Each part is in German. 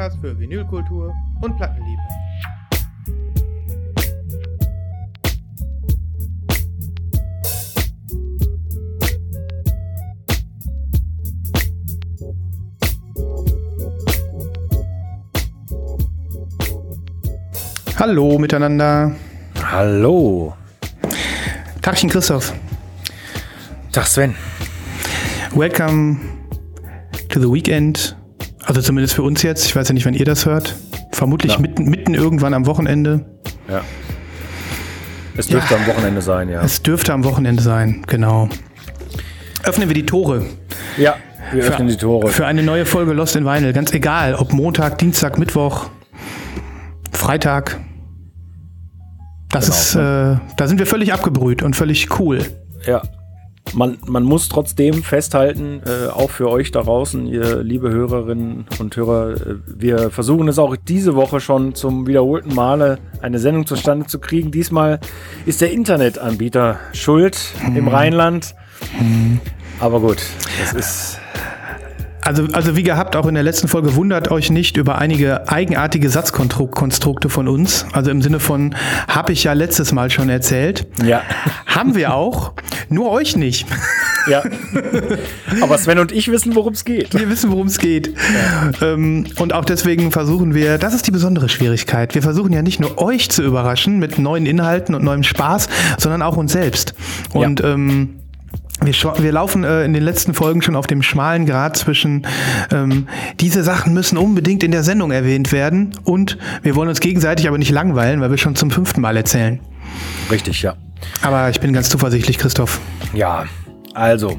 Podcast für Vinylkultur und Plattenliebe. Hallo miteinander. Hallo. Tagchen Christoph. Tag Sven. Welcome to the weekend. Also zumindest für uns jetzt. Ich weiß ja nicht, wann ihr das hört. Vermutlich Ja. mitten, mitten irgendwann am Wochenende. Ja. Es dürfte Ja. am Wochenende sein, ja. Es dürfte am Wochenende sein, genau. Öffnen wir die Tore Ja, wir öffnen die Tore. für eine neue Folge Lost in Vinyl. Ganz egal, ob Montag, Dienstag, Mittwoch, Freitag. Das Genau, ist, äh, da sind wir völlig abgebrüht und völlig cool. Ja. Man, man muss trotzdem festhalten, äh, auch für euch da draußen, ihr liebe Hörerinnen und Hörer, äh, wir versuchen es auch diese Woche schon zum wiederholten Male eine Sendung zustande zu kriegen. Diesmal ist der Internetanbieter schuld im Rheinland. Aber gut, das ist Also, also wie gehabt, auch in der letzten Folge wundert euch nicht über einige eigenartige Satzkonstrukte von uns. Also im Sinne von, habe ich ja letztes Mal schon erzählt. ja. Haben wir auch, nur euch nicht. Ja. Aber Sven und ich wissen, worum es geht. Wir wissen, worum es geht. Ähm, und auch deswegen versuchen wir, das ist die besondere Schwierigkeit. Wir versuchen ja nicht nur euch zu überraschen mit neuen Inhalten und neuem Spaß, sondern auch uns selbst. Und ähm, wir, wir laufen äh, in den letzten Folgen schon auf dem schmalen Grad zwischen, ähm, diese Sachen müssen unbedingt in der Sendung erwähnt werden und wir wollen uns gegenseitig aber nicht langweilen, weil wir schon zum fünften Mal erzählen. Richtig, ja. Aber ich bin ganz zuversichtlich, Christoph. Ja, also,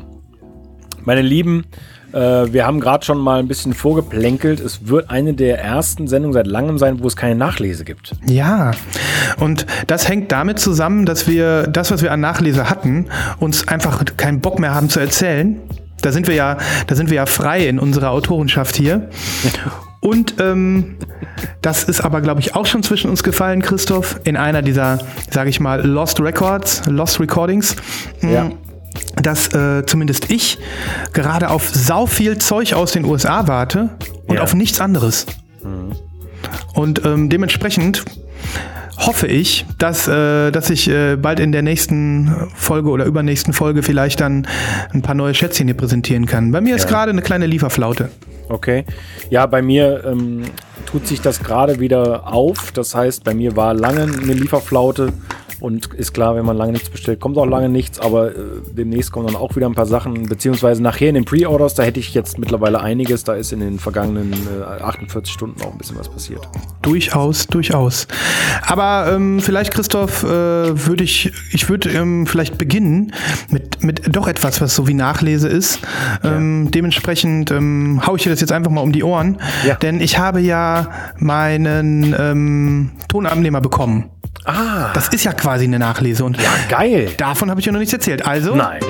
meine Lieben, äh, wir haben gerade schon mal ein bisschen vorgeplänkelt. Es wird eine der ersten Sendungen seit langem sein, wo es keine Nachlese gibt. Ja, und das hängt damit zusammen, dass wir das, was wir an Nachlese hatten, uns einfach keinen Bock mehr haben zu erzählen. Da sind wir ja, da sind wir ja frei in unserer Autorenschaft hier. Und ähm, das ist aber, glaube ich, auch schon zwischen uns gefallen, Christoph, in einer dieser, sage ich mal, Lost Records, Lost Recordings. Ja. Dass äh, zumindest ich gerade auf sau viel Zeug aus den USA warte und Ja. auf nichts anderes. Und ähm, dementsprechend hoffe ich, dass, äh, dass ich äh, bald in der nächsten Folge oder übernächsten Folge vielleicht dann ein paar neue Schätzchen hier präsentieren kann. Bei mir ist Ja. gerade eine kleine Lieferflaute. Okay. Ja, bei mir ähm, tut sich das gerade wieder auf. Das heißt, bei mir war lange eine Lieferflaute. Und ist klar, wenn man lange nichts bestellt, kommt auch lange nichts. Aber äh, demnächst kommen dann auch wieder ein paar Sachen. Beziehungsweise nachher in den Pre-Orders, da hätte ich jetzt mittlerweile einiges. Da ist in den vergangenen äh, 48 Stunden auch ein bisschen was passiert. Durchaus, durchaus. Aber ähm, vielleicht, Christoph, äh, würde ich, ich würde ähm, vielleicht beginnen mit, mit doch etwas, was so wie Nachlese ist. Ähm, dementsprechend ähm, hau ich dir das jetzt einfach mal um die Ohren. Ja. Denn ich habe ja meinen ähm, Tonabnehmer bekommen. Ah, Das ist ja quasi eine Nachlese und ja, geil. davon habe ich ja noch nichts erzählt. Also Nein.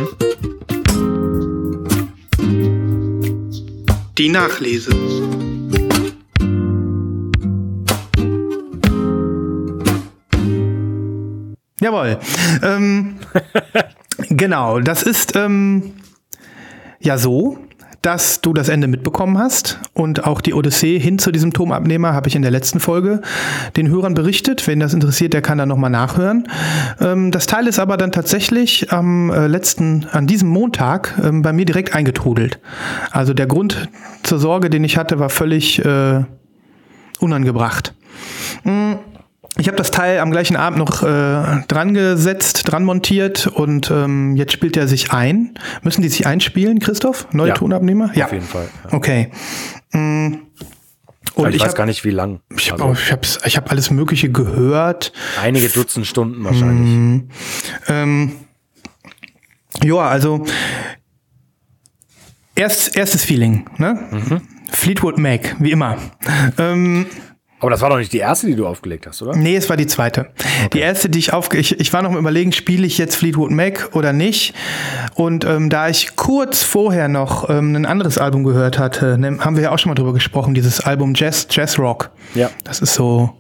die Nachlese. Jawohl. Ähm, genau, das ist ähm, ja so, dass du das Ende mitbekommen hast und auch die Odyssee hin zu diesem Turmabnehmer habe ich in der letzten Folge den Hörern berichtet. Wen das interessiert, der kann da nochmal nachhören. Ähm, das Teil ist aber dann tatsächlich am äh, letzten, an diesem Montag ähm, bei mir direkt eingetrudelt. Also der Grund zur Sorge, den ich hatte, war völlig äh, unangebracht. Mm, Ich habe das Teil am gleichen Abend noch äh, dran gesetzt, dran montiert und ähm, jetzt spielt er sich ein. Müssen die sich einspielen, Christoph? Neue Ja. Tonabnehmer? Auf jeden Fall. Ja. Okay. Mm. Und ich, ich weiß hab- gar nicht, wie lang. Ich habe Also, ich ich hab alles Mögliche gehört. einige Dutzend Stunden wahrscheinlich. Ähm, ja, also erst, erstes Feeling, ne? Mhm. Fleetwood Mac, wie immer. Ähm, Aber das war doch nicht die erste, die du aufgelegt hast, oder? nee, es war die zweite. Die erste, die ich aufge... Ich, ich war noch im Überlegen, spiele ich jetzt Fleetwood Mac oder nicht? Und ähm, da ich kurz vorher noch ähm, ein anderes Album gehört hatte, ne, haben wir ja auch schon mal drüber gesprochen, dieses Album Jazz, Jazz Rock. Ja. Das ist so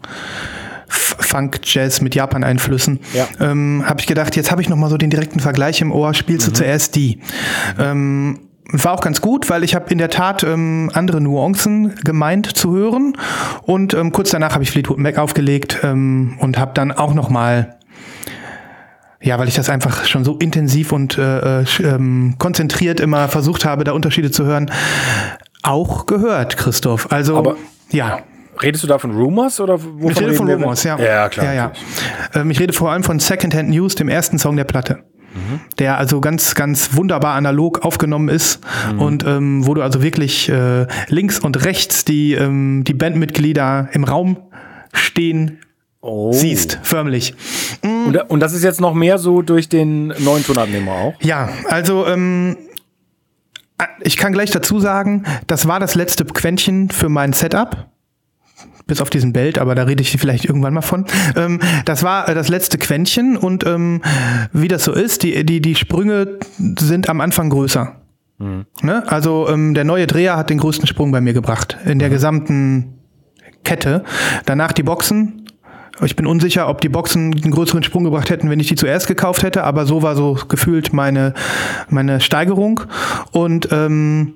Funk Jazz mit Japan Einflüssen. Ja. Ähm, habe ich gedacht, jetzt habe ich noch mal so den direkten Vergleich im Ohr. Spielst Mhm. du zuerst die? Ähm, war auch ganz gut, weil ich habe in der Tat ähm, andere Nuancen gemeint zu hören und ähm, kurz danach habe ich Fleetwood Mac aufgelegt ähm, und habe dann auch noch mal ja, weil ich das einfach schon so intensiv und äh, äh, ähm, konzentriert immer versucht habe, da Unterschiede zu hören, auch gehört, Christoph. Also Aber- ja, Redest du da von Rumors oder wovon ich rede von? Rumors, ja. Ja, klar. Ja, ja. Ähm, ich rede vor allem von Secondhand News, dem ersten Song der Platte. Mhm. Der also ganz, ganz wunderbar analog aufgenommen ist Mhm. und ähm, wo du also wirklich äh, links und rechts die, ähm, die Bandmitglieder im Raum stehen Oh. siehst, förmlich. Und, und das ist jetzt noch mehr so durch den neuen Tonabnehmer auch? Ja, also ähm, ich kann gleich dazu sagen, das war das letzte Quäntchen für mein Setup. Bis auf diesen Belt, aber da rede ich vielleicht irgendwann mal von. Ähm, das war äh, das letzte Quäntchen und ähm, wie das so ist, die, die, die Sprünge sind am Anfang größer. Ne? Also ähm, der neue Dreher hat den größten Sprung bei mir gebracht in der gesamten Kette. Danach die Boxen. Ich bin unsicher, ob die Boxen einen größeren Sprung gebracht hätten, wenn ich die zuerst gekauft hätte, aber so war so gefühlt meine, meine Steigerung. Und ähm,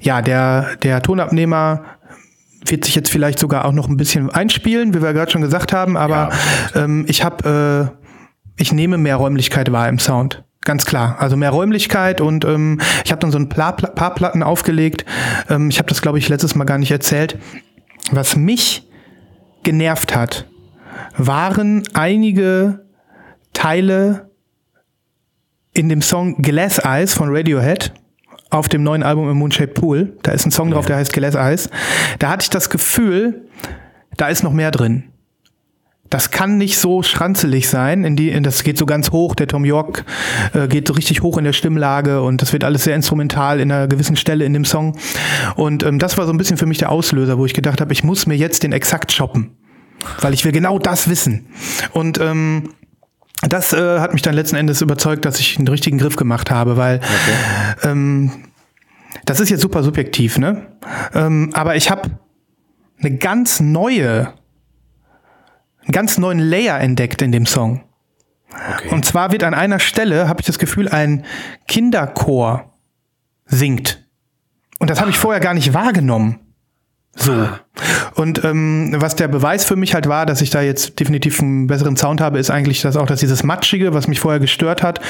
ja, der, der Tonabnehmer wird sich jetzt vielleicht sogar auch noch ein bisschen einspielen, wie wir gerade schon gesagt haben, aber ähm, ich habe, äh, ich nehme mehr Räumlichkeit wahr im Sound. Ganz klar. Also mehr Räumlichkeit und ähm, ich habe dann so ein paar, paar Platten aufgelegt. Ähm, ich habe das, glaube ich, letztes Mal gar nicht erzählt. Was mich genervt hat, waren einige Teile in dem Song Glass Eyes von Radiohead auf dem neuen Album im Moonshaped Pool. Da ist ein Song drauf, der heißt Glass Eyes. Da hatte ich das Gefühl, da ist noch mehr drin. Das kann nicht so schranzelig sein. In die, in das geht so ganz hoch. Der Tom York äh, geht so richtig hoch in der Stimmlage und das wird alles sehr instrumental in einer gewissen Stelle in dem Song. Und ähm, das war so ein bisschen für mich der Auslöser, wo ich gedacht habe, ich muss mir jetzt den exakt shoppen, weil ich will genau das wissen. Und ähm, das äh, hat mich dann letzten Endes überzeugt, dass ich einen richtigen Griff gemacht habe, weil ähm, das ist jetzt super subjektiv, ne? Ähm, aber ich habe eine ganz neue, einen ganz neuen Layer entdeckt in dem Song. Okay. Und zwar wird an einer Stelle, habe ich das Gefühl, ein Kinderchor singt. Und das habe ich vorher gar nicht wahrgenommen. So. Und ähm, was der Beweis für mich halt war, dass ich da jetzt definitiv einen besseren Sound habe, ist eigentlich das auch, dass dieses Matschige, was mich vorher gestört hat,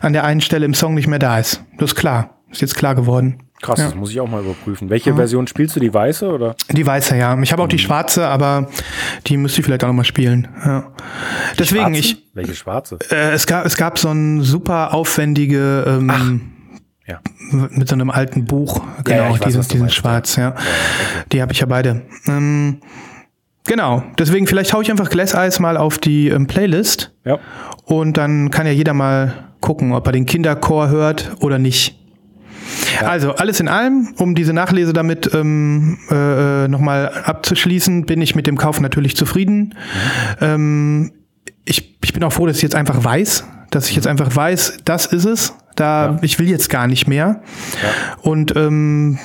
an der einen Stelle im Song nicht mehr da ist. Das ist klar. Ist jetzt klar geworden. Krass, Ja. das muss ich auch mal überprüfen. Welche Version spielst du? Die weiße oder? Die weiße, ja. Ich habe auch die schwarze, aber die müsste ich vielleicht auch noch mal spielen. Ja. Deswegen, Schwarze? ich, Welche schwarze? äh, es gab, es gab so ein super aufwendige, ähm, Ja. mit so einem alten Buch, ja, genau, ich weiß, diesen, du diesen schwarz, ja. Die habe ich ja beide. Ähm, genau, deswegen vielleicht hau ich einfach Glass Eyes mal auf die ähm, Playlist Ja. und dann kann ja jeder mal gucken, ob er den Kinderchor hört oder nicht. Also alles in allem, um diese Nachlese damit ähm, äh, nochmal abzuschließen, bin ich mit dem Kauf natürlich zufrieden. Ähm, ich, ich bin auch froh, dass ich jetzt einfach weiß, dass ich jetzt einfach weiß, das ist es. Da ich will jetzt gar nicht mehr. Und ähm,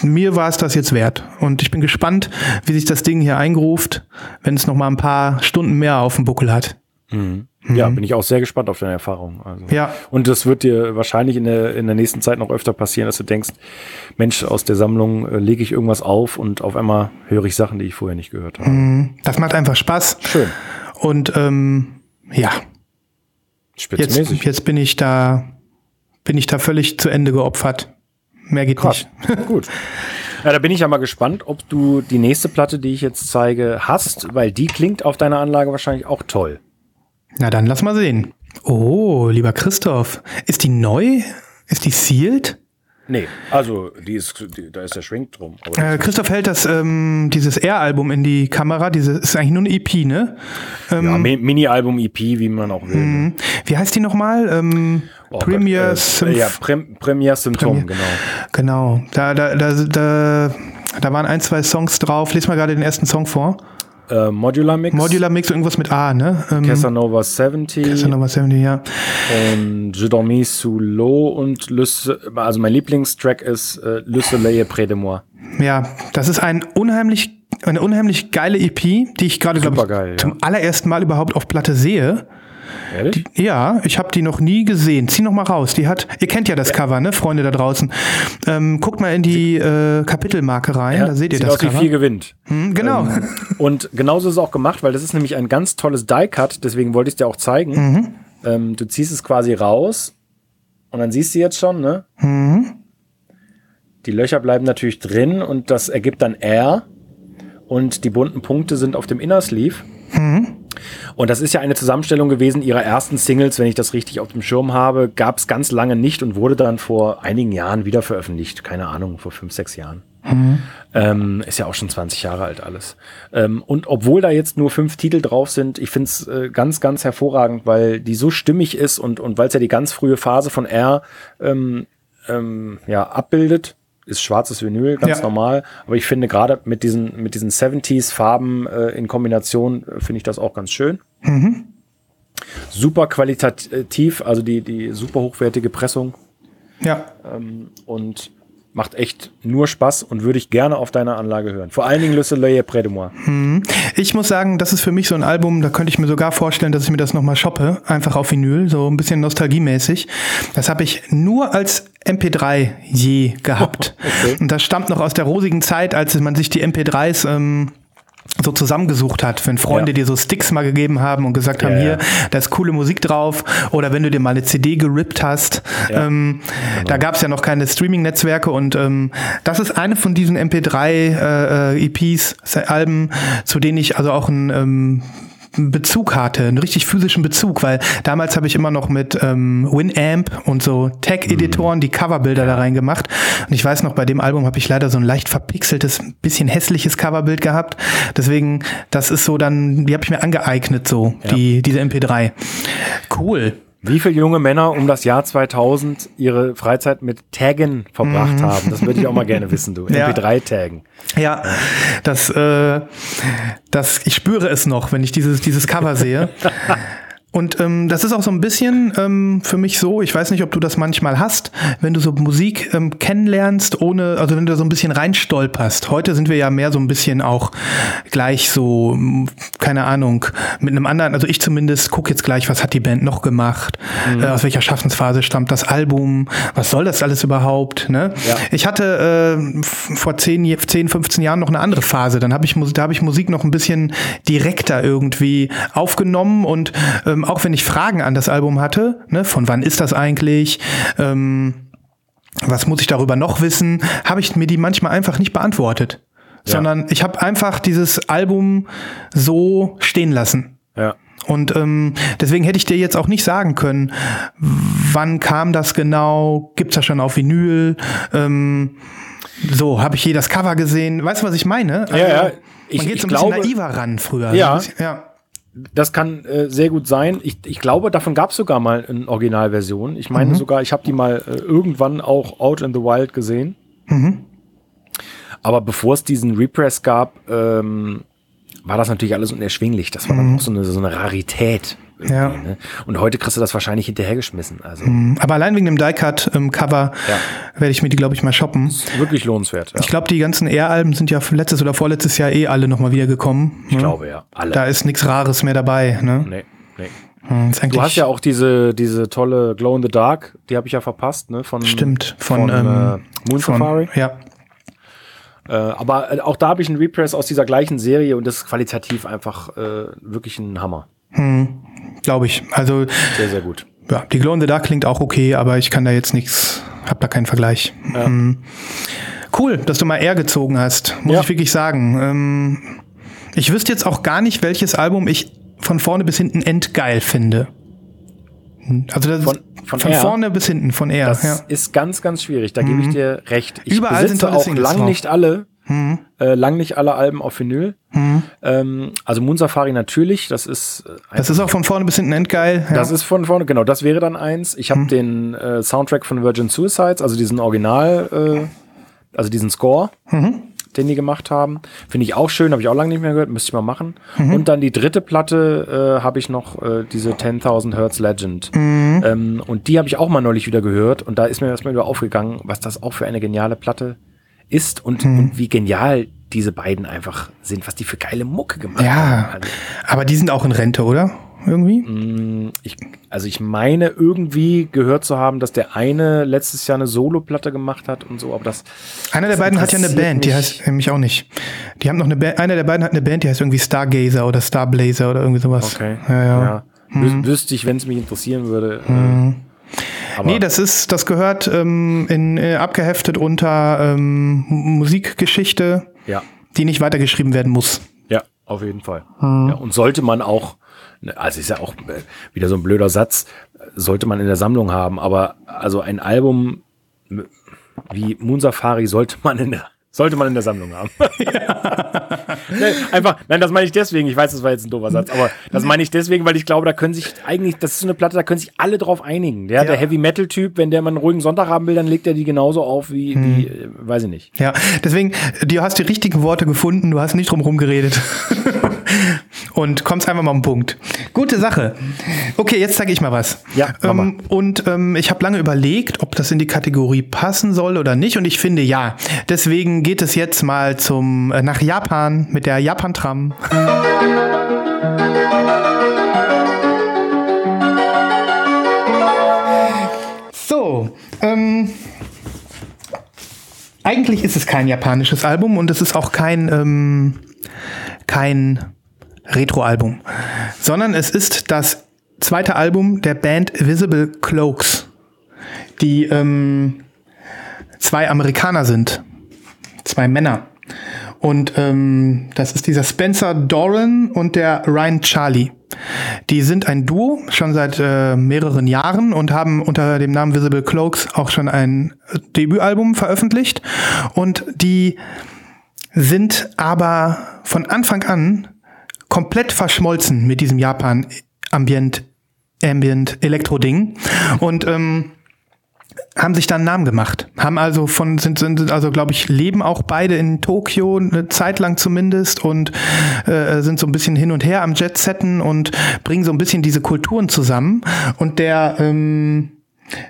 mir war es das jetzt wert. Und ich bin gespannt, wie sich das Ding hier eingeruft, wenn es noch mal ein paar Stunden mehr auf dem Buckel hat. Ja, bin ich auch sehr gespannt auf deine Erfahrung. Also. Mhm. Ja. Und das wird dir wahrscheinlich in der, in der nächsten Zeit noch öfter passieren, dass du denkst, Mensch, aus der Sammlung äh, lege ich irgendwas auf und auf einmal höre ich Sachen, die ich vorher nicht gehört habe. Das macht einfach Spaß. Schön. Und ähm, ja, jetzt, jetzt bin ich da, bin ich da völlig zu Ende geopfert. Mehr geht Krass. nicht. Gut. Ja, da bin ich ja mal gespannt, ob du die nächste Platte, die ich jetzt zeige, hast, weil die klingt auf deiner Anlage wahrscheinlich auch toll. Na dann lass mal sehen. Oh, lieber Christoph, ist die neu? Ist die sealed? Nee, also die ist, die, da ist der Schwenk drum. Äh, Christoph hält das, ähm, dieses R-Album in die Kamera, diese ist eigentlich nur eine EP, ne? Ähm, ja, Mi Mini-Album-EP, wie man auch will. Mhm. Wie heißt die nochmal? Ähm, Oh Premier Gott, äh, Ja, Prem Premier Symptom, genau. Genau. Da, da, da, da, da waren ein, zwei Songs drauf. Lies mal gerade den ersten Song vor. Äh, Modular Mix. Modular Mix, irgendwas mit A, ne? Ähm, Casanova 70. Casanova 70, ja. Und Je dormis sous l'eau und Le, also mein Lieblingstrack ist äh, Le Soleil près de moi. Ja, das ist ein unheimlich, eine unheimlich geile EP, die ich gerade, glaube ich, geil, zum ja. allerersten Mal überhaupt auf Platte sehe. Ehrlich? Die, ja, ich habe die noch nie gesehen. Zieh noch mal raus. Die hat, ihr kennt ja das ja. Cover, ne, Freunde da draußen. Ähm, guckt mal in die äh, Kapitelmarke rein, ja, da seht ihr das aus Cover. Wie viel gewinnt. Hm, genau. Ähm, und genauso ist es auch gemacht, weil das ist nämlich ein ganz tolles Die-Cut, deswegen wollte ich es dir auch zeigen. Mhm. Ähm, du ziehst es quasi raus und dann siehst du jetzt schon, ne? Mhm. Die Löcher bleiben natürlich drin und das ergibt dann R und die bunten Punkte sind auf dem Inner Sleeve. Mhm. Und das ist ja eine Zusammenstellung gewesen ihrer ersten Singles, wenn ich das richtig auf dem Schirm habe, gab es ganz lange nicht und wurde dann vor einigen Jahren wieder veröffentlicht. Keine Ahnung, vor fünf, sechs Jahren. Mhm. Ähm, ist ja auch schon 20 Jahre alt alles. Ähm, und obwohl da jetzt nur fünf Titel drauf sind, ich finde es äh, ganz, ganz hervorragend, weil die so stimmig ist und, und weil es ja die ganz frühe Phase von R ähm, ähm, ja, abbildet ist schwarzes Vinyl, ganz Ja. normal. Aber ich finde gerade mit diesen, mit diesen 70s Farben äh, in Kombination äh, finde ich das auch ganz schön. Super qualitativ, also die, die super hochwertige Pressung Ja. ähm, und macht echt nur Spaß und würde ich gerne auf deiner Anlage hören. Vor allen Dingen Le Soleil près de moi. Ich muss sagen, das ist für mich so ein Album, da könnte ich mir sogar vorstellen, dass ich mir das nochmal shoppe, einfach auf Vinyl, so ein bisschen nostalgiemäßig. Das habe ich nur als MP3 je gehabt. Okay. Und das stammt noch aus der rosigen Zeit, als man sich die MP3s ähm, so zusammengesucht hat, wenn Freunde Ja. dir so Sticks mal gegeben haben und gesagt haben, Ja, hier, da ist coole Musik drauf oder wenn du dir mal eine CD gerippt hast. Ähm, Da gab es ja noch keine Streaming-Netzwerke und ähm, das ist eine von diesen MP3-EPs, äh, Alben, zu denen ich also auch ein ähm, Bezug hatte, einen richtig physischen Bezug, weil damals habe ich immer noch mit ähm, Winamp und so Tag-Editoren die Coverbilder da reingemacht. Und ich weiß noch, bei dem Album habe ich leider so ein leicht verpixeltes, bisschen hässliches Coverbild gehabt. Deswegen, das ist so dann, die habe ich mir angeeignet, so, die, diese MP3. Cool. Wie viele junge Männer um das Jahr 2000 ihre Freizeit mit Taggen verbracht haben? Das würde ich auch mal gerne wissen, du. Ja. MP3-Taggen. Ja, das, äh, das, ich spüre es noch, wenn ich dieses, dieses Cover sehe. Und ähm, das ist auch so ein bisschen ähm, für mich so, ich weiß nicht, ob du das manchmal hast, wenn du so Musik ähm, kennenlernst, ohne, also wenn du da so ein bisschen reinstolperst. Heute sind wir ja mehr so ein bisschen auch gleich so, m, keine Ahnung, mit einem anderen, also ich zumindest gucke jetzt gleich, was hat die Band noch gemacht, äh, aus welcher Schaffensphase stammt das Album, was soll das alles überhaupt, ne? Ja. Ich hatte äh, vor 10, je- 10, 15 Jahren noch eine andere Phase. Dann habe ich, da habe ich Musik noch ein bisschen direkter irgendwie aufgenommen und ähm, auch wenn ich Fragen an das Album hatte, ne, von wann ist das eigentlich, ähm, was muss ich darüber noch wissen, habe ich mir die manchmal einfach nicht beantwortet. Ja. Sondern ich habe einfach dieses Album so stehen lassen. Ja. Und ähm, deswegen hätte ich dir jetzt auch nicht sagen können, wann kam das genau, gibt's das schon auf Vinyl, ähm, so, habe ich je das Cover gesehen, weißt du, was ich meine? Also, Ja, ja. Ich- man geht so ein bisschen glaube- naiver ran früher. Ja. Bisschen, ja. Das kann äh, sehr gut sein. Ich, ich glaube, davon gab es sogar mal eine Originalversion. Ich meine sogar, ich habe die mal äh, irgendwann auch Out in the Wild gesehen. Aber bevor es diesen Repress gab, ähm, war das natürlich alles unerschwinglich. Das war dann auch so eine, so eine Rarität. Ja. Ne? Und heute kriegst du das wahrscheinlich hinterhergeschmissen. Also Aber allein wegen dem Die-Cut-Cover Ja. werde ich mir die, glaube ich, mal shoppen. wirklich lohnenswert. Ja. Ich glaube, die ganzen Air-Alben sind ja letztes oder vorletztes Jahr eh alle nochmal wieder gekommen. Ich glaube ja. Alle. Da ist nichts Rares mehr dabei. Ne? nee, nee. Hm, Ist Du hast ja auch diese, diese tolle Glow in the Dark, die habe ich ja verpasst, ne? Von, Stimmt, von, von, ähm, äh, Moon von, Safari. Ja, Äh, aber äh, auch da habe ich einen Repress aus dieser gleichen Serie und das ist qualitativ einfach äh, wirklich ein Hammer. Glaube ich. Also Sehr, sehr gut. ja, die Glow in the Dark klingt auch okay, aber ich kann da jetzt nichts, hab da keinen Vergleich. Hm. Cool, dass du mal R gezogen hast, muss Ja. ich wirklich sagen. Ähm, ich wüsste jetzt auch gar nicht, welches Album ich von vorne bis hinten endgeil finde. hinten. Also das Von- von von vorne bis hinten, von R. Das ja. ist ganz, ganz schwierig. Da gebe ich dir recht. Ich Überall sind besitze tolle auch lang drauf. nicht alle, Mhm. äh, lang nicht alle Alben auf Vinyl. Mhm. Ähm, also Moon Safari natürlich. Das ist äh, ein Das ist auch von vorne bis hinten endgeil. Ja. Das ist von vorne, genau, das wäre dann eins. Ich habe den äh, Soundtrack von Virgin Suicides, also diesen Original, äh, also diesen Score, den die gemacht haben. Finde ich auch schön, habe ich auch lange nicht mehr gehört, müsste ich mal machen. Und dann die dritte Platte äh, habe ich noch, äh, diese 10.000 Hertz Legend. Ähm, und die habe ich auch mal neulich wieder gehört und da ist mir erstmal wieder aufgegangen, was das auch für eine geniale Platte ist und, und wie genial diese beiden einfach sind, was die für geile Mucke gemacht haben. ja, Also, aber die sind auch in Rente, oder? Irgendwie? Mm, ich, also ich meine irgendwie gehört zu haben, dass der eine letztes Jahr eine Solo-Platte gemacht hat und so, aber das Einer der das beiden hat ja eine Band, die mich. heißt nämlich auch nicht. Die haben noch eine Band, einer der beiden hat eine Band, die heißt irgendwie Stargazer oder Starblazer oder irgendwie sowas. okay. Ja, ja. Wüs wüsste ich, wenn es mich interessieren würde. äh, Aber Nee, das ist, das gehört ähm, in, äh, abgeheftet unter ähm, Musikgeschichte, ja, die nicht weitergeschrieben werden muss. ja, auf jeden Fall. Hm. Ja, und sollte man auch, ne, also ist ja auch äh, wieder so ein blöder Satz, äh, sollte man in der Sammlung haben, aber also ein Album m- wie Moon Safari sollte man in der sollte man in der Sammlung haben. nein, einfach, nein, das meine ich deswegen. Ich weiß, das war jetzt ein doofer Satz, aber das meine ich deswegen, weil ich glaube, da können sich eigentlich, das ist so eine Platte, da können sich alle drauf einigen. Der, der Heavy Metal Typ, wenn der mal einen ruhigen Sonntag haben will, dann legt er die genauso auf wie, wie äh, weiß ich nicht. Ja, deswegen, du hast die richtigen Worte gefunden, du hast nicht drum rumgeredet. Und kommst einfach mal am Punkt. Gute Sache. Okay, jetzt zeige ich mal was. Ja, ähm, Und ähm, ich habe lange überlegt, ob das in die Kategorie passen soll oder nicht. Und ich finde ja. Deswegen geht es jetzt mal zum äh, nach Japan mit der Japan-Tram. So, ähm, eigentlich ist es kein japanisches Album und es ist auch kein, ähm, kein Retro-Album, sondern es ist das zweite Album der Band Visible Cloaks, die ähm, zwei Amerikaner sind, zwei Männer. Und ähm, das ist dieser Spencer Doran und der Ryan Charlie. Die sind ein Duo schon seit äh, mehreren Jahren und haben unter dem Namen Visible Cloaks auch schon ein äh, Debütalbum veröffentlicht. Und die sind aber von Anfang an komplett verschmolzen mit diesem Japan Ambient Ambient Elektro Ding und ähm, haben sich dann einen Namen gemacht. Haben also von, sind, sind also glaube ich, leben auch beide in Tokio, eine Zeit lang zumindest, und äh, sind so ein bisschen hin und her am Jet-Setten und bringen so ein bisschen diese Kulturen zusammen. Und der, ähm,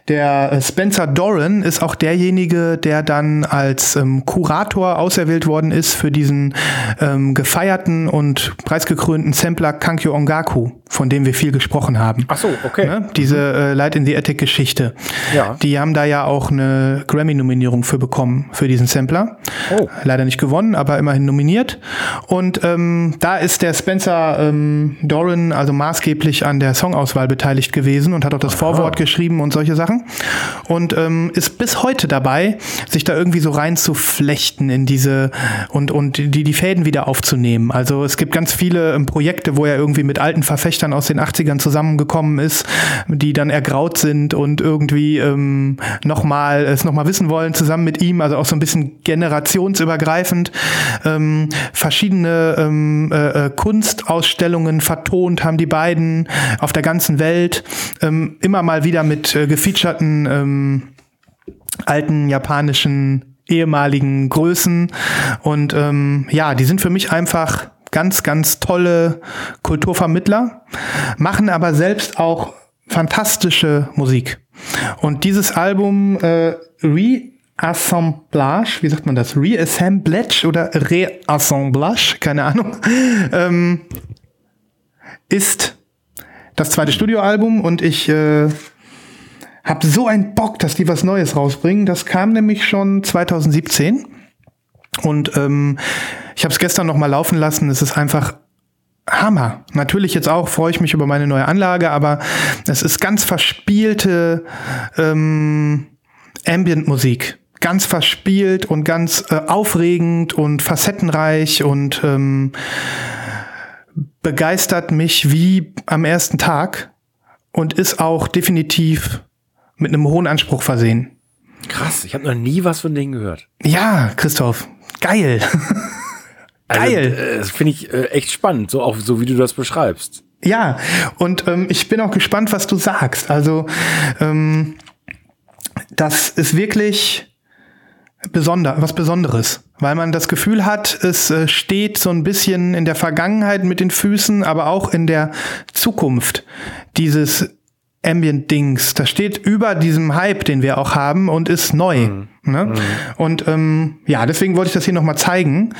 der äh, Spencer Doran ist auch derjenige, der dann als ähm, Kurator auserwählt worden ist für diesen ähm, gefeierten und preisgekrönten Sampler Kankyo Ongaku, von dem wir viel gesprochen haben. Ach so, okay. Ne? Diese äh, Light in the Attic Geschichte. Ja. Die haben da ja auch eine Grammy-Nominierung für bekommen, für diesen Sampler. Oh. Leider nicht gewonnen, aber immerhin nominiert. Und ähm, da ist der Spencer ähm, Doran also maßgeblich an der Songauswahl beteiligt gewesen und hat auch das Vorwort geschrieben und solche Sachen. Und ähm, ist bis heute dabei, sich da irgendwie so reinzuflechten in diese und, und die, die Fäden wieder aufzunehmen. Also es gibt ganz viele ähm, Projekte, wo er irgendwie mit alten Verfechtern aus den 80ern zusammengekommen ist, die dann ergraut sind und irgendwie ähm, nochmal es nochmal wissen wollen, zusammen mit ihm, also auch so ein bisschen generationsübergreifend, ähm, verschiedene ähm, äh, äh, Kunstausstellungen vertont haben die beiden auf der ganzen Welt, ähm, immer mal wieder mit äh, gefeaturten ähm, alten japanischen ehemaligen Größen und ähm, ja, die sind für mich einfach ganz, ganz tolle Kulturvermittler, machen aber selbst auch fantastische Musik. Und dieses Album äh, Reassemblage, wie sagt man das? Reassemblage oder Reassemblage, keine Ahnung, ähm, ist das zweite Studioalbum und ich äh, hab so einen Bock, dass die was Neues rausbringen. Das kam nämlich schon 2017 und ähm, ich habe es gestern noch mal laufen lassen. Es ist einfach Hammer. Natürlich jetzt auch freue ich mich über meine neue Anlage, aber es ist ganz verspielte ähm, Ambient-Musik. Ganz verspielt und ganz äh, aufregend und facettenreich und ähm, begeistert mich wie am ersten Tag. und ist auch definitiv mit einem hohen Anspruch versehen. Krass, ich habe noch nie was von denen gehört. Ja, Christoph, geil. Geil. Also, das finde ich äh, echt spannend, so auch so wie du das beschreibst. Ja, und ähm, ich bin auch gespannt, was du sagst. Also, ähm, das ist wirklich besonder, was Besonderes, weil man das Gefühl hat, es äh, steht so ein bisschen in der Vergangenheit mit den Füßen, aber auch in der Zukunft dieses Ambient-Dings. Das steht über diesem Hype, den wir auch haben und ist neu. Mhm. Ne? Mhm. Und ähm, ja, deswegen wollte ich das hier nochmal zeigen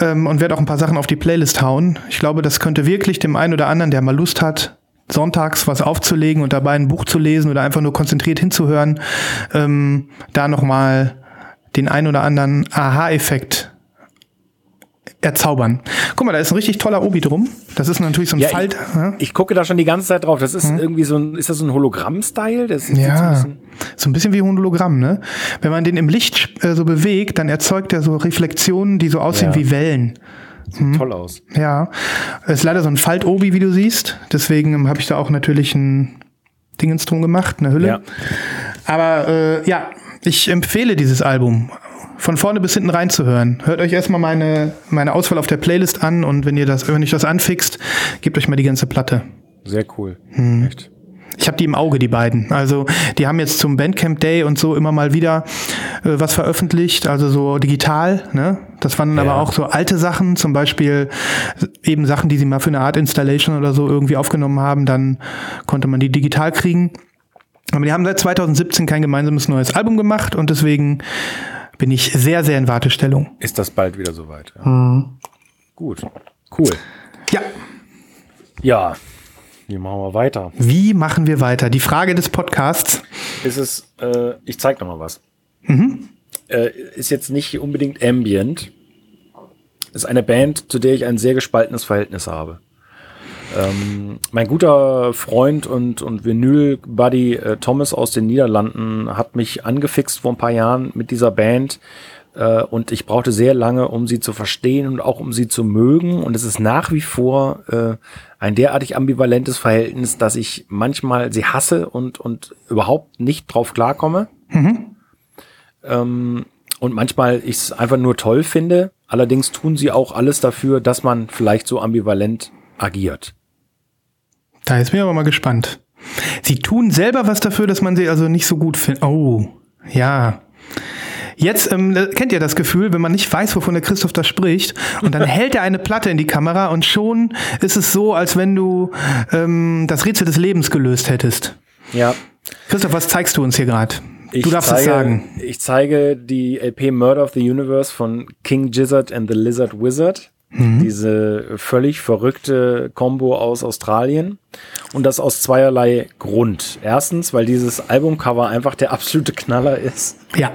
ähm, und werde auch ein paar Sachen auf die Playlist hauen. Ich glaube, das könnte wirklich dem einen oder anderen, der mal Lust hat, sonntags was aufzulegen und dabei ein Buch zu lesen oder einfach nur konzentriert hinzuhören, ähm, da nochmal den einen oder anderen Aha-Effekt erzaubern. Guck mal, da ist ein richtig toller Obi drum. Das ist natürlich so ein ja, Falt. Ich, ja? ich, gucke da schon die ganze Zeit drauf. Das ist hm. irgendwie so ein, ist das so ein Hologramm-Style? Ja, so ein, so ein, bisschen wie ein Hologramm, ne? Wenn man den im Licht äh, so bewegt, dann erzeugt er so Reflexionen, die so aussehen ja. wie Wellen. Sieht hm. toll aus. Ja. Es ist leider so ein Falt-Obi, wie du siehst. Deswegen habe ich da auch natürlich ein Dingens drum gemacht, eine Hülle. Ja. Aber äh, ja, ich empfehle dieses Album von vorne bis hinten reinzuhören. Hört euch erstmal meine, meine Auswahl auf der Playlist an und wenn ihr das, wenn euch das anfixt, gebt euch mal die ganze Platte. Sehr cool. Hm. Echt. Ich habe die im Auge, die beiden. Also die haben jetzt zum Bandcamp Day und so immer mal wieder äh, was veröffentlicht, also so digital. Ne? Das waren ja. aber auch so alte Sachen, zum Beispiel eben Sachen, die sie mal für eine Art Installation oder so irgendwie aufgenommen haben. Dann konnte man die digital kriegen. Aber die haben seit 2017 kein gemeinsames neues Album gemacht und deswegen bin ich sehr, sehr in Wartestellung. Ist das bald wieder soweit? Ja. Mhm. Gut, cool. Ja. Ja, wie machen wir weiter? Wie machen wir weiter? Die Frage des Podcasts. Ist es, äh, ich zeig noch mal was. Mhm. Äh, ist jetzt nicht unbedingt Ambient. Ist eine Band, zu der ich ein sehr gespaltenes Verhältnis habe. Ähm, mein guter Freund und, und Vinyl-Buddy äh, Thomas aus den Niederlanden hat mich angefixt vor ein paar Jahren mit dieser Band äh, und ich brauchte sehr lange, um sie zu verstehen und auch um sie zu mögen und es ist nach wie vor äh, ein derartig ambivalentes Verhältnis, dass ich manchmal sie hasse und, und überhaupt nicht drauf klarkomme. Mhm. Ähm, und manchmal ich es einfach nur toll finde. Allerdings tun sie auch alles dafür, dass man vielleicht so ambivalent agiert. Da ist mir aber mal gespannt. Sie tun selber was dafür, dass man sie also nicht so gut findet. Oh, ja. Jetzt ähm, kennt ihr das Gefühl, wenn man nicht weiß, wovon der Christoph da spricht, und dann hält er eine Platte in die Kamera und schon ist es so, als wenn du ähm, das Rätsel des Lebens gelöst hättest. Ja. Christoph, was zeigst du uns hier gerade? Du darfst zeige, es sagen. Ich zeige die LP Murder of the Universe von King Gizzard and the Lizard Wizard. Mhm. Diese völlig verrückte Combo aus Australien. Und das aus zweierlei Grund. Erstens, weil dieses Albumcover einfach der absolute Knaller ist. Ja,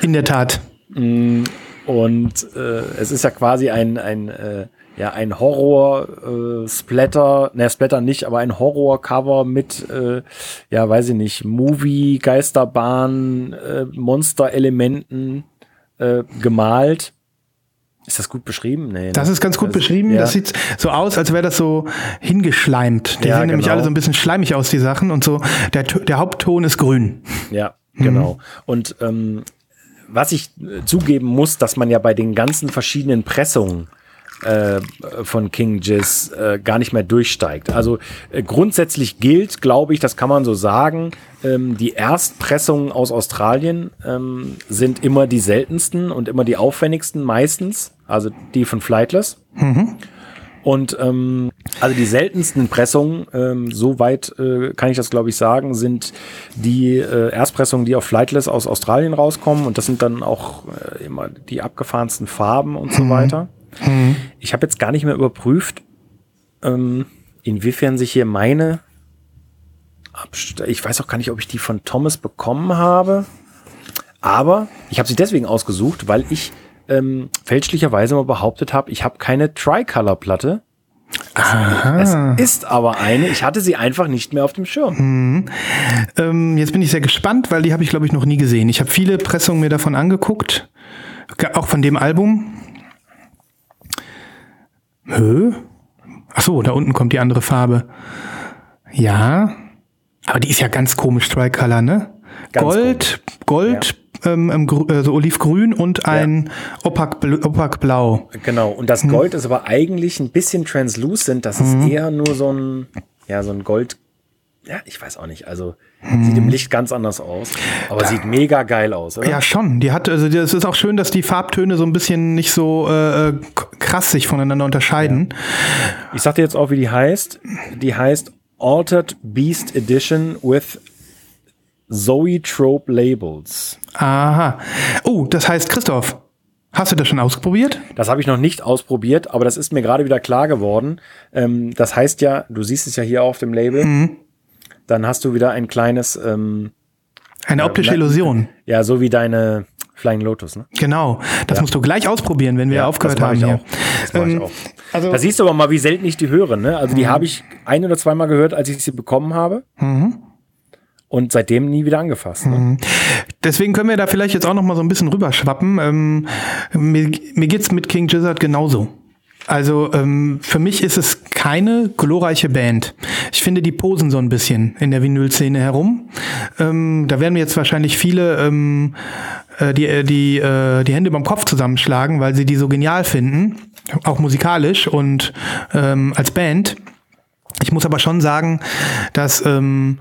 in der Tat. Mm, und äh, es ist ja quasi ein, ein, äh, ja, ein Horror-Splatter, äh, ne, Splatter nicht, aber ein Horror-Cover mit, äh, ja, weiß ich nicht, Movie, Geisterbahn, äh, Monster-Elementen äh, gemalt ist das gut beschrieben? Nee, das ne? ist ganz gut das, beschrieben. Ja. Das sieht so aus, als wäre das so hingeschleimt. Die ja, sehen nämlich genau. alle so ein bisschen schleimig aus, die Sachen. Und so, der, der Hauptton ist grün. Ja, genau. Mhm. Und ähm, was ich äh, zugeben muss, dass man ja bei den ganzen verschiedenen Pressungen äh, von King Jizz äh, gar nicht mehr durchsteigt. Also äh, grundsätzlich gilt, glaube ich, das kann man so sagen, ähm, die Erstpressungen aus Australien ähm, sind immer die seltensten und immer die aufwendigsten meistens, also die von Flightless. Mhm. Und ähm, also die seltensten Pressungen, ähm, soweit äh, kann ich das glaube ich sagen, sind die äh, Erstpressungen, die auf Flightless aus Australien rauskommen. Und das sind dann auch äh, immer die abgefahrensten Farben und so mhm. weiter. Mhm. Ich habe jetzt gar nicht mehr überprüft, ähm, inwiefern sich hier meine Abst ich weiß auch gar nicht, ob ich die von Thomas bekommen habe. Aber ich habe sie deswegen ausgesucht, weil ich ähm, fälschlicherweise mal behauptet habe, ich habe keine Tricolor-Platte. Es ist aber eine. Ich hatte sie einfach nicht mehr auf dem Schirm. Mhm. Ähm, jetzt bin ich sehr gespannt, weil die habe ich, glaube ich, noch nie gesehen. Ich habe viele Pressungen mir davon angeguckt. Auch von dem Album. Hö? Ach so, da unten kommt die andere Farbe. Ja. Aber die ist ja ganz komisch, Tricolor, ne? Ganz Gold, Gold, ähm, ähm, äh, so olivgrün und ein opak, bl- opak blau. Genau. Und das Gold ist aber eigentlich ein bisschen translucent. Das ist eher nur so ein, ja, so ein Gold. Ja, ich weiß auch nicht. Also sieht im Licht ganz anders aus. Aber sieht mega geil aus, oder? Ja, schon. Die hat, also es ist auch schön, dass die Farbtöne so ein bisschen nicht so äh, äh, krass sich voneinander unterscheiden. Ich sag dir jetzt auch, wie die heißt. Die heißt Altered Beast Edition with Zoetrope Labels. Aha. Oh, das heißt, Christoph, hast du das schon ausprobiert? Das habe ich noch nicht ausprobiert, aber das ist mir gerade wieder klar geworden. Ähm, das heißt ja, du siehst es ja hier auf dem Label. Dann hast du wieder ein kleines, ähm, Eine optische na- Illusion. ja, so wie deine Flying Lotus, ne? Genau. Das musst du gleich ausprobieren, wenn wir aufgehört das mach haben ich hier. Auch. Das mach ich Ähm, auch. also- da siehst du aber mal, wie selten ich die höre. Ne? Also die habe ich ein oder zweimal gehört, als ich sie bekommen habe. Und seitdem nie wieder angefasst. Ne? Deswegen können wir da vielleicht jetzt auch noch mal so ein bisschen rüberschwappen. Ähm, mir, mir geht's mit King Gizzard genauso. Also ähm, für mich ist es keine glorreiche Band. Ich finde, die posen so ein bisschen in der Vinyl-Szene herum. Ähm, da werden mir jetzt wahrscheinlich viele ähm, äh, die, äh, die, äh, die Hände beim Kopf zusammenschlagen, weil sie die so genial finden, auch musikalisch und ähm, als Band. Ich muss aber schon sagen, dass, ähm,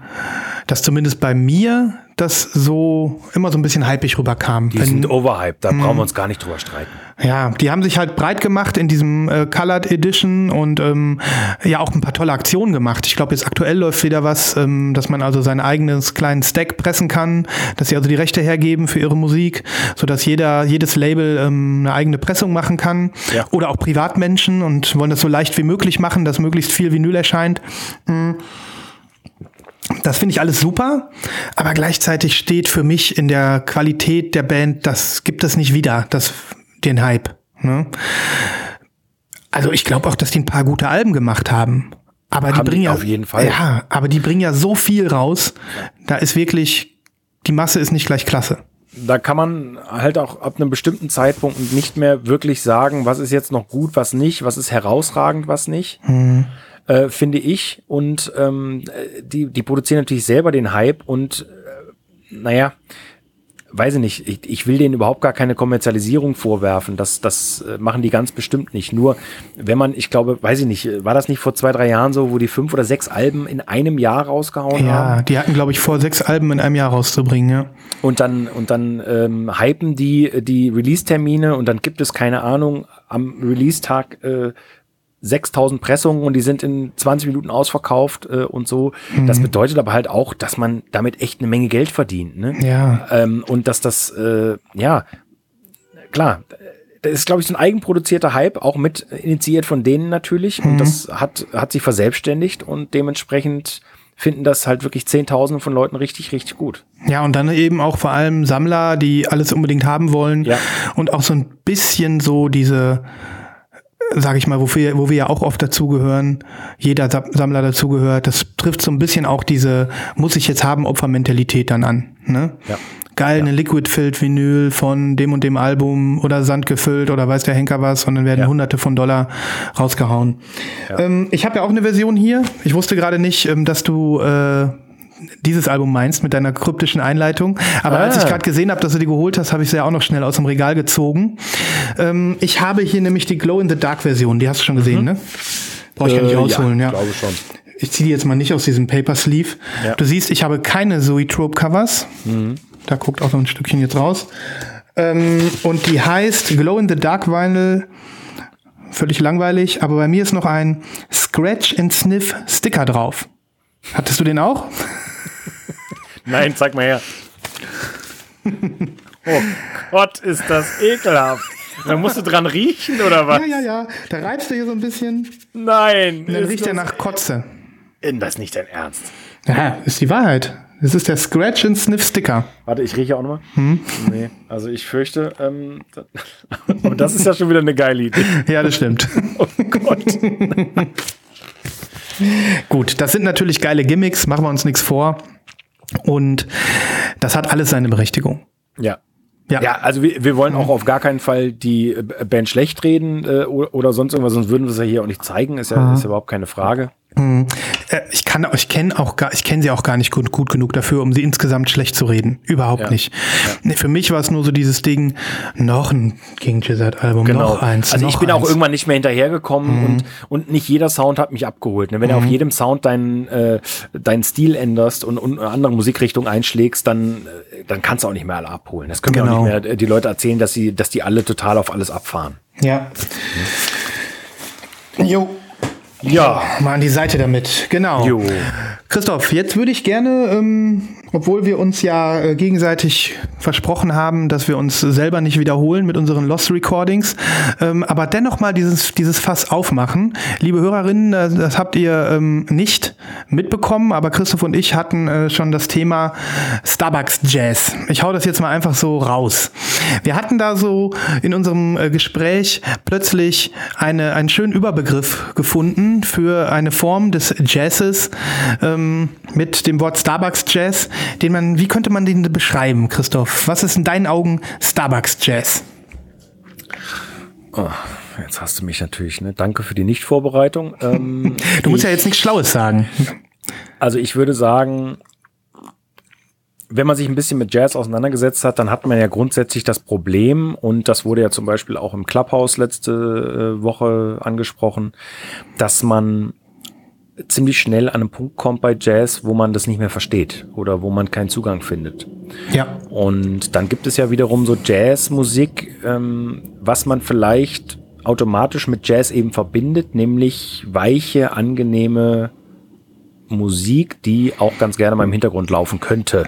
dass zumindest bei mir das so immer so ein bisschen hypig rüberkam. Die Wenn- sind overhyped, da Mhm. brauchen wir uns gar nicht drüber streiten. ja, die haben sich halt breit gemacht in diesem äh, Colored Edition und ähm, ja auch ein paar tolle Aktionen gemacht. Ich glaube, jetzt aktuell läuft wieder was, ähm, dass man also sein eigenes kleinen Stack pressen kann, dass sie also die Rechte hergeben für ihre Musik, so dass jeder jedes Label ähm, eine eigene Pressung machen kann Ja. oder auch Privatmenschen und wollen das so leicht wie möglich machen, dass möglichst viel Vinyl erscheint. Mm. Das finde ich alles super, aber gleichzeitig steht für mich in der Qualität der Band, das gibt es nicht wieder, das, den Hype. Ne? Also ich glaube auch, dass die ein paar gute Alben gemacht haben. Aber die Haben bringen ja auf jeden Fall. Ja, aber die bringen ja so viel raus. Da ist wirklich die Masse ist nicht gleich klasse. Da kann man halt auch ab einem bestimmten Zeitpunkt nicht mehr wirklich sagen, was ist jetzt noch gut, was nicht, was ist herausragend, was nicht. Mhm. Äh, finde ich. Und ähm, die, die produzieren natürlich selber den Hype und äh, naja, weiß ich nicht, ich, ich will denen überhaupt gar keine Kommerzialisierung vorwerfen. Das, das äh, machen die ganz bestimmt nicht. Nur, wenn man, ich glaube, weiß ich nicht, war das nicht vor zwei, drei Jahren so, wo die fünf oder sechs Alben in einem Jahr rausgehauen haben? Ja, die hatten, glaube ich, vor, sechs Alben in einem Jahr rauszubringen, ja. Und dann, und dann ähm, hypen die die Release-Termine und dann gibt es, keine Ahnung, am Release-Tag äh, 6000 Pressungen und die sind in 20 Minuten ausverkauft äh, und so. Das bedeutet aber halt auch, dass man damit echt eine Menge Geld verdient. Ne? Ja. Ähm, und dass das, äh, ja, klar, das ist, glaube ich, so ein eigenproduzierter Hype, auch mit initiiert von denen natürlich. Und das hat, hat sich verselbstständigt und dementsprechend finden das halt wirklich Zehntausende von Leuten richtig, richtig gut. Ja, und dann eben auch vor allem Sammler, die alles unbedingt haben wollen. Ja. Und auch so ein bisschen so diese, sage ich mal, wofür, wo wir ja auch oft dazugehören, jeder Sa- Sammler dazugehört, das trifft so ein bisschen auch diese muss ich jetzt haben Opfermentalität dann an. Ne? Ja. Geil, eine Liquid-Filled Vinyl von dem und dem Album oder Sand gefüllt oder weiß der Henker was und dann werden Ja. hunderte von Dollar rausgehauen. Ähm, ich habe ja auch eine Version hier. Ich wusste gerade nicht, ähm, dass du äh, dieses Album meinst mit deiner kryptischen Einleitung. Aber Ah. als ich gerade gesehen habe, dass du die geholt hast, habe ich sie ja auch noch schnell aus dem Regal gezogen. Ähm, ich habe hier nämlich die Glow in the Dark Version. Die hast du schon gesehen, ne? Brauche ich gar nicht Äh, rausholen, ja. glaube schon. Ich ziehe die jetzt mal nicht aus diesem Paper Sleeve. Ja. Du siehst, ich habe keine Zoetrope Covers. Da guckt auch noch ein Stückchen jetzt raus. Ähm, und die heißt Glow in the Dark Vinyl. Völlig langweilig, aber bei mir ist noch ein Scratch and Sniff Sticker drauf. Hattest du den auch? Nein, zeig mal her. Oh Gott, ist das ekelhaft. Da musst du dran riechen oder was? Ja, ja, ja. Da reibst du hier so ein bisschen. Nein. Dann ist riecht er nach Kotze. Das ist nicht dein Ernst. Ja, ist die Wahrheit. Das ist der Scratch and Sniff Sticker. Warte, ich rieche auch nochmal. Hm? Nee, also ich fürchte, ähm, aber das ist ja schon wieder eine geile Idee. Ja, das stimmt. Oh Gott. Gut, das sind natürlich geile Gimmicks, machen wir uns nichts vor. Und das hat alles seine Berechtigung. Ja. Ja. Ja, also wir, wir wollen auch auf gar keinen Fall die äh, Band schlecht reden äh, oder, sonst irgendwas, sonst würden wir es ja hier auch nicht zeigen, ist ja, ist ja überhaupt keine Frage. Äh, ich kann, ich kenne auch gar, ich kenne sie auch gar nicht gut, gut genug dafür, um sie insgesamt schlecht zu reden. Überhaupt Ja. nicht. Nee, für mich war es nur so dieses Ding, noch ein King Gizzard Album, noch eins. Also noch ich bin eins. Mhm. auch irgendwann nicht mehr hinterhergekommen und, und nicht jeder Sound hat mich abgeholt. Ne? Wenn du auf jedem Sound deinen, äh, deinen Stil änderst und, und eine andere Musikrichtung einschlägst, dann, äh, dann kannst du auch nicht mehr alle abholen. Das können Genau. auch nicht mehr äh, die Leute erzählen, dass sie, dass die alle total auf alles abfahren. Ja. Jo, Ja. mal an die Seite damit. Genau. Jo. Christoph, jetzt würde ich gerne, ähm, obwohl wir uns ja äh, gegenseitig versprochen haben, dass wir uns selber nicht wiederholen mit unseren Lost Recordings, ähm, aber dennoch mal dieses, dieses Fass aufmachen. Liebe Hörerinnen, äh, das habt ihr ähm, nicht mitbekommen, aber Christoph und ich hatten äh, schon das Thema Starbucks Jazz. Ich hau das jetzt mal einfach so raus. Wir hatten da so in unserem äh, Gespräch plötzlich eine, einen schönen Überbegriff gefunden für eine Form des Jazzes ähm, mit dem Wort Starbucks Jazz, den man, wie könnte man den beschreiben, Christoph? Was ist in deinen Augen Starbucks Jazz? Oh, jetzt hast du mich natürlich, ne? Danke für die Nichtvorbereitung. Ähm, Du musst ich, ja jetzt nichts Schlaues sagen. Also ich würde sagen, wenn man sich ein bisschen mit Jazz auseinandergesetzt hat, dann hat man ja grundsätzlich das Problem, und das wurde ja zum Beispiel auch im Clubhouse letzte äh, Woche angesprochen, dass man ziemlich schnell an einen Punkt kommt bei Jazz, wo man das nicht mehr versteht oder wo man keinen Zugang findet. Ja. Und dann gibt es ja wiederum so Jazzmusik, ähm, was man vielleicht automatisch mit Jazz eben verbindet, nämlich weiche, angenehme Musik, die auch ganz gerne mal im Hintergrund laufen könnte.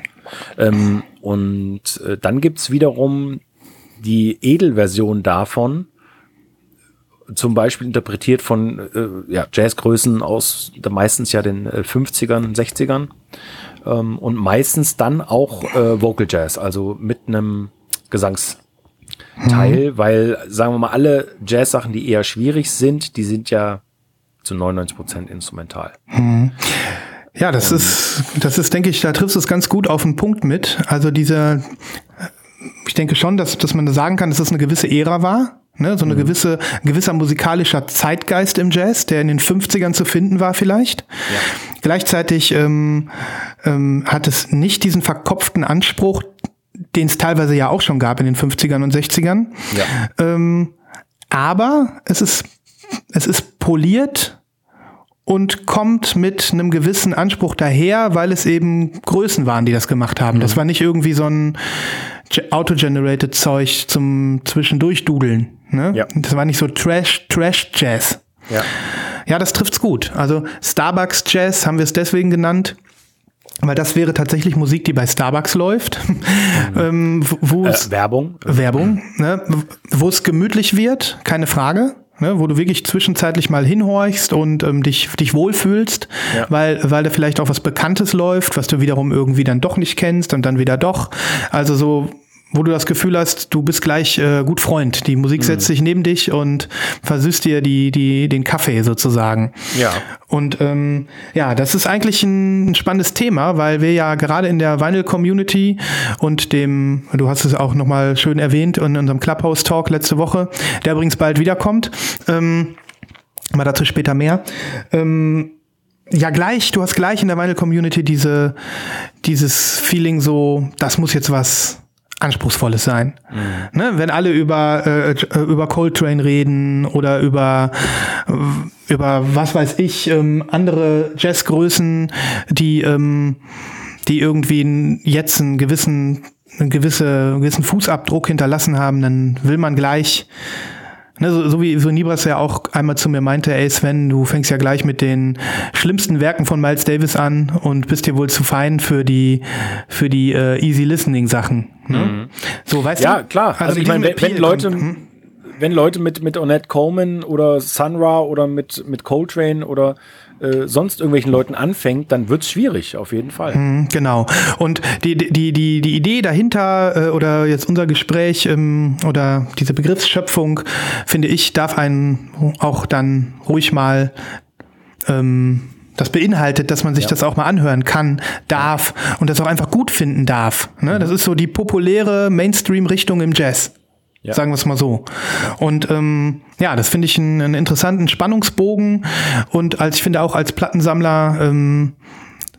Ähm, und äh, dann gibt's wiederum die Edelversion davon, zum Beispiel interpretiert von äh, ja, Jazzgrößen aus der meistens ja den äh, 50ern, 60ern ähm, und meistens dann auch äh, Vocal Jazz, also mit einem Gesangsteil, weil sagen wir mal alle Jazz-Sachen, die eher schwierig sind, die sind ja zu 99 Prozent instrumental. Ja, das ist, das ist, denke ich, da triffst du es ganz gut auf den Punkt mit. Also diese, ich denke schon, dass, dass man sagen kann, dass es eine gewisse Ära war. Ne, so eine gewisse, ein gewisser musikalischer Zeitgeist im Jazz, der in den 50ern zu finden war vielleicht. Gleichzeitig ähm, ähm, hat es nicht diesen verkopften Anspruch, den es teilweise ja auch schon gab in den 50ern und 60ern. Ja. Ähm, aber es ist, es ist poliert und kommt mit einem gewissen Anspruch daher, weil es eben Größen waren, die das gemacht haben. Das war nicht irgendwie so ein ge- auto-generated Zeug zum zwischendurchdudeln. Ne? Ja. Das war nicht so Trash, Trash Jazz. Ja. Ja, das trifft's gut. Also Starbucks Jazz haben wir es deswegen genannt, weil das wäre tatsächlich Musik, die bei Starbucks läuft, ähm, wo- Äh, Werbung. Werbung, ne, wo es gemütlich wird, keine Frage. Ne, wo du wirklich zwischenzeitlich mal hinhorchst und ähm, dich, dich wohlfühlst, Ja. weil, weil da vielleicht auch was Bekanntes läuft, was du wiederum irgendwie dann doch nicht kennst und dann wieder doch. Also so, wo du das Gefühl hast, du bist gleich äh, gut Freund. Die Musik setzt sich neben dich und versüßt dir die, die, den Kaffee sozusagen. Ja. Und ähm, ja, das ist eigentlich ein spannendes Thema, weil wir ja gerade in der Vinyl-Community und dem, du hast es auch nochmal schön erwähnt in unserem Clubhouse-Talk letzte Woche, der übrigens bald wiederkommt, ähm, aber dazu später mehr. Ähm, ja, gleich, du hast gleich in der Vinyl-Community diese, dieses Feeling so, das muss jetzt was Anspruchsvolles sein. Ne? Wenn alle über, äh, äh, über Coltrane reden oder über, äh, über was weiß ich, ähm, andere Jazzgrößen, die, ähm, die irgendwie jetzt einen gewissen, einen gewisse, gewissen Fußabdruck hinterlassen haben, dann will man gleich Ne, so, so wie so Nibras ja auch einmal zu mir meinte, ey Sven, du fängst ja gleich mit den schlimmsten Werken von Miles Davis an und bist dir wohl zu fein für die für die äh, easy listening Sachen. Ne? So, weißt Ja, du? klar. Also, ich mit meine, wenn, wenn Leute, kommt- hm? wenn Leute mit, mit Ornette Coleman oder Sun Ra oder mit, mit Coltrane oder äh, sonst irgendwelchen Leuten anfängt, dann wird's schwierig, auf jeden Fall. Mhm, Genau. Und die, die, die, die Idee dahinter äh, oder jetzt unser Gespräch ähm, oder diese Begriffsschöpfung, finde ich, darf einen auch dann ruhig mal ähm, das beinhaltet, dass man sich das auch mal anhören kann, darf und das auch einfach gut finden darf. Ne? Das ist so die populäre Mainstream-Richtung im Jazz. Ja. Sagen wir es mal so. Und ähm, ja, das finde ich einen, einen, interessanten Spannungsbogen. Und als ich finde auch als Plattensammler ähm,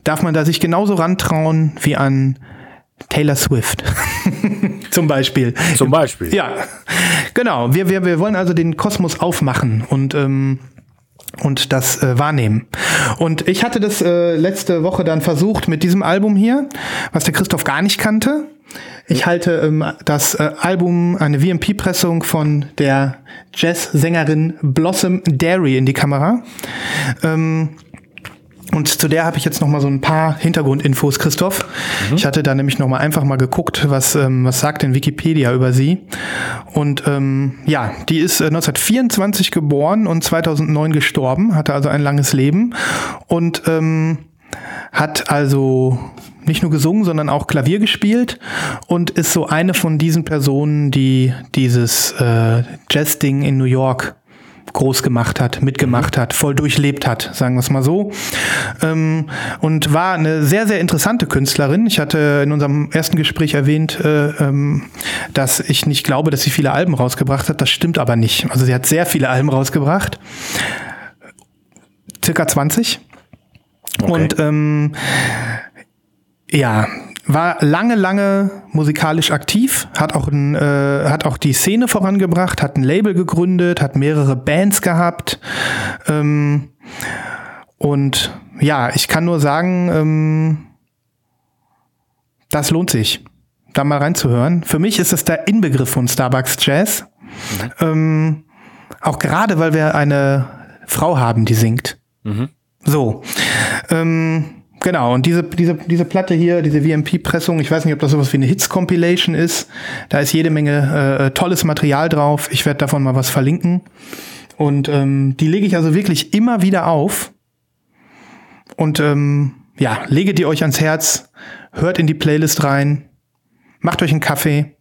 darf man da sich genauso rantrauen wie an Taylor Swift. Zum Beispiel. Zum Beispiel. Ja, genau. Wir, wir, wir wollen also den Kosmos aufmachen und ähm, und das äh, wahrnehmen. Und ich hatte das äh, letzte Woche dann versucht mit diesem Album hier, was der Christoph gar nicht kannte. Ich halte ähm, das äh, Album, eine VMP-Pressung von der Jazz-Sängerin Blossom Dairy in die Kamera. Ähm, und zu der habe ich jetzt noch mal so ein paar Hintergrundinfos, Christoph. Mhm. Ich hatte da nämlich noch mal einfach mal geguckt, was ähm, was sagt denn Wikipedia über sie. Und ähm, ja, die ist äh, 1924 geboren und 2009 gestorben, hatte also ein langes Leben und ähm, hat also nicht nur gesungen, sondern auch Klavier gespielt und ist so eine von diesen Personen, die dieses äh, Jazz-Ding in New York groß gemacht hat, mitgemacht hat, voll durchlebt hat, sagen wir es mal so. Ähm, und war eine sehr, sehr interessante Künstlerin. Ich hatte in unserem ersten Gespräch erwähnt, äh, ähm, dass ich nicht glaube, dass sie viele Alben rausgebracht hat. Das stimmt aber nicht. Also sie hat sehr viele Alben rausgebracht. Circa 20. Okay. Und ähm, ja, war lange, lange musikalisch aktiv, hat auch, ein, äh, hat auch die Szene vorangebracht, hat ein Label gegründet, hat mehrere Bands gehabt. Ähm, und ja, ich kann nur sagen, ähm, das lohnt sich, da mal reinzuhören. Für mich ist es der Inbegriff von Starbucks Jazz. Mhm. Ähm, auch gerade, weil wir eine Frau haben, die singt. Mhm. So. Ähm, Genau, und diese, diese, diese Platte hier, diese VMP-Pressung, ich weiß nicht, ob das sowas wie eine Hits-Compilation ist. Da ist jede Menge äh, tolles Material drauf. Ich werde davon mal was verlinken. Und ähm, die lege ich also wirklich immer wieder auf. Und ähm, ja, lege die euch ans Herz, hört in die Playlist rein, macht euch einen Kaffee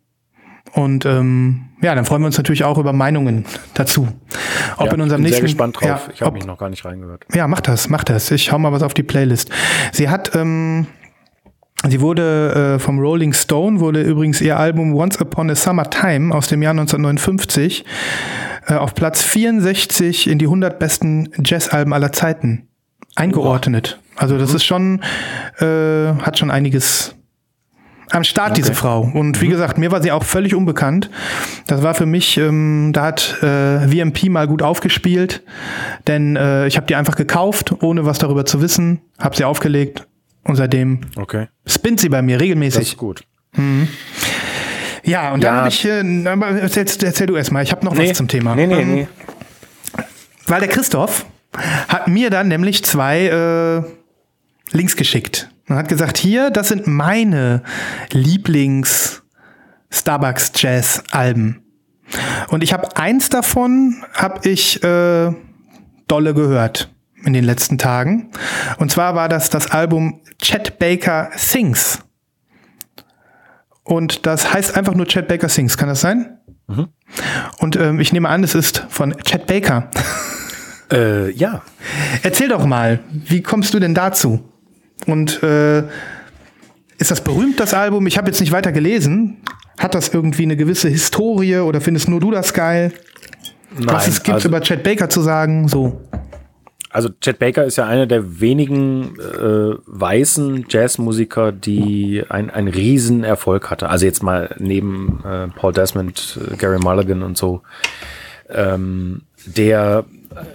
und ähm, ja, dann freuen wir uns natürlich auch über Meinungen dazu. Ob ja, in unserem ich bin nächsten. Sehr gespannt drauf. Ja, ich habe mich noch gar nicht reingehört. Ja, mach das, mach das. Ich hau mal was auf die Playlist. Sie hat, ähm, sie wurde äh, vom Rolling Stone wurde übrigens ihr Album Once Upon a Summer Time aus dem Jahr 1959 äh, auf Platz 64 in die 100 besten Jazzalben aller Zeiten eingeordnet. Also das mhm. ist schon, äh, hat schon einiges am Start, okay. diese Frau. Und wie mhm. gesagt, mir war sie auch völlig unbekannt. Das war für mich, ähm, da hat äh, VMP mal gut aufgespielt, denn äh, ich habe die einfach gekauft, ohne was darüber zu wissen, habe sie aufgelegt und seitdem okay. spinnt sie bei mir regelmäßig. Das ist gut. Mhm. Ja, und ja. dann habe ich, äh, erzähl, erzähl du erst mal, ich habe noch nee. was zum Thema. Nee, nee, ähm, nee. Weil der Christoph hat mir dann nämlich zwei äh, Links geschickt. Man hat gesagt, hier, das sind meine Lieblings Starbucks Jazz Alben. Und ich habe eins davon, habe ich äh, dolle gehört in den letzten Tagen. Und zwar war das das Album Chet Baker Sings. Und das heißt einfach nur Chet Baker Sings, kann das sein? Mhm. Und ähm, ich nehme an, es ist von Chet Baker. Äh, ja. Erzähl doch mal, wie kommst du denn dazu? Und äh, ist das berühmt, das Album? Ich habe jetzt nicht weiter gelesen. Hat das irgendwie eine gewisse Historie oder findest nur du das geil? Nein, Was es gibt also, über Chad Baker zu sagen? So. Also Chad Baker ist ja einer der wenigen äh, weißen Jazzmusiker, die ein, einen riesen Erfolg hatte. Also jetzt mal neben äh, Paul Desmond, äh, Gary Mulligan und so. Ähm, der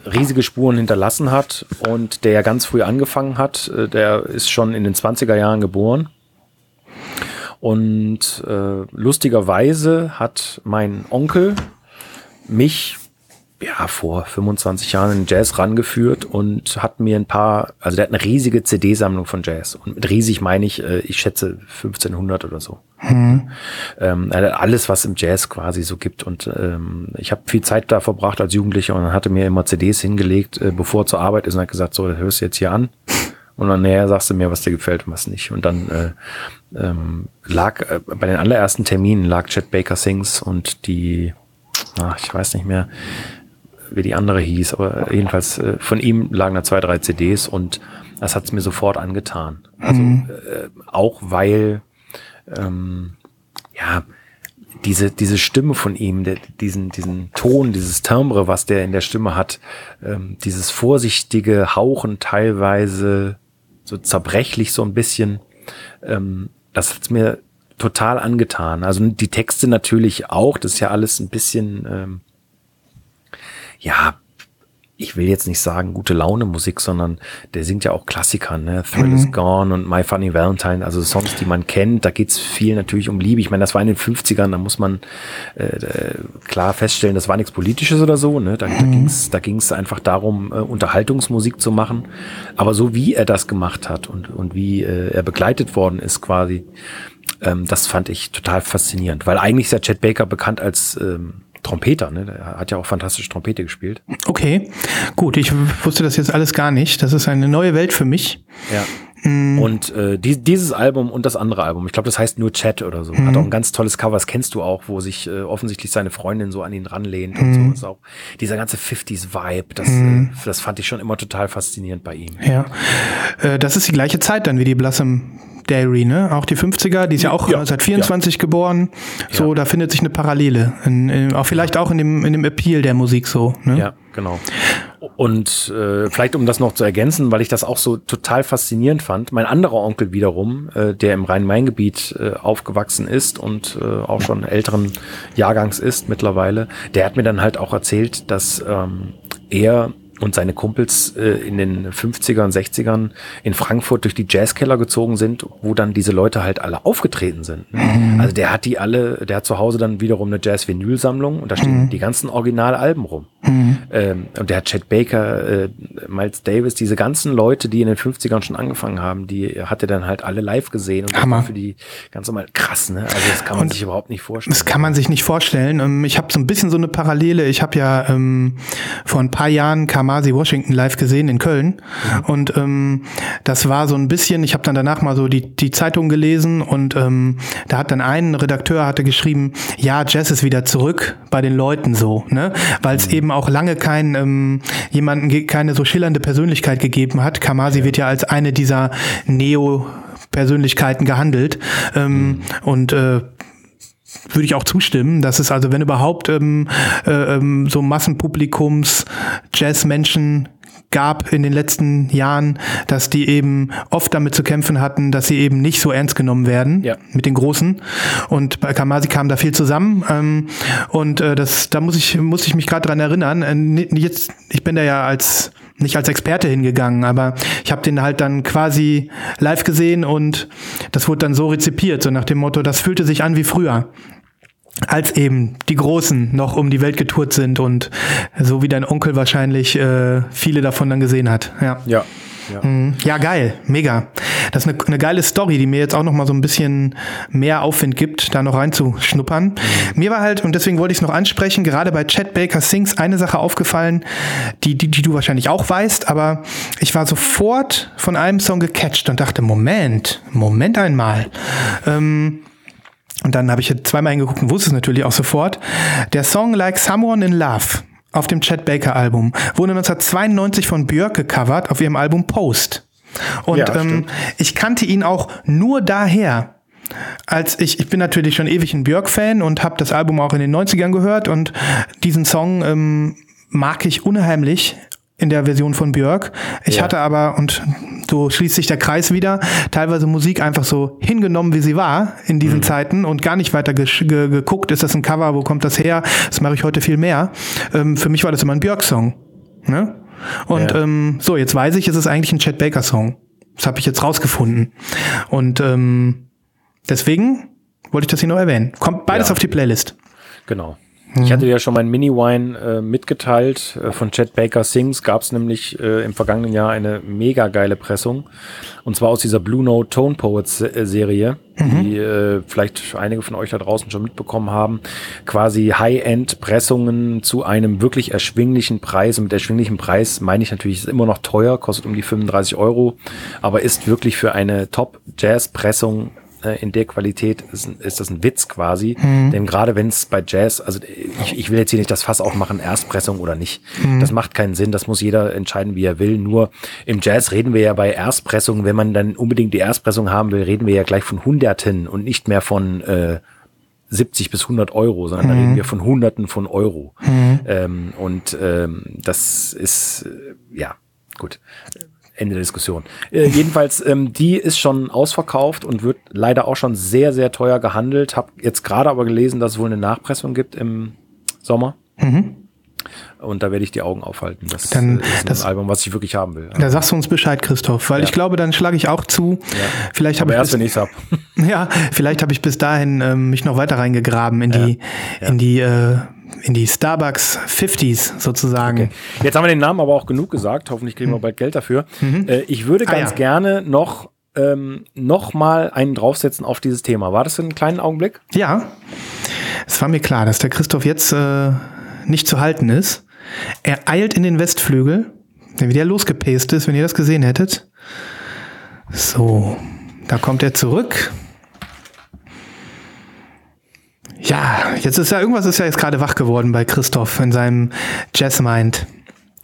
riesige Spuren hinterlassen hat und der ganz früh angefangen hat. Äh, der ist schon in den 20er Jahren geboren. Und äh, lustigerweise hat mein Onkel mich ja, vor 25 Jahren in Jazz rangeführt und hat mir ein paar, also der hat eine riesige CD-Sammlung von Jazz. Und mit riesig meine ich, äh, ich schätze 1500 oder so. Mhm. Ähm, alles, was im Jazz quasi so gibt. Und ähm, ich habe viel Zeit da verbracht als Jugendlicher und hatte mir immer CDs hingelegt, äh, bevor zur Arbeit ist und hat gesagt, so, das hörst du jetzt hier an. Und dann näher sagst du mir, was dir gefällt und was nicht. Und dann äh, ähm, lag äh, bei den allerersten Terminen lag Chet Baker Sings und die, ach, ich weiß nicht mehr, wie die andere hieß, aber jedenfalls äh, von ihm lagen da zwei, drei CDs und das hat es mir sofort angetan. Also mhm. äh, auch weil ähm, ja diese, diese Stimme von ihm, der, diesen, diesen Ton, dieses Timbre, was der in der Stimme hat, ähm, dieses vorsichtige Hauchen teilweise, so zerbrechlich so ein bisschen, ähm, das hat's mir total angetan. Also die Texte natürlich auch, das ist ja alles ein bisschen, ähm, ja, ich will jetzt nicht sagen gute Laune Musik, sondern der singt ja auch Klassiker, ne? Thrill mhm. is Gone und My Funny Valentine, also Songs, die man kennt. Da geht's viel natürlich um Liebe. Ich meine, das war in den 50ern, da muss man äh, klar feststellen, das war nichts Politisches oder so. Ne? Da, mhm. da ging's, da ging's einfach darum, äh, Unterhaltungsmusik zu machen. Aber so wie er das gemacht hat und, und wie äh, er begleitet worden ist quasi, ähm, das fand ich total faszinierend. Weil eigentlich ist ja Chet Baker bekannt als ähm, Trompeter, ne? Der hat ja auch fantastisch Trompete gespielt. Okay, gut, ich wusste das jetzt alles gar nicht. Das ist eine neue Welt für mich. Ja. Mm. Und äh, die, dieses Album und das andere Album, ich glaube, das heißt nur Chat oder so, mm. hat auch ein ganz tolles Cover, das kennst du auch, wo sich äh, offensichtlich seine Freundin so an ihn ranlehnt mm. und so. Ist auch dieser ganze 50s-Vibe, das, äh, das fand ich schon immer total faszinierend bei ihm. Ja, äh, das ist die gleiche Zeit dann wie die Blossom Dairy, ne? Auch die 50er, die ist ja auch ja, 1924 ja. geboren. So, ja. da findet sich eine Parallele. In, in, auch vielleicht auch in dem, in dem Appeal der Musik so. Ne? Ja, genau. Und äh, vielleicht um das noch zu ergänzen, weil ich das auch so total faszinierend fand. Mein anderer Onkel wiederum, äh, der im Rhein-Main-Gebiet äh, aufgewachsen ist und äh, auch schon älteren Jahrgangs ist mittlerweile, der hat mir dann halt auch erzählt, dass ähm, er und seine Kumpels äh, in den 50ern, 60ern in Frankfurt durch die Jazzkeller gezogen sind, wo dann diese Leute halt alle aufgetreten sind. Ne? Mhm. Also der hat die alle, der hat zu Hause dann wiederum eine Jazz-Vinyl-Sammlung und da stehen mhm. die ganzen Originalalben rum. Mhm. Ähm, und der hat Chet Baker, äh, Miles Davis, diese ganzen Leute, die in den 50ern schon angefangen haben, die hat er dann halt alle live gesehen und Hammer. für die ganz normal krass, ne? Also das kann man und sich überhaupt nicht vorstellen. Das kann man sich nicht vorstellen. Ähm, ich habe so ein bisschen so eine Parallele. Ich habe ja ähm, vor ein paar Jahren Kamasi Washington live gesehen in Köln und ähm, das war so ein bisschen. Ich habe dann danach mal so die die Zeitung gelesen und ähm, da hat dann ein Redakteur hatte geschrieben, ja Jazz ist wieder zurück bei den Leuten so, ne? Weil es mhm. eben eben auch lange kein, ähm, jemanden, keine so schillernde Persönlichkeit gegeben hat. Kamasi ja. wird ja als eine dieser Neo Persönlichkeiten gehandelt ähm, mhm. und äh, würde ich auch zustimmen. dass es also, wenn überhaupt ähm, äh, ähm, so Massenpublikums Jazzmenschen gab in den letzten Jahren, dass die eben oft damit zu kämpfen hatten, dass sie eben nicht so ernst genommen werden ja. mit den Großen. Und bei Kamasi kam da viel zusammen. Ähm, und äh, das, da muss ich, muss ich mich gerade dran erinnern. Äh, jetzt, ich bin da ja als nicht als Experte hingegangen, aber ich habe den halt dann quasi live gesehen und das wurde dann so rezipiert, so nach dem Motto, das fühlte sich an wie früher als eben die Großen noch um die Welt getourt sind und so wie dein Onkel wahrscheinlich äh, viele davon dann gesehen hat. Ja. Ja. Ja. Mhm. ja, geil, mega. Das ist eine, eine, geile Story, die mir jetzt auch noch mal so ein bisschen mehr Aufwind gibt, da noch reinzuschnuppern. Mhm. Mir war halt, und deswegen wollte ich es noch ansprechen, gerade bei Chad Baker Sings eine Sache aufgefallen, die, die, die du wahrscheinlich auch weißt, aber ich war sofort von einem Song gecatcht und dachte, Moment, Moment einmal. Ähm, und dann habe ich zweimal hingeguckt und wusste es natürlich auch sofort. Der Song Like Someone in Love auf dem Chad Baker Album. Wurde 1992 von Björk gecovert auf ihrem Album Post. Und ja, ähm, ich kannte ihn auch nur daher, als ich, ich bin natürlich schon ewig ein Björk-Fan und habe das Album auch in den 90ern gehört und diesen Song ähm, mag ich unheimlich in der Version von Björk. Ich ja. hatte aber, und so schließt sich der Kreis wieder, teilweise Musik einfach so hingenommen, wie sie war in diesen mhm. Zeiten und gar nicht weiter ge ge geguckt, ist das ein Cover, wo kommt das her? Das mache ich heute viel mehr. Ähm, für mich war das immer ein Björk-Song. Ne? Und ja. ähm, so, jetzt weiß ich, es ist eigentlich ein Chad Baker-Song. Das habe ich jetzt rausgefunden. Und ähm, deswegen wollte ich das hier noch erwähnen. Kommt beides ja. auf die Playlist. Genau. Ich hatte ja schon mein Mini-Wine äh, mitgeteilt. Äh, von Chad Baker Sings gab es nämlich äh, im vergangenen Jahr eine mega geile Pressung. Und zwar aus dieser Blue Note Tone Poets äh, Serie, mhm. die äh, vielleicht einige von euch da draußen schon mitbekommen haben. Quasi High-End-Pressungen zu einem wirklich erschwinglichen Preis. Und mit erschwinglichem Preis meine ich natürlich, ist immer noch teuer, kostet um die 35 Euro, aber ist wirklich für eine Top-Jazz-Pressung äh, in der Qualität ist, ist das ein Witz quasi. Mhm. Denn gerade wenn es bei Jazz, also ich, ich will jetzt hier nicht das Fass aufmachen, Erstpressung oder nicht. Mhm. Das macht keinen Sinn. Das muss jeder entscheiden, wie er will. Nur im Jazz reden wir ja bei Erstpressung, wenn man dann unbedingt die Erstpressung haben will, reden wir ja gleich von Hunderten und nicht mehr von äh, 70 bis 100 Euro, sondern da reden wir von Hunderten von Euro. Ähm, und ähm, das ist, äh, ja, gut. Ende der Diskussion. Äh, jedenfalls, ähm, die ist schon ausverkauft und wird leider auch schon sehr, sehr teuer gehandelt. Hab jetzt gerade aber gelesen, dass es wohl eine Nachpressung gibt im Sommer. Und da werde ich die Augen aufhalten. Das Dann- äh, ist das- Album, was ich wirklich haben will. Da sagst du uns Bescheid, Christoph, weil Ja. ich glaube, dann schlage ich auch zu. Vielleicht habe ich erst, bis, wenn hab. ja, vielleicht habe ich bis dahin ähm, mich noch weiter reingegraben in die in die äh, in die Starbucks 50s sozusagen. Jetzt haben wir den Namen aber auch genug gesagt. Hoffentlich kriegen wir bald Geld dafür. Äh, ich würde Ah, ganz ja. gerne noch, ähm, noch mal einen draufsetzen auf dieses Thema. War das für einen kleinen Augenblick? Ja, es war mir klar, dass der Christoph jetzt äh, nicht zu halten ist. Er eilt in den Westflügel, der wie der losgepaced ist, wenn ihr das gesehen hättet. So, da kommt er zurück. Ja, jetzt ist ja irgendwas ist ja jetzt gerade wach geworden bei Christoph in seinem Jazzmind.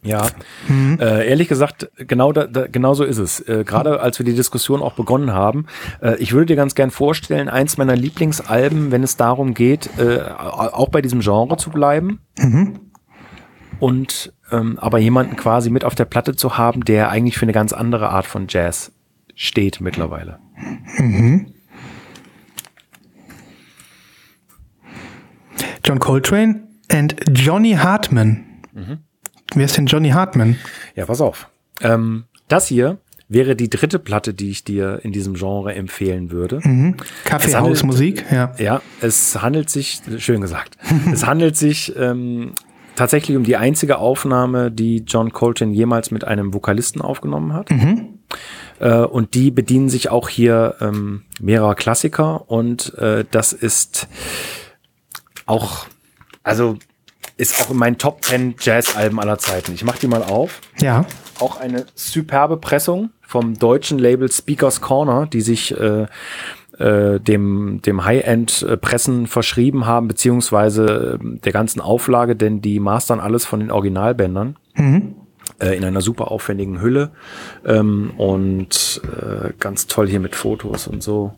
Ja, Mhm. äh, ehrlich gesagt, genau, da, da, genau so ist es. Äh, Gerade als wir die Diskussion auch begonnen haben, äh, ich würde dir ganz gern vorstellen, eins meiner Lieblingsalben, wenn es darum geht, äh, auch bei diesem Genre zu bleiben und ähm, aber jemanden quasi mit auf der Platte zu haben, der eigentlich für eine ganz andere Art von Jazz steht mittlerweile. John Coltrane and Johnny Hartman. Wer ist denn Johnny Hartman? Ja, pass auf. Ähm, das hier wäre die dritte Platte, die ich dir in diesem Genre empfehlen würde. Kaffeehausmusik, ja. Ja, es handelt sich, schön gesagt, es handelt sich ähm, tatsächlich um die einzige Aufnahme, die John Coltrane jemals mit einem Vokalisten aufgenommen hat. Äh, und die bedienen sich auch hier ähm, mehrerer Klassiker und äh, das ist auch, also ist auch in meinen Top 10 Jazz-Alben aller Zeiten. Ich mach die mal auf Ja. auch eine superbe Pressung vom deutschen Label Speakers Corner, die sich äh, äh, dem, dem High-End-Pressen verschrieben haben, beziehungsweise äh, der ganzen Auflage, denn die mastern alles von den Originalbändern. Äh, in einer super aufwendigen Hülle ähm, und äh, ganz toll hier mit Fotos und so.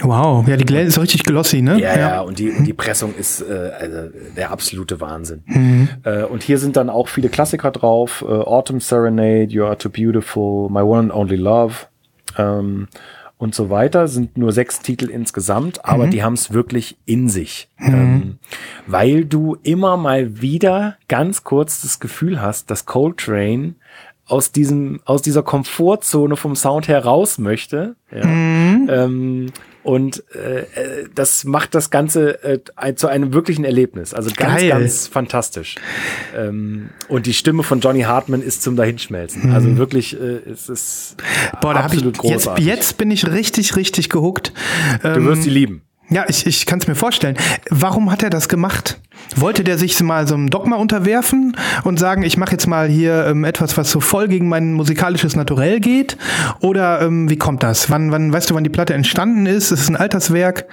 Wow, ja, die Gläser ist richtig glossy, ne? Ja, ja, und die, die Pressung ist äh, also der absolute Wahnsinn. Äh, und hier sind dann auch viele Klassiker drauf. Äh, Autumn Serenade, You Are Too Beautiful, My One and Only Love ähm, und so weiter. Sind nur sechs Titel insgesamt, aber die haben es wirklich in sich. Ähm, weil du immer mal wieder ganz kurz das Gefühl hast, dass Coltrane aus diesem, aus dieser Komfortzone vom Sound her raus möchte. Ja. Ähm, und äh, äh, das macht das Ganze äh, zu einem wirklichen Erlebnis. Also ganz, Geil. ganz fantastisch. Ähm, und die Stimme von Johnny Hartman ist zum Dahinschmelzen. Also wirklich, äh, es ist Boah, da habe ich absolut jetzt, großartig. jetzt bin ich richtig, richtig gehuckt. Ähm, du wirst sie lieben. Ja, ich, ich kann es mir vorstellen. Warum hat er das gemacht? Wollte der sich mal so einem Dogma unterwerfen und sagen, ich mache jetzt mal hier ähm, etwas, was so voll gegen mein musikalisches Naturell geht? Oder ähm, wie kommt das? Wann, wann, weißt du, wann die Platte entstanden ist? Ist es ein Alterswerk?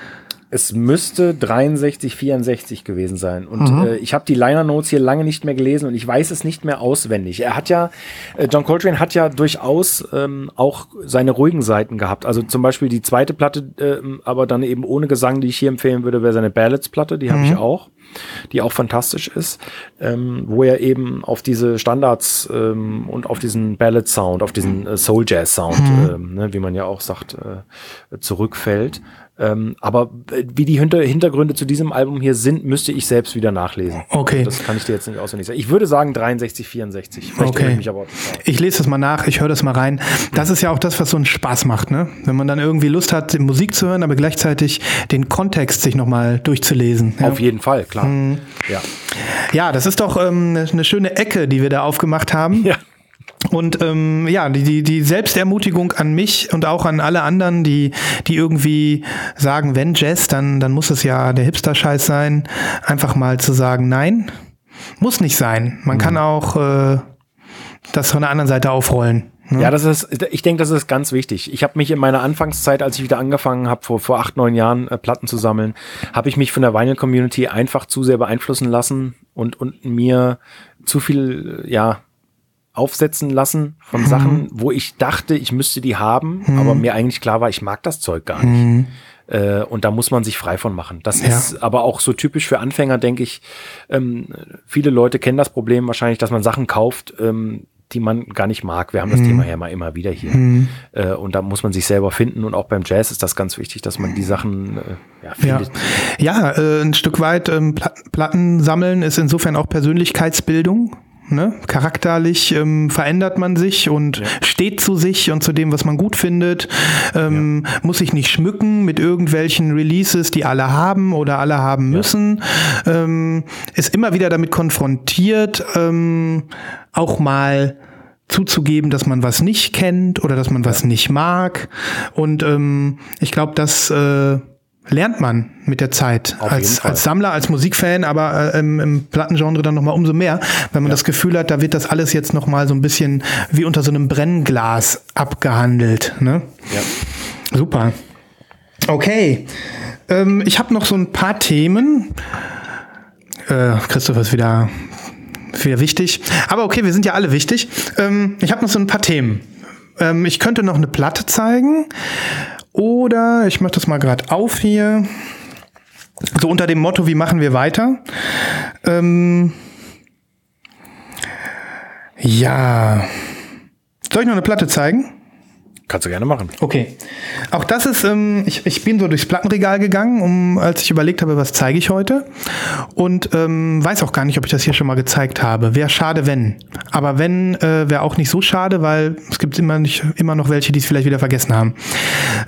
Es müsste 63, 64 gewesen sein. Und äh, ich habe die Liner Notes hier lange nicht mehr gelesen und ich weiß es nicht mehr auswendig. Er hat ja, äh, John Coltrane hat ja durchaus ähm, auch seine ruhigen Seiten gehabt. Also zum Beispiel die zweite Platte, ähm, aber dann eben ohne Gesang, die ich hier empfehlen würde, wäre seine Ballads-Platte, die habe ich auch, die auch fantastisch ist, ähm, wo er eben auf diese Standards ähm, und auf diesen Ballad-Sound, auf diesen äh, Soul-Jazz-Sound, ähm, ne, wie man ja auch sagt, äh, zurückfällt. Ähm, aber äh, wie die Hinter Hintergründe zu diesem Album hier sind, müsste ich selbst wieder nachlesen. Okay. Das kann ich dir jetzt nicht auswendig sagen. Ich würde sagen 63, 64. Vielleicht Okay. ich. Ich lese das mal nach, ich höre das mal rein. Das ist ja auch das, was so einen Spaß macht, ne? Wenn man dann irgendwie Lust hat, Musik zu hören, aber gleichzeitig den Kontext sich nochmal durchzulesen. Ja. Auf jeden Fall, klar. Mhm. Ja. Ja, das ist doch ähm, eine schöne Ecke, die wir da aufgemacht haben. Ja. Und ähm, ja, die, die, die Selbstermutigung an mich und auch an alle anderen, die, die irgendwie sagen, wenn Jazz, dann, dann muss es ja der Hipster-Scheiß sein, einfach mal zu sagen, nein, muss nicht sein. Man kann auch äh, das von der anderen Seite aufrollen. ne? Ja, das ist, ich denke, das ist ganz wichtig. Ich habe mich in meiner Anfangszeit, als ich wieder angefangen habe, vor, vor acht, neun Jahren äh, Platten zu sammeln, habe ich mich von der Vinyl-Community einfach zu sehr beeinflussen lassen und, und mir zu viel, ja, aufsetzen lassen von Sachen, wo ich dachte, ich müsste die haben, aber mir eigentlich klar war, ich mag das Zeug gar nicht. Äh, und da muss man sich frei von machen. Das Ja. ist aber auch so typisch für Anfänger, denke ich. Ähm, viele Leute kennen das Problem wahrscheinlich, dass man Sachen kauft, ähm, die man gar nicht mag. Wir haben Mhm. das Thema ja mal immer wieder hier. Äh, und da muss man sich selber finden. Und auch beim Jazz ist das ganz wichtig, dass man die Sachen äh, ja, Ja, findet. ja äh, ein Stück weit ähm, Pla- Platten sammeln ist insofern auch Persönlichkeitsbildung. Ne? Charakterlich ähm, verändert man sich und steht zu sich und zu dem, was man gut findet. Ähm, Muss sich nicht schmücken mit irgendwelchen Releases, die alle haben oder alle haben müssen. Ähm, ist immer wieder damit konfrontiert, ähm, auch mal zuzugeben, dass man was nicht kennt oder dass man was nicht mag. Und ähm, ich glaube, das äh, lernt man mit der Zeit Auf als, als Sammler, als Musikfan, aber äh, im, im Plattengenre dann nochmal umso mehr, wenn man das Gefühl hat, da wird das alles jetzt nochmal so ein bisschen wie unter so einem Brennglas abgehandelt. Ne? Ja. Super. Okay. Ähm, ich habe noch so ein paar Themen. Äh, Christoph ist wieder, wieder wichtig. Aber okay, wir sind ja alle wichtig. Ähm, ich habe noch so ein paar Themen. Ähm, ich könnte noch eine Platte zeigen. Oder ich mache das mal gerade auf hier. So unter dem Motto, wie machen wir weiter? Ähm, ja. Soll ich noch eine Platte zeigen? Kannst du gerne machen. Okay. Auch das ist, ähm, ich, ich bin so durchs Plattenregal gegangen, um, als ich überlegt habe, was zeige ich heute. Und ähm, weiß auch gar nicht, ob ich das hier schon mal gezeigt habe. Wäre schade, wenn. Aber wenn, äh, wäre auch nicht so schade, weil es gibt immer, nicht, immer noch welche, die es vielleicht wieder vergessen haben.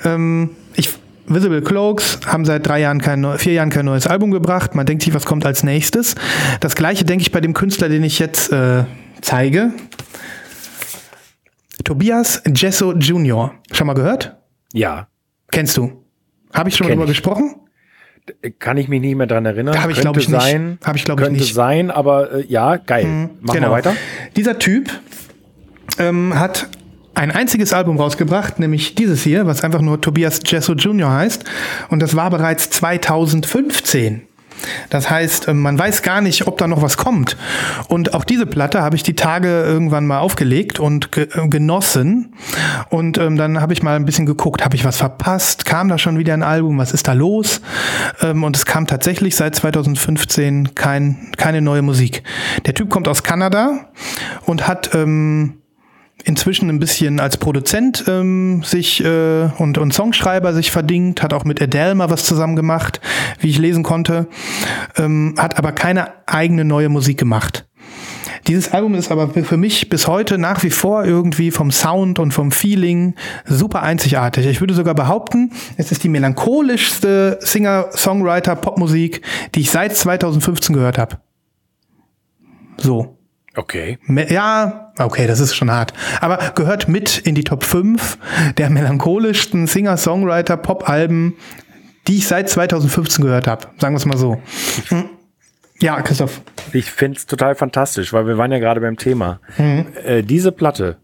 Ähm, ich, Visible Cloaks haben seit drei Jahren kein, vier Jahren kein neues Album gebracht. Man denkt sich, was kommt als nächstes. Das gleiche denke ich bei dem Künstler, den ich jetzt äh, zeige. Tobias Gesso Jr. Schon mal gehört? Ja. Kennst du? Habe ich schon mal drüber gesprochen? Kann ich mich nicht mehr dran erinnern. Hab ich, Könnte glaub ich, nicht. sein. Hab ich, glaub ich, Könnte nicht. sein, aber äh, ja, geil. Machen wir weiter. Dieser Typ ähm, hat ein einziges Album rausgebracht, nämlich dieses hier, was einfach nur Tobias Gesso Jr. heißt. Und das war bereits 2015. Das heißt, ähm, man weiß gar nicht, ob da noch was kommt. Und auch diese Platte habe ich die Tage irgendwann mal aufgelegt und ge äh, genossen. Und ähm, dann habe ich mal ein bisschen geguckt, habe ich was verpasst? Kam da schon wieder ein Album? Was ist da los? Ähm, und es kam tatsächlich seit 2015 kein, keine neue Musik. Der Typ kommt aus Kanada und hat ähm, inzwischen ein bisschen als Produzent ähm, sich äh, und, und Songschreiber sich verdingt, hat auch mit Adele mal was zusammen gemacht, wie ich lesen konnte, ähm, hat aber keine eigene neue Musik gemacht. Dieses Album ist aber für mich bis heute nach wie vor irgendwie vom Sound und vom Feeling super einzigartig. Ich würde sogar behaupten, es ist die melancholischste Singer-Songwriter-Popmusik, die ich seit 2015 gehört habe. So. Okay. Ja, okay, das ist schon hart. Aber gehört mit in die Top 5 der melancholischsten Singer-Songwriter-Pop-Alben, die ich seit 2015 gehört habe. Sagen wir es mal so. Hm. Ja, Christoph. Ich finde es total fantastisch, weil wir waren ja gerade beim Thema. Mhm. Äh, diese Platte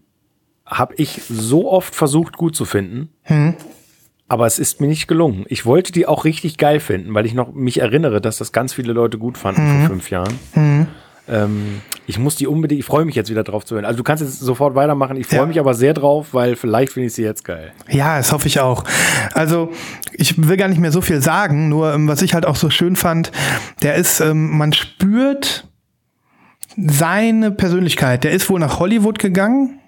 habe ich so oft versucht gut zu finden, Mhm. aber es ist mir nicht gelungen. Ich wollte die auch richtig geil finden, weil ich noch mich erinnere, dass das ganz viele Leute gut fanden Mhm. vor fünf Jahren. Ähm, ich muss die unbedingt, ich freue mich jetzt wieder drauf zu hören. Also du kannst jetzt sofort weitermachen. Ich freue Ja. mich aber sehr drauf, weil vielleicht finde ich sie jetzt geil. Ja, das hoffe ich auch. Also, ich will gar nicht mehr so viel sagen, nur ähm, was ich halt auch so schön fand, der ist, ähm, man spürt seine Persönlichkeit. Der ist wohl nach Hollywood gegangen.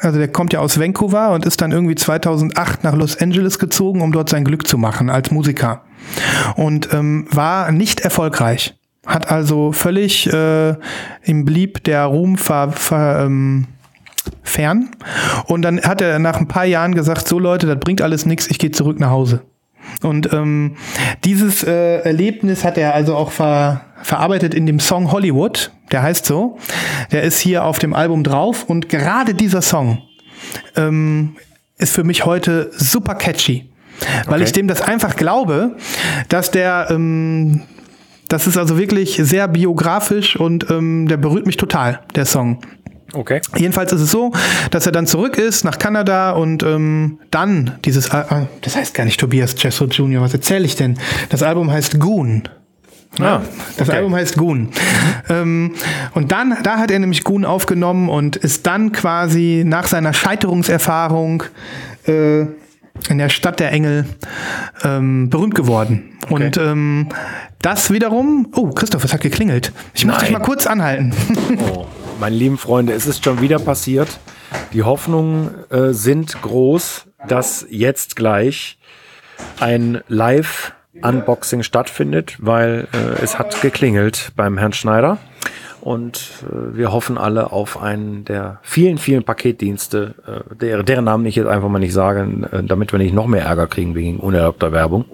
Also der kommt ja aus Vancouver und ist dann irgendwie 2008 nach Los Angeles gezogen, um dort sein Glück zu machen als Musiker. Und ähm, war nicht erfolgreich. Hat also völlig, äh, ihm blieb der Ruhm ver, ver, ähm, fern. Und dann hat er nach ein paar Jahren gesagt, so Leute, das bringt alles nichts, ich gehe zurück nach Hause. Und ähm, dieses äh, Erlebnis hat er also auch ver verarbeitet in dem Song Hollywood, der heißt so. Der ist hier auf dem Album drauf und gerade dieser Song ähm, ist für mich heute super catchy, weil Okay. ich dem das einfach glaube, dass der ähm, das ist also wirklich sehr biografisch und ähm, der berührt mich total, der Song. Okay. Jedenfalls ist es so, dass er dann zurück ist nach Kanada und ähm, dann dieses, Al- äh, das heißt gar nicht Tobias Jesso Jr., was erzähle ich denn? Das Album heißt Goon. Ah, Das okay. Album heißt Goon. Ähm, und dann, da hat er nämlich Goon aufgenommen und ist dann quasi nach seiner Scheiterungserfahrung äh, in der Stadt der Engel ähm, berühmt geworden. Okay. Und ähm, das wiederum, oh, Christoph, es hat geklingelt. Ich muss dich mal kurz anhalten. Oh, meine lieben Freunde, es ist schon wieder passiert. Die Hoffnungen äh, sind groß, dass jetzt gleich ein Live-Unboxing stattfindet, weil äh, es hat geklingelt beim Herrn Schneider. Und äh, wir hoffen alle auf einen der vielen, vielen Paketdienste, äh, der, deren Namen ich jetzt einfach mal nicht sage, äh, damit wir nicht noch mehr Ärger kriegen wegen unerlaubter Werbung.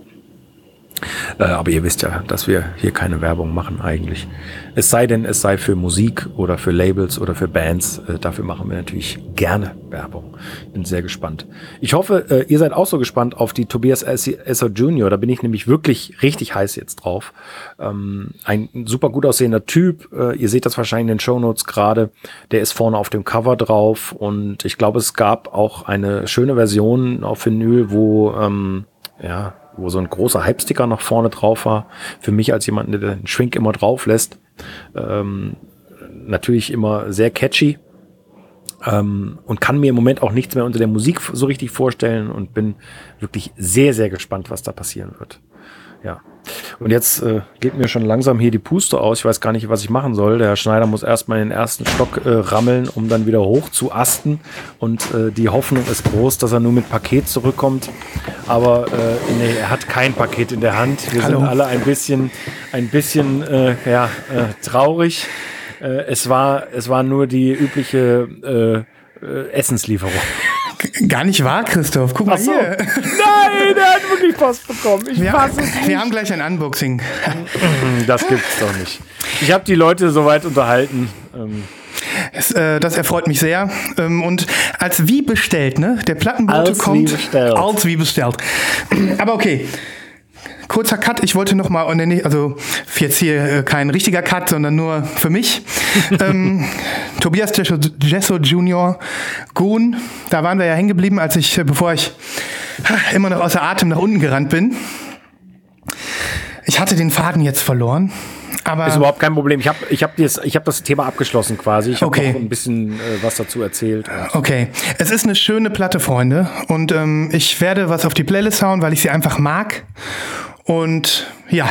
Äh, aber ihr wisst ja, dass wir hier keine Werbung machen eigentlich. Es sei denn, es sei für Musik oder für Labels oder für Bands. Äh, dafür machen wir natürlich gerne Werbung. Bin sehr gespannt. Ich hoffe, äh, ihr seid auch so gespannt auf die Tobias Esser Jr. Da bin ich nämlich wirklich richtig heiß jetzt drauf. Ähm, ein super gut aussehender Typ. Ihr seht das wahrscheinlich in den Show Notes gerade. Der ist vorne auf dem Cover drauf und ich glaube, es gab auch eine schöne Version auf Vinyl, wo ähm, ja, wo so ein großer Hype-Sticker nach vorne drauf war. Für mich als jemand, der den Shrink immer drauf lässt. Ähm, natürlich immer sehr catchy. Ähm, und kann mir im Moment auch nichts mehr unter der Musik so richtig vorstellen und bin wirklich sehr, sehr gespannt, was da passieren wird. Ja. Und jetzt äh, geht mir schon langsam hier die Puste aus. Ich weiß gar nicht, was ich machen soll. Der Herr Schneider muss erstmal in den ersten Stock äh, rammeln, um dann wieder hoch zu asten. Und äh, die Hoffnung ist groß, dass er nur mit Paket zurückkommt. Aber äh, nee, er hat kein Paket in der Hand. Wir Hallo. sind alle ein bisschen, ein bisschen äh, ja, äh, traurig. Äh, es, war, es war nur die übliche äh, äh, Essenslieferung. Gar nicht wahr, Christoph. Guck mal so. hier. Nein, der hat wirklich Post bekommen. Ich wir, fasse es nicht. Wir haben gleich ein Unboxing. Das gibt's doch nicht. Ich habe die Leute soweit unterhalten. Ähm. Es, äh, das erfreut mich sehr. Ähm, und als wie bestellt, ne? Der Plattenbote als kommt. Wie bestellt. Als wie bestellt. Aber okay kurzer Cut. Ich wollte noch mal, also jetzt hier äh, kein richtiger Cut, sondern nur für mich. ähm, Tobias Gesso, Junior, Goon, da waren wir ja hängen geblieben, als ich, äh, bevor ich immer noch außer Atem nach unten gerannt bin. Ich hatte den Faden jetzt verloren. Aber ist überhaupt kein Problem. Ich habe ich hab das, hab das Thema abgeschlossen quasi. Ich habe okay. noch ein bisschen äh, was dazu erzählt. Okay. Es ist eine schöne Platte, Freunde. Und ähm, ich werde was auf die Playlist hauen, weil ich sie einfach mag. Und ja,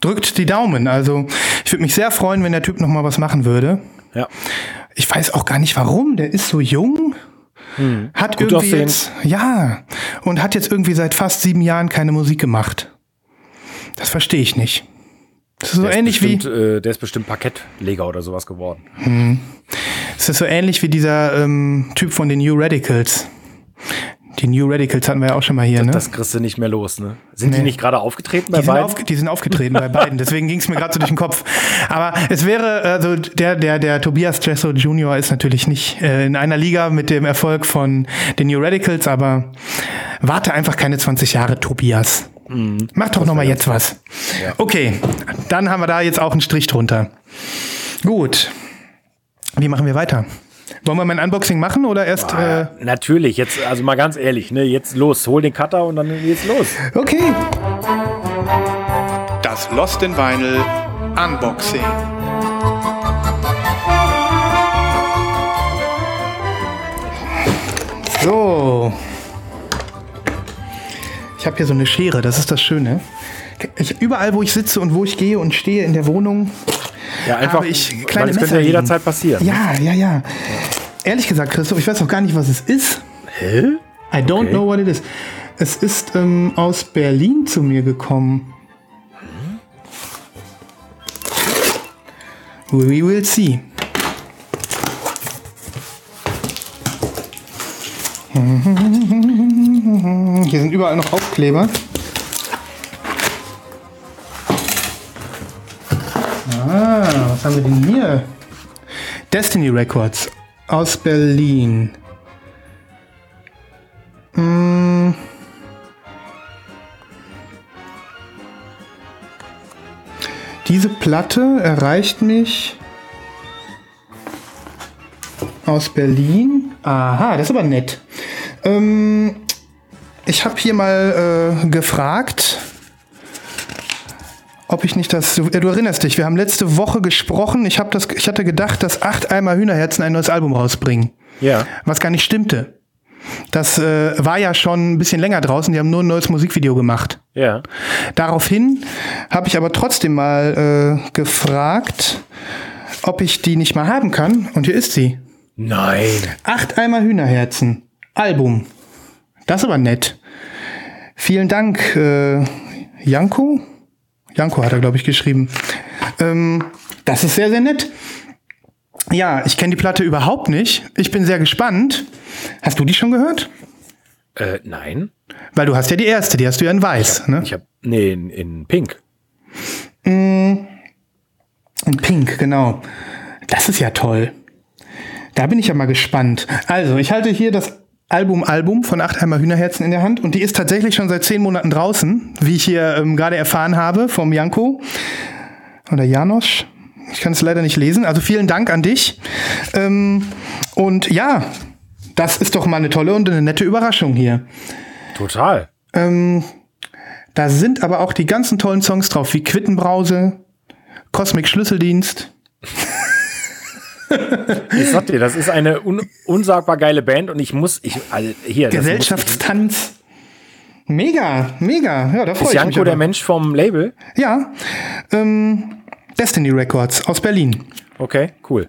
drückt die Daumen. Also ich würde mich sehr freuen, wenn der Typ noch mal was machen würde. Ja. Ich weiß auch gar nicht warum. Der ist so jung. Hm. Hat Gut irgendwie jetzt, ja, und hat jetzt irgendwie seit fast sieben Jahren keine Musik gemacht. Das verstehe ich nicht. Das ist so der ähnlich ist bestimmt, wie. Äh, der ist bestimmt Parkettleger oder sowas geworden. Hm. Es ist so ähnlich wie dieser ähm, Typ von den New Radicals. Die New Radicals hatten wir ja auch schon mal hier, das, ne? Das kriegst du nicht mehr los, ne? Sind nee. die nicht gerade aufgetreten bei die beiden? Auf, die sind aufgetreten bei beiden, deswegen ging es mir gerade so durch den Kopf. Aber es wäre, also der, der, der Tobias Jesso Jr. ist natürlich nicht äh, in einer Liga mit dem Erfolg von den New Radicals, aber warte einfach keine 20 Jahre, Tobias. Mhm. Mach doch noch mal jetzt was. Ja. Okay, dann haben wir da jetzt auch einen Strich drunter. Gut. Wie machen wir weiter? Wollen wir mal ein Unboxing machen oder erst? Ja, äh natürlich, jetzt, also mal ganz ehrlich, ne, jetzt los, hol den Cutter und dann geht's los. Okay. Das Lost in Vinyl Unboxing. So. Ich habe hier so eine Schere, das ist das Schöne. Ich, überall, wo ich sitze und wo ich gehe und stehe in der Wohnung, ja, einfach, habe ich kleine weil das könnte ja jederzeit passieren. Ja, ja, ja. Ehrlich gesagt, Christoph, ich weiß auch gar nicht, was es ist. Hä? I don't okay. know what it is. Es ist ähm, aus Berlin zu mir gekommen. We will see. Hier sind überall noch Aufkleber. Ah, was haben wir denn hier? Destiny Records aus Berlin. Hm. Diese Platte erreicht mich aus Berlin. Aha, das ist aber nett. Ähm, ich habe hier mal äh, gefragt, ob ich nicht das. Du, du, erinnerst dich, wir haben letzte Woche gesprochen. Ich, das, ich hatte gedacht, dass acht Eimer Hühnerherzen ein neues Album rausbringen. Ja. Was gar nicht stimmte. das äh, war ja schon ein bisschen länger draußen. Die haben nur ein neues Musikvideo gemacht. Ja. Daraufhin habe ich aber trotzdem mal äh, gefragt, ob ich die nicht mal haben kann. Und hier ist sie. Nein. Acht Eimer Hühnerherzen. Album. Das ist aber nett. Vielen Dank, äh, Janko. Janko hat er, glaube ich, geschrieben. Ähm, das ist sehr, sehr nett. Ja, ich kenne die Platte überhaupt nicht. Ich bin sehr gespannt. Hast du die schon gehört? Äh, nein. Weil du hast ja die erste, die hast du ja in weiß. ne? Ich habe nee, in, in Pink. In Pink, genau. Das ist ja toll. Da bin ich ja mal gespannt. Also, ich halte hier das Album Album von Achtheimer Hühnerherzen in der Hand und die ist tatsächlich schon seit zehn Monaten draußen, wie ich hier ähm, gerade erfahren habe vom Janko oder Janosch. Ich kann es leider nicht lesen. Also vielen Dank an dich. Ähm, und ja, das ist doch mal eine tolle und eine nette Überraschung hier. Total. Ähm, da sind aber auch die ganzen tollen Songs drauf, wie Quittenbrause, Cosmic Schlüsseldienst. Ich sag dir, das ist eine un unsagbar geile Band und ich muss, ich, also hier, Gesellschaftstanz. Mega, mega. Ja, da freue ist ich mich. Janko der. Mensch vom Label? Ja. Ähm, Destiny Records aus Berlin. Okay, cool.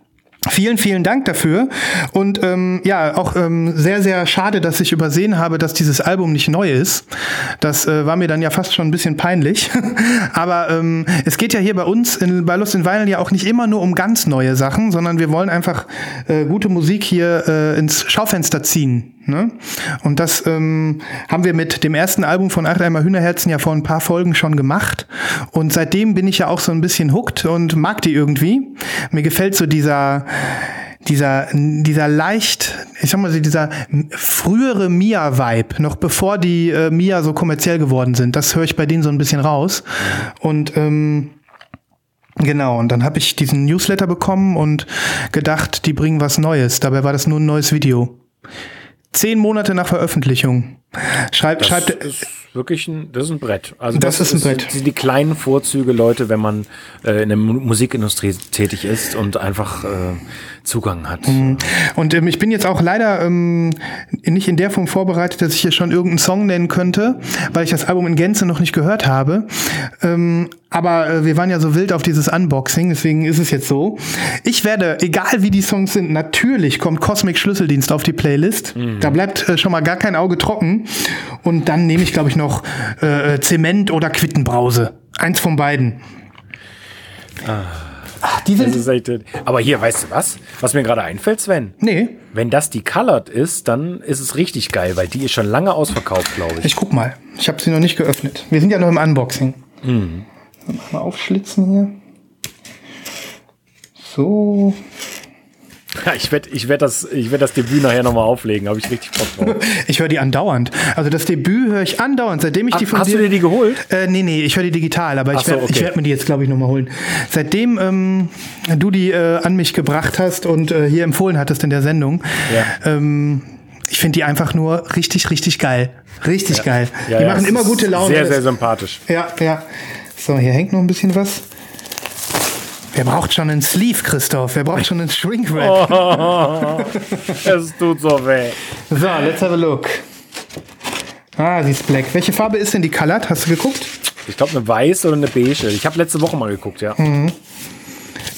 Vielen, vielen Dank dafür. Und ähm, ja, auch ähm, sehr, sehr schade, dass ich übersehen habe, dass dieses Album nicht neu ist. Das äh, war mir dann ja fast schon ein bisschen peinlich. Aber ähm, es geht ja hier bei uns in, bei Lust in Vinyl ja auch nicht immer nur um ganz neue Sachen, sondern wir wollen einfach äh, gute Musik hier äh, ins Schaufenster ziehen. Ne? Und das ähm, haben wir mit dem ersten Album von Achtheimer Hühnerherzen ja vor ein paar Folgen schon gemacht. Und seitdem bin ich ja auch so ein bisschen hooked und mag die irgendwie. Mir gefällt so dieser, dieser, dieser leicht, ich sag mal so, dieser frühere Mia-Vibe, noch bevor die äh, Mia so kommerziell geworden sind. Das höre ich bei denen so ein bisschen raus. Und ähm, Genau, und dann habe ich diesen Newsletter bekommen und gedacht, die bringen was Neues. Dabei war das nur ein neues Video. Zehn Monate nach Veröffentlichung. Schreibt, Das schreibt, ist wirklich ein, das ist ein Brett. Also Das ist ein Brett. sind die kleinen Vorzüge, Leute, wenn man äh, in der Mu- Musikindustrie tätig ist und einfach äh, Zugang hat. Und ähm, ich bin jetzt auch leider ähm, nicht in der Form vorbereitet, dass ich hier schon irgendeinen Song nennen könnte, weil ich das Album in Gänze noch nicht gehört habe. Ähm, aber äh, wir waren ja so wild auf dieses Unboxing, deswegen ist es jetzt so. Ich werde, egal wie die Songs sind, natürlich kommt Cosmic Schlüsseldienst auf die Playlist. Da bleibt äh, schon mal gar kein Auge trocken. Und dann nehme ich, glaube ich, noch äh, Zement oder Quittenbrause. Eins von beiden. Ach, die Das sind. ist echt, aber hier, weißt du was? Was mir gerade einfällt, Sven? Nee, Wenn das die Colored ist, dann ist es richtig geil, weil die ist schon lange ausverkauft, glaube ich. Ich guck mal. Ich habe sie noch nicht geöffnet. Wir sind ja noch im Unboxing. Mal aufschlitzen hier. So. Ja, ich werde ich werd das, ich werd das Debüt nachher nochmal auflegen, habe ich richtig Bock drauf. Ich höre die andauernd. Also das Debüt höre ich andauernd, seitdem ich die von hast du dir die geholt? Äh, nee, nee, ich höre die digital, aber Ach ich so, werde okay. werd mir die jetzt, glaube ich, nochmal holen. Seitdem ähm, du die äh, an mich gebracht hast und äh, hier empfohlen hattest in der Sendung, Ja. ähm, ich finde die einfach nur richtig, richtig geil. Richtig geil. Ja, die ja, machen immer gute Laune. Sehr, sehr sympathisch. Ja, ja. So, hier hängt noch ein bisschen was. Wer braucht schon einen Sleeve, Christoph? Wer braucht schon einen Shrink-Wrap? Oh. Es tut so weh. So, let's have a look. Ah, sie ist black. Welche Farbe ist denn die Colored? Hast du geguckt? Ich glaube, eine weiße oder eine beige. Ich habe letzte Woche mal geguckt, ja.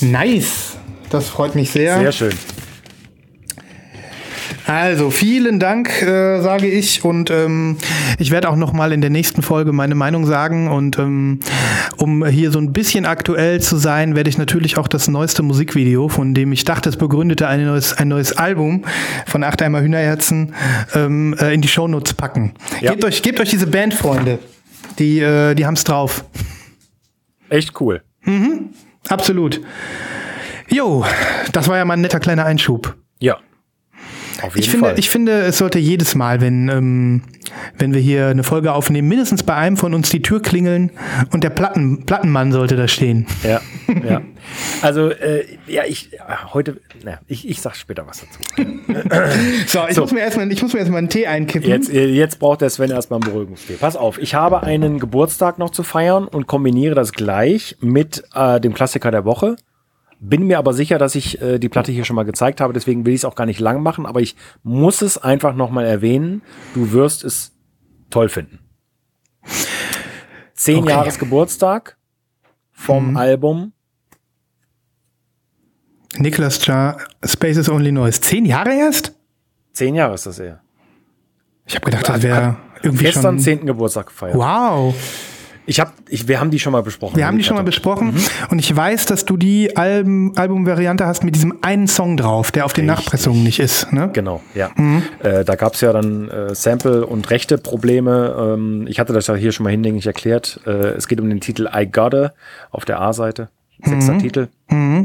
Nice. Das freut mich sehr. Sehr schön. Also vielen Dank, äh, sage ich. Und ähm, ich werde auch noch mal in der nächsten Folge meine Meinung sagen. Und ähm, um hier so ein bisschen aktuell zu sein, werde ich natürlich auch das neueste Musikvideo, von dem ich dachte, es begründete ein neues, ein neues Album von Achtheimer Hühnerherzen, ähm, äh, in die Shownotes packen. Ja. Gebt, euch, gebt euch diese Band, Freunde. Die, äh, die haben's drauf. Echt cool. Absolut. Jo, das war ja mal ein netter kleiner Einschub. Ja. Auf jeden Ich finde, Fall. ich finde, es sollte jedes Mal, wenn, ähm, wenn wir hier eine Folge aufnehmen, mindestens bei einem von uns die Tür klingeln und der Platten, Plattenmann sollte da stehen. ja, ja. Also, äh, ja, ich heute, na, ich, ich sag später was dazu. So, ich, So. Muss, mir erstmal, ich muss mir erstmal einen Tee einkippen. Jetzt, äh, jetzt braucht der Sven erstmal einen Beruhigungstee. Pass auf, ich habe einen Geburtstag noch zu feiern und kombiniere das gleich mit äh, dem Klassiker der Woche. Bin mir aber sicher, dass ich äh, die Platte hier schon mal gezeigt habe, deswegen will ich es auch gar nicht lang machen, aber ich muss es einfach nochmal erwähnen. Du wirst es toll finden. Zehn Okay. Jahres Geburtstag vom Mhm. Album. Nicholas Jar, Space is Only Noise. Zehn Jahre erst? Zehn Jahre ist das eher. Ich habe gedacht, das wäre irgendwie Gestern schon. zehnten Geburtstag gefeiert. Wow. Ich hab, ich, wir haben die schon mal besprochen. Wir haben die schon mal besprochen Mhm. und ich weiß, dass du die Album, Albumvariante hast mit diesem einen Song drauf, der auf den Richtig. Nachpressungen nicht ist. Ne? Genau, ja. Mhm. Äh, da gab es ja dann äh, Sample- und rechte Probleme. Ähm, ich hatte das ja hier schon mal hinlänglich erklärt. Äh, es geht um den Titel I Gotta auf der A-Seite. Sechster Mhm. Titel. Äh,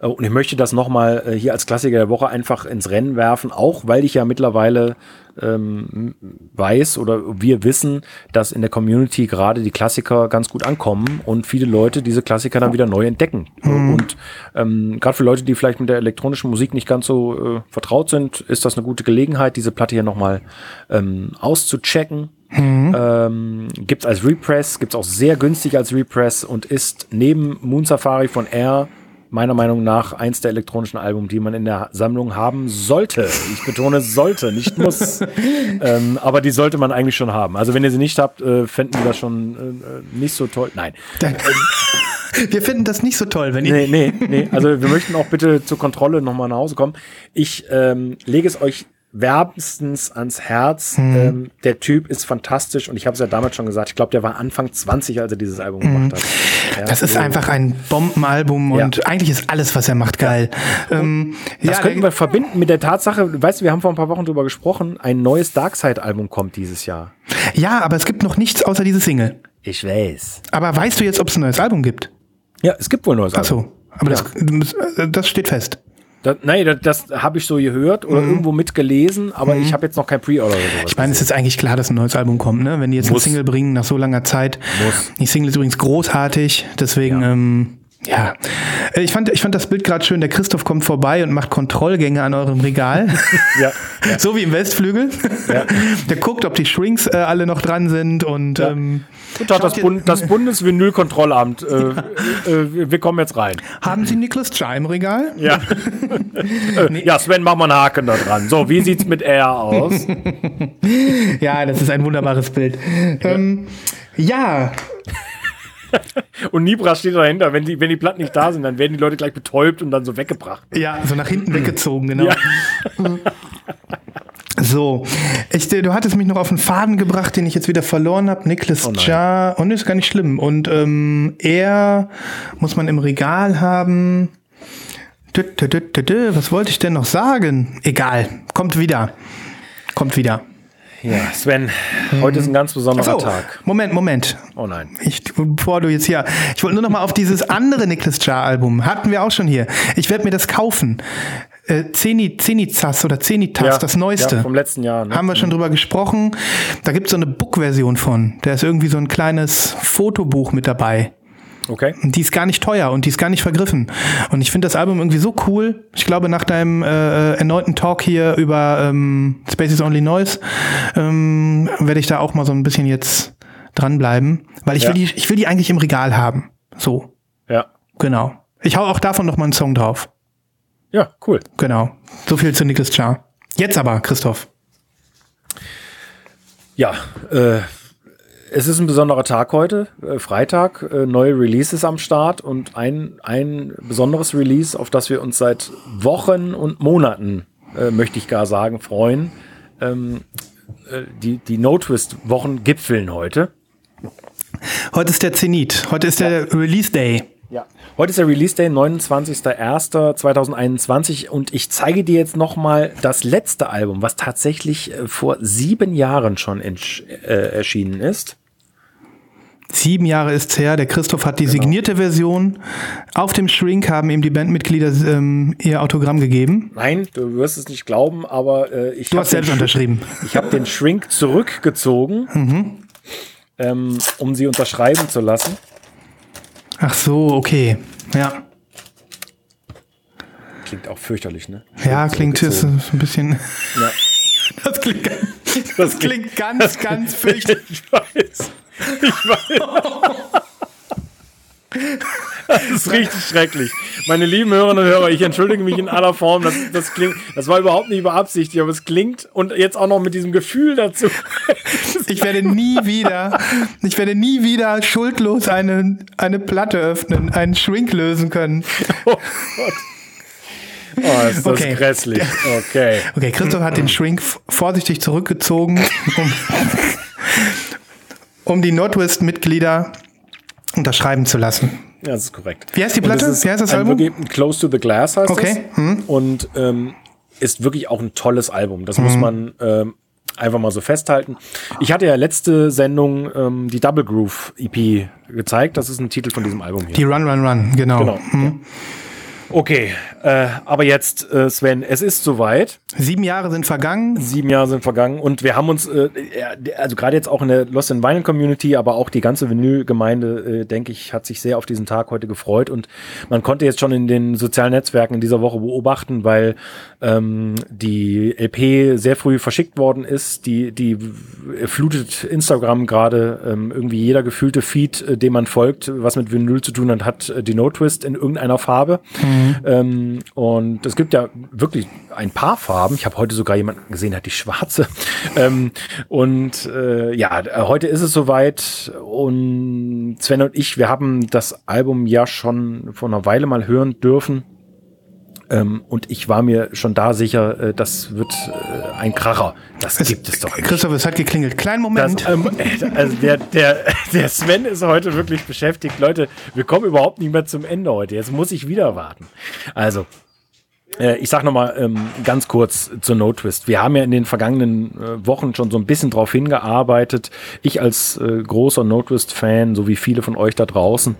Und ich möchte das nochmal äh, hier als Klassiker der Woche einfach ins Rennen werfen, auch weil ich ja mittlerweile ähm, weiß oder wir wissen, dass in der Community gerade die Klassiker ganz gut ankommen und viele Leute diese Klassiker dann wieder neu entdecken. Und ähm, gerade für Leute, die vielleicht mit der elektronischen Musik nicht ganz so äh, vertraut sind, ist das eine gute Gelegenheit, diese Platte hier nochmal ähm, auszuchecken. Ähm, gibt's als Repress, gibt's auch sehr günstig als Repress und ist neben Moon Safari von Air meiner Meinung nach eins der elektronischen Alben, die man in der Sammlung haben sollte. Ich betone sollte, nicht muss. ähm, aber die sollte man eigentlich schon haben. Also wenn ihr sie nicht habt, äh, fänden wir das schon äh, nicht so toll. Nein. Wir finden das nicht so toll, wenn ihr. Nee, nee, nee. Also wir möchten auch bitte zur Kontrolle nochmal nach Hause kommen. Ich ähm, lege es euch wärmstens ans Herz. Mhm. Ähm, der Typ ist fantastisch und ich habe es ja damals schon gesagt, ich glaube, der war Anfang 20, als er dieses Album gemacht hat. Ja, Mhm. Das ist also, einfach ein Bombenalbum Ja. und eigentlich ist alles, was er macht, geil. Ähm, Das ja, könnten wir verbinden mit der Tatsache, weißt du, wir haben vor ein paar Wochen drüber gesprochen, ein neues Darkseid-Album kommt dieses Jahr. ja, aber es gibt noch nichts außer diese Single. Ich weiß. Aber weißt du jetzt, ob es ein neues Album gibt? Ja, es gibt wohl ein neues Ach Album. so, aber das, das steht fest. Das, nein, das, das habe ich so gehört oder irgendwo mitgelesen, aber ich habe jetzt noch kein Pre-Order. Mhm. Ich meine, es ist eigentlich klar, dass ein neues Album kommt, ne? Wenn die jetzt Muss. eine Single bringen nach so langer Zeit. Muss. Die Single ist übrigens großartig, deswegen, ja. Ähm, ja. Äh, Ich fand, ich fand das Bild gerade schön. Der Christoph kommt vorbei und macht Kontrollgänge an eurem Regal. ja, so wie im Westflügel. Ja. Der guckt, ob die Shrinks äh, alle noch dran sind und ähm, Guten Tag, das, Bund, das Bundesvinylkontrollamt. Äh, äh, wir kommen jetzt rein. haben Sie Nicholas Jar im Regal? Ja. äh, ja, Sven, mach mal einen Haken da dran. So, wie sieht's mit R aus? Ja, das ist ein wunderbares Bild. Ähm, ja, Und Nibra steht dahinter. Wenn die, wenn die Platten nicht da sind, dann werden die Leute gleich betäubt und dann so weggebracht. Ja, so nach hinten weggezogen, genau. Ja. So, ich, du hattest mich noch auf einen Faden gebracht, den ich jetzt wieder verloren habe. Nicholas Oh. Jar. Und ist gar nicht schlimm. Und ähm, er muss man im Regal haben. Dü, dü, dü. Was wollte ich denn noch sagen? Egal, kommt wieder. Kommt wieder. Ja, Sven, heute ist ein ganz besonderer So, Tag. Moment, Moment. Oh nein. Ich, bevor du jetzt hier, ich wollte nur noch mal auf dieses andere Nicholas Jar Album, hatten wir auch schon hier. Ich werde mir das kaufen. Äh, Zeni, Zenizas oder Zenitas, Ja, das neueste. Ja, vom letzten Jahr. Ne? Haben wir schon drüber gesprochen. Da gibt es so eine Book-Version von. Da ist irgendwie so ein kleines Fotobuch mit dabei. Okay. Die ist gar nicht teuer und die ist gar nicht vergriffen. Und ich finde das Album irgendwie so cool. Ich glaube, nach deinem äh, erneuten Talk hier über ähm, Space is Only Noise ähm, werde ich da auch mal so ein bisschen jetzt dranbleiben. Weil ich, Ja. will die, ich will die eigentlich im Regal haben. So, Ja. genau. Ich hau auch davon noch mal einen Song drauf. Ja, cool. Genau. So viel zu Nicholas Jar. Jetzt aber, Christoph. Ja, äh, es ist ein besonderer Tag heute, äh, Freitag, äh, neue Releases am Start und ein, ein besonderes Release, auf das wir uns seit Wochen und Monaten, äh, möchte ich gar sagen, freuen. Ähm, äh, die die No Twist Wochen gipfeln heute. Heute ist der Zenit. Heute ist der Release Day. Ja. Heute ist der Release Day, 29.01.2021 und ich zeige dir jetzt nochmal das letzte Album, was tatsächlich äh, vor sieben Jahren schon äh, erschienen ist. Sieben Jahre ist's her. Der Christoph Genau. hat die signierte Version. Auf dem Shrink haben ihm die Bandmitglieder ähm, ihr Autogramm gegeben. Nein, du wirst es nicht glauben, aber äh, ich Du hast selbst Sch- unterschrieben. Ich habe den Shrink zurückgezogen, ähm, um sie unterschreiben zu lassen. Ach so, okay. Ja, Klingt auch fürchterlich, ne? ja klingt ist ein bisschen. Ja. Das klingt, das klingt ganz, ganz fürchterlich. Ich weiß. Ich weiß. Das ist richtig schrecklich. Meine lieben Hörerinnen und Hörer, ich entschuldige mich in aller Form. Das, das, klingt, das war überhaupt nicht beabsichtigt, aber es klingt und jetzt auch noch mit diesem Gefühl dazu. Ich werde nie wieder, ich werde nie wieder schuldlos eine, eine Platte öffnen, einen Shrink lösen können. Oh Gott. Oh, ist das okay. grässlich. Okay. Okay, Christoph hat den Shrink vorsichtig zurückgezogen, um, um die Nordwest-Mitglieder unterschreiben zu lassen. Ja, das ist korrekt. Wie heißt die Platte? Wie heißt das Album? Close to the Glass heißt okay. das. Hm. Und ähm, ist wirklich auch ein tolles Album. Das hm. muss man ähm, einfach mal so festhalten. Ich hatte ja letzte Sendung ähm, die Double Groove EP gezeigt. Das ist ein Titel von diesem Album hier. Die Run, Run, Run, genau. genau. Hm. Ja. Okay, äh, aber jetzt, äh, Sven, es ist soweit. Sieben Jahre sind vergangen. Sieben Jahre sind vergangen und wir haben uns, äh, also gerade jetzt auch in der Lost in Vinyl Community, aber auch die ganze Vinyl-Gemeinde, äh, denke ich, hat sich sehr auf diesen Tag heute gefreut und man konnte jetzt schon in den sozialen Netzwerken in dieser Woche beobachten, weil ähm, die LP sehr früh verschickt worden ist. Die, die flutet Instagram gerade ähm, irgendwie jeder gefühlte Feed, äh, dem man folgt, was mit Vinyl zu tun hat, hat äh, die No Twist in irgendeiner Farbe. Mhm. Ähm, und es gibt ja wirklich ein paar Farben. Ich habe heute sogar jemanden gesehen, der hat die schwarze. ähm, und äh, ja, heute ist es soweit. Und Sven und ich, wir haben das Album ja schon vor einer Weile mal hören dürfen. Ähm, und ich war mir schon da sicher, äh, das wird äh, ein Kracher. Das es, gibt es doch nicht. Christoph, es hat geklingelt. Kleinen Moment. Das, ähm, also der, der, der Sven ist heute wirklich beschäftigt. Leute, wir kommen überhaupt nicht mehr zum Ende heute. Jetzt muss ich wieder warten. Also, ich sage nochmal ähm, ganz kurz zur No Twist. Wir haben ja in den vergangenen äh, Wochen schon so ein bisschen drauf hingearbeitet. Ich als äh, großer No Twist-Fan, so wie viele von euch da draußen,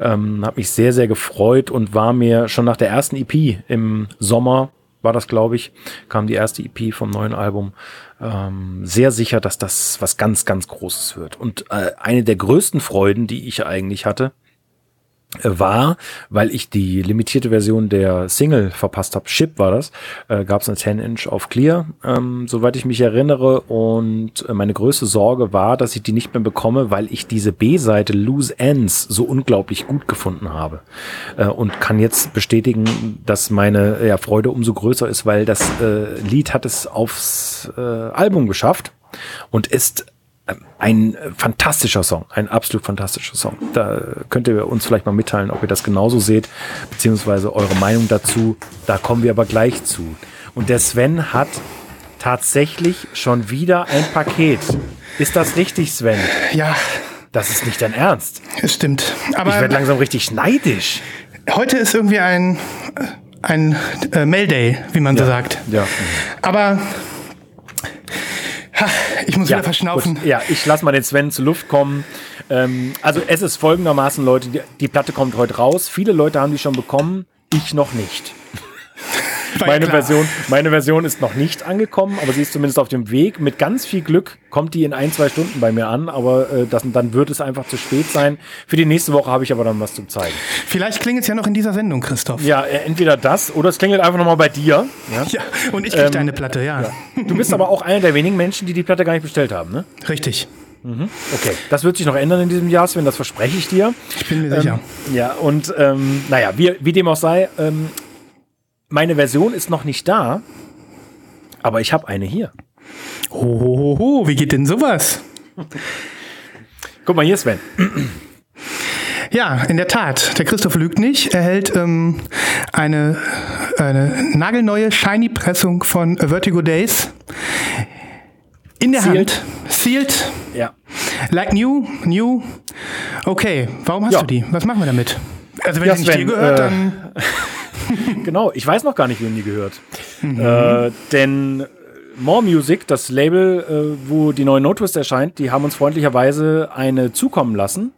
ähm, habe mich sehr, sehr gefreut und war mir schon nach der ersten EP im Sommer, war das glaube ich, kam die erste EP vom neuen Album, ähm, sehr sicher, dass das was ganz, ganz Großes wird. Und äh, eine der größten Freuden, die ich eigentlich hatte, war, weil ich die limitierte Version der Single verpasst habe. Ship war das. Äh, Gab es eine 10-Inch auf Clear, ähm, soweit ich mich erinnere. Und äh, meine größte Sorge war, dass ich die nicht mehr bekomme, weil ich diese B-Seite Loose Ends so unglaublich gut gefunden habe. Äh, und kann jetzt bestätigen, dass meine ja, Freude umso größer ist, weil das äh, Lied hat es aufs äh, Album geschafft und ist ein fantastischer Song, ein absolut fantastischer Song. Da könnt ihr uns vielleicht mal mitteilen, ob ihr das genauso seht, beziehungsweise eure Meinung dazu. Da kommen wir aber gleich zu. Und der Sven hat tatsächlich schon wieder ein Paket. Ist das richtig, Sven? Ja. Das ist nicht dein Ernst. Es stimmt. Aber ich werde langsam richtig neidisch. Heute ist irgendwie ein, ein äh, Mail-Day, wie man ja. so sagt. Ja. Aber ich muss ja, wieder verschnaufen. Gut. Ja, ich lasse mal den Sven zur Luft kommen. Ähm, also es ist folgendermaßen, Leute, die, die Platte kommt heute raus. Viele Leute haben die schon bekommen, ich noch nicht. meine Version, meine Version ist noch nicht angekommen, aber sie ist zumindest auf dem Weg. Mit ganz viel Glück kommt die in ein, zwei Stunden bei mir an, aber äh, das, dann wird es einfach zu spät sein. Für die nächste Woche habe ich aber dann was zu zeigen. Vielleicht klingelt es ja noch in dieser Sendung, Christoph. Ja, äh, entweder das oder es klingelt einfach nochmal bei dir. Ja, ja und ich kriege ähm, deine Platte, ja. ja. Du bist aber auch einer der wenigen Menschen, die die Platte gar nicht bestellt haben, ne? Richtig. Mhm. Okay, das wird sich noch ändern in diesem Jahr, Sven, das verspreche ich dir. Ich bin mir sicher. Ähm, ja, und ähm, naja, wie, wie dem auch sei, ähm, meine Version ist noch nicht da, aber ich habe eine hier. Hohoho, wie geht denn sowas? Guck mal hier, Sven. Ja, in der Tat. Der Christoph lügt nicht. Er hält ähm, eine, eine nagelneue Shiny-Pressung von Vertigo Days in der Sealed. Hand. Sealed. Ja. Like new, new. Okay, warum hast Ja. du die? Was machen wir damit? Also wenn Ja, sie nicht Sven, dir gehört, äh, dann genau, ich weiß noch gar nicht, wem die gehört. Äh, denn More Music, das Label, äh, wo die neue No Twist erscheint, die haben uns freundlicherweise eine zukommen lassen,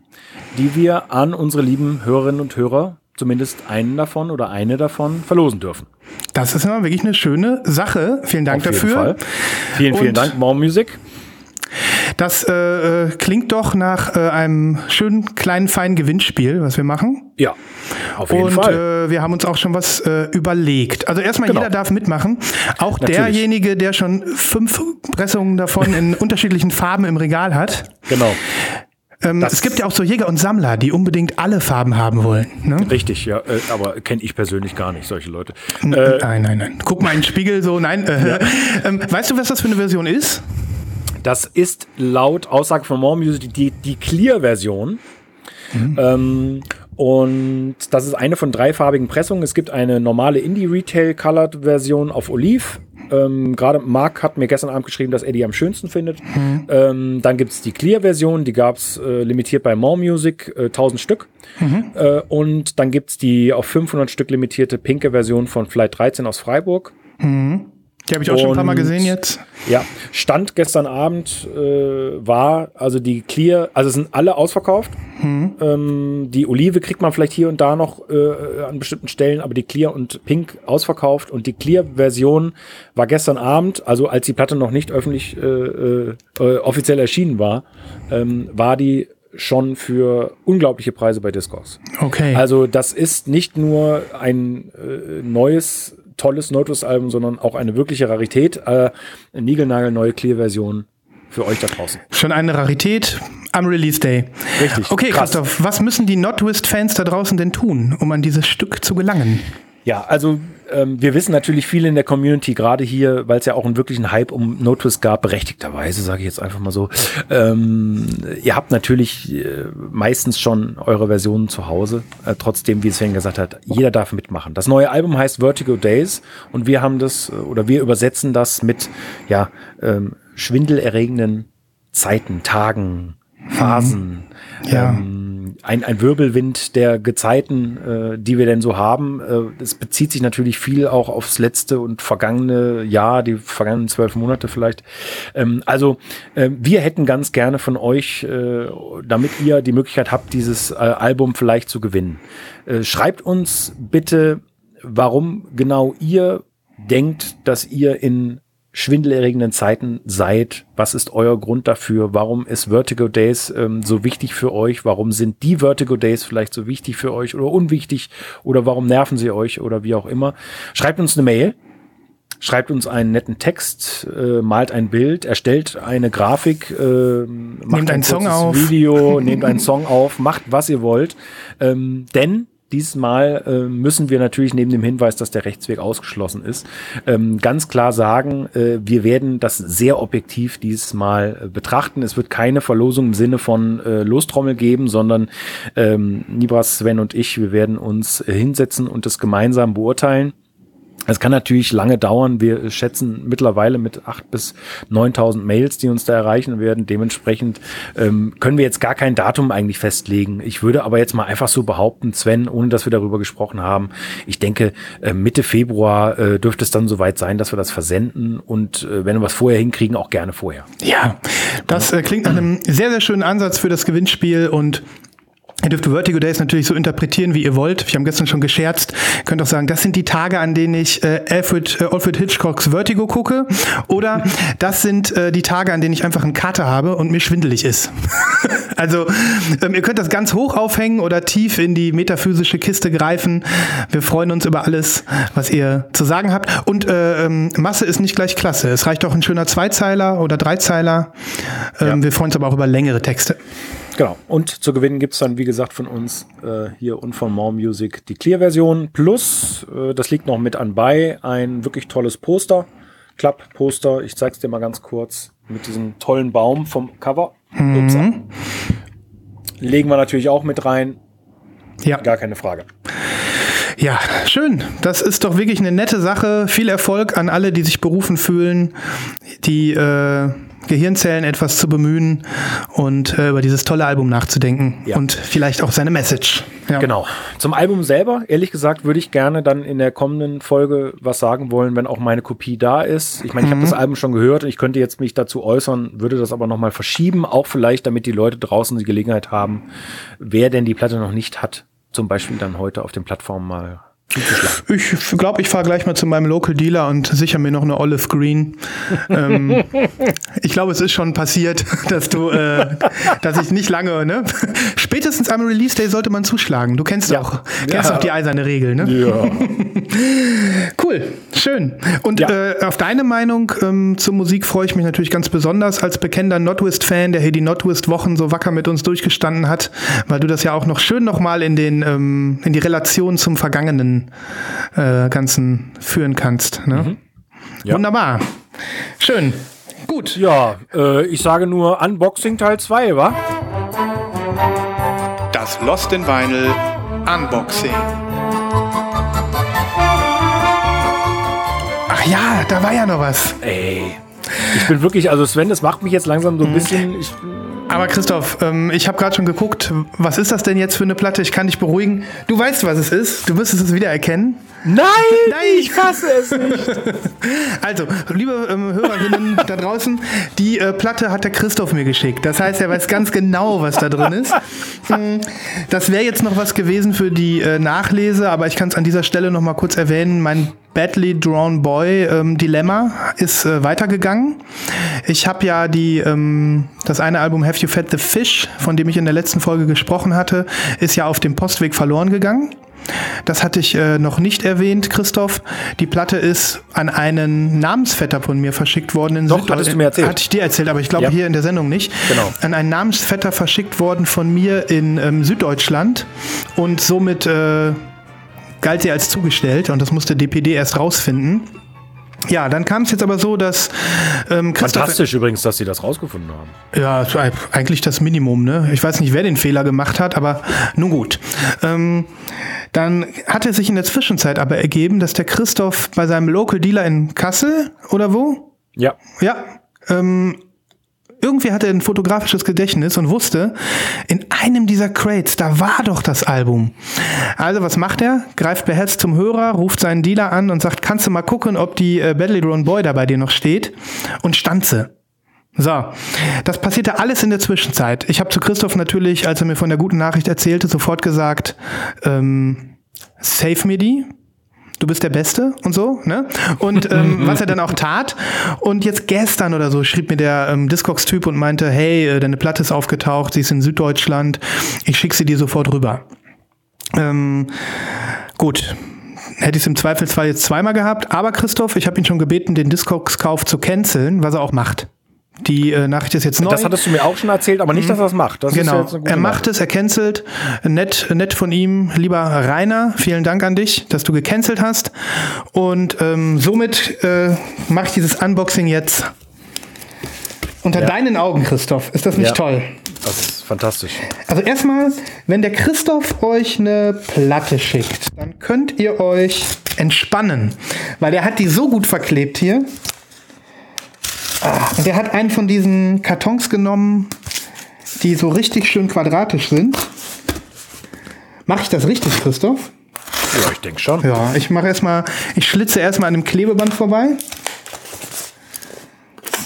die wir an unsere lieben Hörerinnen und Hörer, zumindest einen davon oder eine davon, verlosen dürfen. das ist immer wirklich eine schöne Sache. Vielen Dank Auf jeden dafür. Fall. Vielen, vielen Und- Dank, More Music. Das äh, äh, klingt doch nach äh, einem schönen kleinen feinen Gewinnspiel, was wir machen. Ja, auf jeden Und Fall. äh, wir haben uns auch schon was äh, überlegt. Also erstmal Genau. jeder darf mitmachen. Auch Natürlich. derjenige, der schon fünf Pressungen davon in unterschiedlichen Farben im Regal hat. genau. Ähm, es gibt ja auch so Jäger und Sammler, die unbedingt alle Farben haben wollen. Ne? Richtig, ja, äh, aber kenne ich persönlich gar nicht, solche Leute. Äh, nein, nein, nein. Guck mal in den Spiegel so, nein. Äh, ja. ähm, weißt du, was das für eine Version ist? Das ist laut Aussage von More Music die, die Clear-Version. Mhm. Ähm, und das ist eine von drei farbigen Pressungen. Es gibt eine normale Indie-Retail-Colored-Version auf Oliv, ähm, Gerade Marc hat mir gestern Abend geschrieben, dass er die am schönsten findet. Mhm. Ähm, dann gibt es die Clear-Version, die gab es äh, limitiert bei More Music, äh, 1000 Stück. Mhm. Äh, und dann gibt es die auf 500 Stück limitierte pinke Version von Flight 13 aus Freiburg. Mhm. Die habe ich auch und, schon ein paar Mal gesehen jetzt. Ja, Stand gestern Abend äh, war, also die Clear, also sind alle ausverkauft. Mhm. Ähm, die Olive kriegt man vielleicht hier und da noch äh, an bestimmten Stellen, aber die Clear und Pink ausverkauft. Und die Clear-Version war gestern Abend, also als die Platte noch nicht öffentlich äh, äh, offiziell erschienen war, ähm, war die schon für unglaubliche Preise bei Discogs. Okay. Also das ist nicht nur ein äh, neues tolles Notus-Album, sondern auch eine wirkliche Rarität. Äh, Nigelnagel neue Clear-Version für euch da draußen. Schon eine Rarität am Release Day. Richtig. Okay, krass. Christoph, was müssen die Notwist-Fans da draußen denn tun, um an dieses Stück zu gelangen? Ja, also ähm, wir wissen natürlich viele in der Community, gerade hier, weil es ja auch einen wirklichen Hype um Notwist gab, berechtigterweise, sage ich jetzt einfach mal so. Ähm, ihr habt natürlich äh, meistens schon eure Versionen zu Hause. Äh, trotzdem, wie Sven gesagt hat, jeder darf mitmachen. Das neue Album heißt Vertigo Days und wir haben das, äh, oder wir übersetzen das mit, ja, ähm, schwindelerregenden Zeiten, Tagen, Phasen. Mhm. Ja. Ähm, ein, ein Wirbelwind der Gezeiten, äh, die wir denn so haben. Äh, es bezieht sich natürlich viel auch aufs letzte und vergangene Jahr, die vergangenen zwölf Monate vielleicht. Ähm, also äh, wir hätten ganz gerne von euch, äh, damit ihr die Möglichkeit habt, dieses äh, Album vielleicht zu gewinnen. Äh, schreibt uns bitte, warum genau ihr denkt, dass ihr in schwindelerregenden Zeiten seid. Was ist euer Grund dafür? Warum ist Vertigo Days ähm, so wichtig für euch? Warum sind die Vertigo Days vielleicht so wichtig für euch oder unwichtig? Oder warum nerven sie euch oder wie auch immer? Schreibt uns eine Mail. Schreibt uns einen netten Text, äh, malt ein Bild, erstellt eine Grafik, äh, macht nehmt ein einen Song auf. Video, nehmt einen Song auf, macht was ihr wollt. Ähm, denn dieses Mal äh, müssen wir natürlich neben dem Hinweis, dass der Rechtsweg ausgeschlossen ist, ähm, ganz klar sagen, äh, wir werden das sehr objektiv dieses Mal äh, betrachten. Es wird keine Verlosung im Sinne von äh, Lostrommel geben, sondern ähm, Nibras, Sven und ich, wir werden uns hinsetzen und das gemeinsam beurteilen. Es kann natürlich lange dauern. Wir schätzen mittlerweile mit acht bis neuntausend Mails, die uns da erreichen werden. Dementsprechend ähm, können wir jetzt gar kein Datum eigentlich festlegen. Ich würde aber jetzt mal einfach so behaupten, Sven, ohne dass wir darüber gesprochen haben, ich denke, äh, Mitte Februar äh, dürfte es dann soweit sein, dass wir das versenden und äh, wenn wir was vorher hinkriegen, auch gerne vorher. Ja, das äh, klingt nach einem sehr, sehr schönen Ansatz für das Gewinnspiel und Ihr dürft Vertigo Days natürlich so interpretieren, wie ihr wollt. Wir haben gestern schon gescherzt. Ihr könnt auch sagen, das sind die Tage, an denen ich äh, Alfred, äh, Alfred Hitchcocks Vertigo gucke. Oder das sind äh, die Tage, an denen ich einfach einen Kater habe und mir schwindelig ist. also ähm, ihr könnt das ganz hoch aufhängen oder tief in die metaphysische Kiste greifen. Wir freuen uns über alles, was ihr zu sagen habt. Und äh, ähm, Masse ist nicht gleich Klasse. Es reicht auch ein schöner Zweizeiler oder Dreizeiler. Ähm, ja. Wir freuen uns aber auch über längere Texte. Genau. Und zu gewinnen gibt's dann, wie gesagt, von uns äh, hier und von More Music die Clear-Version. Plus, äh, das liegt noch mit anbei, ein wirklich tolles Poster. Klapp-Poster. Ich zeig's dir mal ganz kurz mit diesem tollen Baum vom Cover. Mhm. Legen wir natürlich auch mit rein. Ja. Gar keine Frage. Ja, schön. Das ist doch wirklich eine nette Sache. Viel Erfolg an alle, die sich berufen fühlen, die äh, Gehirnzellen etwas zu bemühen und äh, über dieses tolle Album nachzudenken ja. und vielleicht auch seine Message. Ja. Genau. Zum Album selber, ehrlich gesagt, würde ich gerne dann in der kommenden Folge was sagen wollen, wenn auch meine Kopie da ist. Ich meine, ich mhm. habe das Album schon gehört und ich könnte jetzt mich dazu äußern, würde das aber nochmal verschieben, auch vielleicht, damit die Leute draußen die Gelegenheit haben, wer denn die Platte noch nicht hat, zum Beispiel dann heute auf den Plattformen mal Ich glaube, ich fahre gleich mal zu meinem Local Dealer und sichere mir noch eine Olive Green. ähm, ich glaube, es ist schon passiert, dass du, äh, dass ich nicht lange, ne? Spätestens am Release Day sollte man zuschlagen. Du kennst ja. auch, kennst Ja. auch die eiserne Regel, ne? Ja. Cool, schön. Und Ja. äh, auf deine Meinung ähm, zur Musik freue ich mich natürlich ganz besonders als bekennender Notwist-Fan, der hier die Notwist-Wochen so wacker mit uns durchgestanden hat, weil du das ja auch noch schön nochmal in den ähm, in die Relation zum vergangenen äh, Ganzen führen kannst. Ne? Mhm. Ja. Wunderbar, schön, gut. Ja, äh, ich sage nur Unboxing Teil 2, wa? Das Lost in Vinyl Unboxing. Ach ja, da war ja noch was. Ey. Ich bin wirklich, also Sven, das macht mich jetzt langsam so ein bisschen. Ich, Aber Christoph, ähm, ich habe gerade schon geguckt, was ist das denn jetzt für eine Platte? Ich kann dich beruhigen. Du weißt, was es ist. Du müsstest es wieder erkennen. nein, Nein. ich fasse es nicht. Also, liebe ähm, Hörerinnen da draußen, die äh, Platte hat der Christoph mir geschickt. Das heißt, er weiß ganz genau, was da drin ist. Mm, Das wäre jetzt noch was gewesen für die äh, Nachlese, aber ich kann es an dieser Stelle noch mal kurz erwähnen. Mein Badly Drawn Boy ähm, Dilemma ist äh, weitergegangen. Ich habe ja die, ähm, das eine Album Have You Fed the Fish, von dem ich in der letzten Folge gesprochen hatte, ist ja auf dem Postweg verloren gegangen. Das hatte ich äh, noch nicht erwähnt, Christoph. Die Platte ist an einen Namensvetter von mir verschickt worden. In Doch, hattest du mir erzählt. Hatte ich dir erzählt, aber ich glaube Ja. hier in der Sendung nicht. Genau. An einen Namensvetter verschickt worden von mir in ähm, Süddeutschland und somit äh, galt sie als zugestellt und das musste DPD erst rausfinden. Ja, dann kam es jetzt aber so, dass ähm, Christoph Fantastisch übrigens, dass sie das rausgefunden haben. ja, eigentlich das Minimum, ne? Ich weiß nicht, wer den Fehler gemacht hat, aber nun gut. Ähm, dann hat es sich in der Zwischenzeit aber ergeben, dass der Christoph bei seinem Local Dealer in Kassel oder wo? Ja. Ja, ähm, irgendwie hatte er ein fotografisches Gedächtnis und wusste, in einem dieser Crates, da war doch das Album. Also was macht er? Greift beherzt zum Hörer, ruft seinen Dealer an und sagt, kannst du mal gucken, ob die äh, Badly Drawn Boy da bei dir noch steht? Und stand sie. So, das passierte alles in der Zwischenzeit. Ich habe zu Christoph natürlich, als er mir von der guten Nachricht erzählte, sofort gesagt, ähm, save mir die. Du bist der Beste und so, ne? Und ähm, was er dann auch tat. Und jetzt gestern oder so schrieb mir der ähm, Discogs-Typ und meinte, hey, äh, deine Platte ist aufgetaucht, sie ist in Süddeutschland, ich schick sie dir sofort rüber. Ähm, gut, hätte ich es im Zweifelsfall jetzt zweimal gehabt. Aber Christoph, ich habe ihn schon gebeten, den Discogs-Kauf zu canceln, was er auch macht. Die äh, Nachricht ist jetzt neu. Das hattest du mir auch schon erzählt, aber nicht, dass er es macht. Das ist ja Genau, gute er macht es, er cancelt. Nett, nett von ihm, lieber Rainer, vielen Dank an dich, dass du gecancelt hast. Und ähm, somit äh, mache ich dieses Unboxing jetzt unter Ja. deinen Augen, Christoph. Ist das nicht Ja. toll? Das ist fantastisch. Also erstmal, wenn der Christoph euch eine Platte schickt, dann könnt ihr euch entspannen, weil er hat die so gut verklebt hier. Ah, und der hat einen von diesen Kartons genommen, die so richtig schön quadratisch sind. Mache ich das richtig, Christoph? Ja, ich denke schon. Ja, ich mache erstmal, ich schlitze erstmal an dem Klebeband vorbei.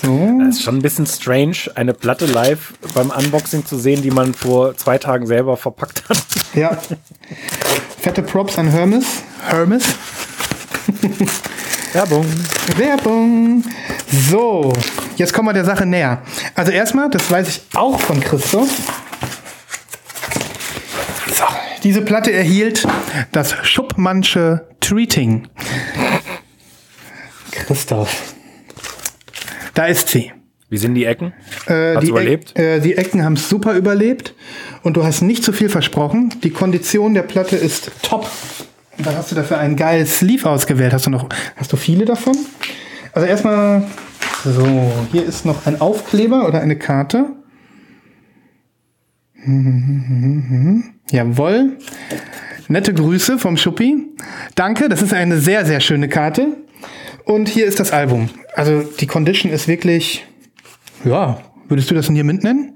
So. Es ist schon ein bisschen strange, eine Platte live beim Unboxing zu sehen, die man vor zwei Tagen selber verpackt hat. Ja. Fette Props an Hermes. Hermes. Werbung. Werbung. So, jetzt kommen wir der Sache näher. Also erstmal, das weiß ich auch von Christoph. So, diese Platte erhielt das Schuppmannsche Treating. Christoph. Da ist sie. Wie sind die Ecken? Äh, die, überlebt? Eck, äh, die Ecken haben es super überlebt und du hast nicht zu viel versprochen. Die Kondition der Platte ist top. Und dann hast du dafür einen geilen Sleeve ausgewählt. Hast du noch, hast du viele davon? Also erstmal, so, hier ist noch ein Aufkleber oder eine Karte. Jawohl. Nette Grüße vom Schuppi. Danke, das ist eine sehr, sehr schöne Karte. Und hier ist das Album. Also die Condition ist wirklich, ja, würdest du das Near Mint nennen?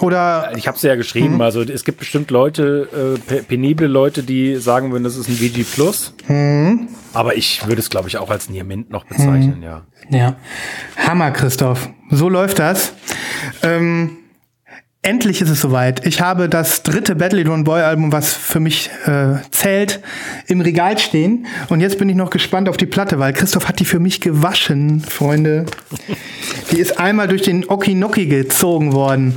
Oder Ich habe es ja geschrieben. Also es gibt bestimmt Leute, äh, pe- penible Leute, die sagen würden, das ist ein VG Plus. Aber ich würde es, glaube ich, auch als Near Mint noch bezeichnen, ja. Ja. Hammer, Christoph. So läuft das. Ähm, Endlich ist es soweit. Ich habe das dritte Battle Drone Boy Album, was für mich äh, zählt, im Regal stehen. Und jetzt bin ich noch gespannt auf die Platte, weil Christoph hat die für mich gewaschen, Freunde. Die ist einmal durch den Okinoki gezogen worden.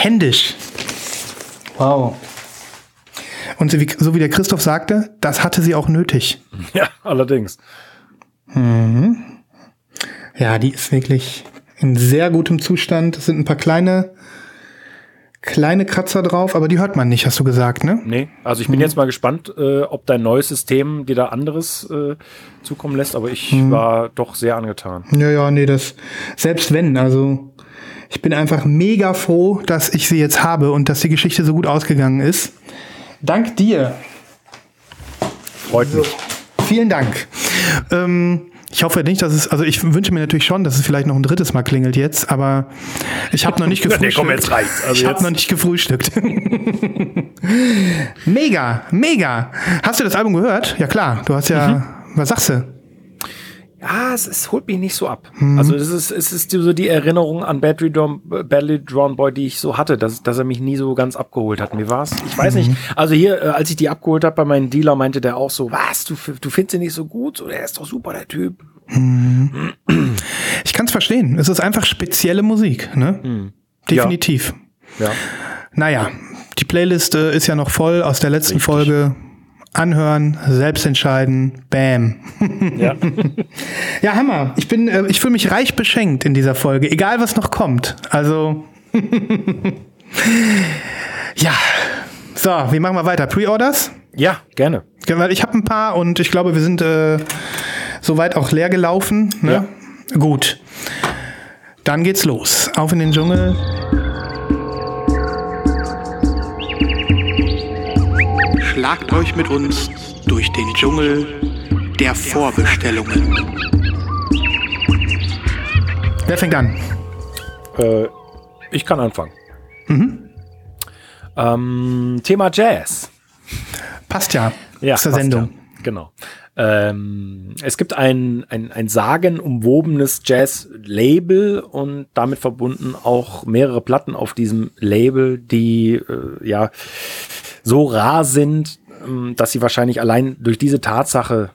Händisch. Wow. Und so wie, so wie der Christoph sagte, das hatte sie auch nötig. Ja, allerdings. Ja, die ist wirklich in sehr gutem Zustand. Es sind ein paar kleine, kleine Kratzer drauf, aber die hört man nicht, hast du gesagt, ne? Nee, also ich bin jetzt mal gespannt, äh, ob dein neues System dir da anderes äh, zukommen lässt, aber ich war doch sehr angetan. Ja, ja, nee, das, selbst wenn, also, ich bin einfach mega froh, dass ich sie jetzt habe und dass die Geschichte so gut ausgegangen ist. Dank dir. Freut mich. Vielen Dank. Ähm, ich hoffe nicht, dass es, also ich wünsche mir natürlich schon, dass es vielleicht noch ein drittes Mal klingelt jetzt, aber ich habe noch nicht Nee, gefrühstückt. komm, jetzt reicht's. Also ich habe noch nicht gefrühstückt. mega, mega. Hast du das Album gehört? Ja klar, du hast ja, Mhm. was sagst du? Ja, es, es holt mich nicht so ab. Also es ist, es ist so die Erinnerung an Battery Drawn, Battery Drawn Boy, die ich so hatte, dass, dass er mich nie so ganz abgeholt hat. Mir war's, ich weiß nicht. Also hier, äh, als ich die abgeholt habe bei meinem Dealer, meinte der auch so, was, du, du findest ihn nicht so gut? So, der ist doch super, der Typ. Ich kann es verstehen. Es ist einfach spezielle Musik, ne? Definitiv. Ja. Naja, die Playlist äh, ist ja noch voll aus der letzten Folge. Anhören, selbst entscheiden, bam. ja. Ja, Hammer. Ich bin, äh, ich fühle mich reich beschenkt in dieser Folge, egal was noch kommt. Also, ja. So, wie machen wir weiter? Pre-Orders? ja, gerne. Ich habe ein paar und ich glaube, wir sind äh, soweit auch leer gelaufen. Ne? Gut. Dann geht's los. Auf in den Dschungel. Schlagt euch mit uns durch den Dschungel der Vorbestellungen. Wer fängt an? Äh, ich kann anfangen. Ähm, Thema Jazz. Passt ja, Ja, zur passt Sendung. Ja. Genau. Ähm, es gibt ein, ein, ein sagenumwobenes Jazz-Label und damit verbunden auch mehrere Platten auf diesem Label, die äh, ja so rar sind, ähm, dass sie wahrscheinlich allein durch diese Tatsache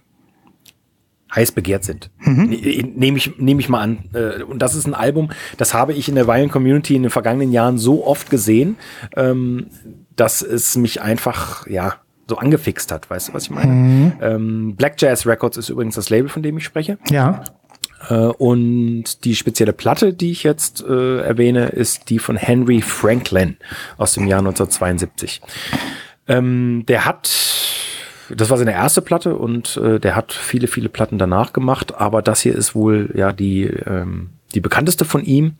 heiß begehrt sind. Ne- Nehme ich, nehme ich mal an. Äh, Und das ist ein Album, das habe ich in der Violent Community in den vergangenen Jahren so oft gesehen, ähm, dass es mich einfach, ja, so angefixt hat. Weißt du, was ich meine? Ähm, Black Jazz Records ist übrigens das Label, von dem ich spreche. Ja. Äh, und die spezielle Platte, die ich jetzt äh, erwähne, ist die von Henry Franklin aus dem Jahr 1972. Ähm, der hat, das war seine erste Platte und äh, der hat viele, viele Platten danach gemacht, aber das hier ist wohl ja die, ähm, die bekannteste von ihm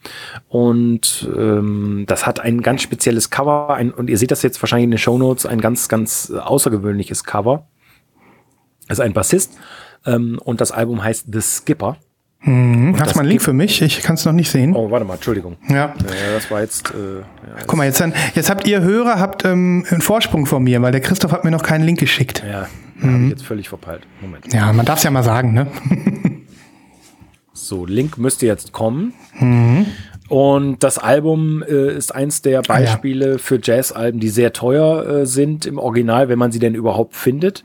und ähm, das hat ein ganz spezielles Cover ein, und ihr seht das jetzt wahrscheinlich in den Shownotes, ein ganz, ganz außergewöhnliches Cover. Das ist ein Bassist ähm, und das Album heißt The Skipper. Hast du mal einen Link für mich? Ich kann es noch nicht sehen. Oh, warte mal, Entschuldigung. Ja. Ja, das war jetzt. Äh, ja, Guck mal, jetzt, dann, jetzt habt ihr Hörer, habt ähm, einen Vorsprung von mir, weil der Christoph hat mir noch keinen Link geschickt. ja, habe ich jetzt völlig verpeilt. Moment. Ja, man darf es ja mal sagen, ne? So, Link müsste jetzt kommen. Und das Album äh, ist eins der ja. Beispiele für Jazzalben, die sehr teuer äh, sind im Original, wenn man sie denn überhaupt findet.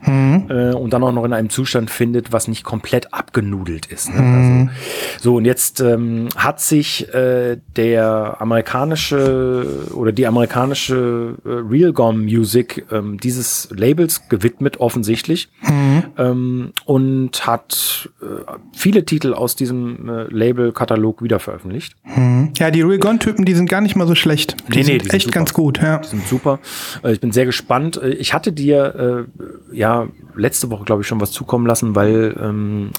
Äh, und dann auch noch in einem Zustand findet, was nicht komplett abgenudelt ist. Ne? Also, so, und jetzt ähm, hat sich äh, der amerikanische oder die amerikanische äh, Real Gone Music ähm, dieses Labels gewidmet, offensichtlich. Ähm, und hat äh, viele Titel aus diesem Label-Katalog wieder veröffentlicht. Ja, die Real Gun-Typen, die sind gar nicht mal so schlecht. Die Nee, nee, sind die sind echt super. ganz gut, ja. Die sind super. Äh, Ich bin sehr gespannt. Äh, Ich hatte dir äh, ja letzte Woche, glaube ich, schon was zukommen lassen, weil ähm,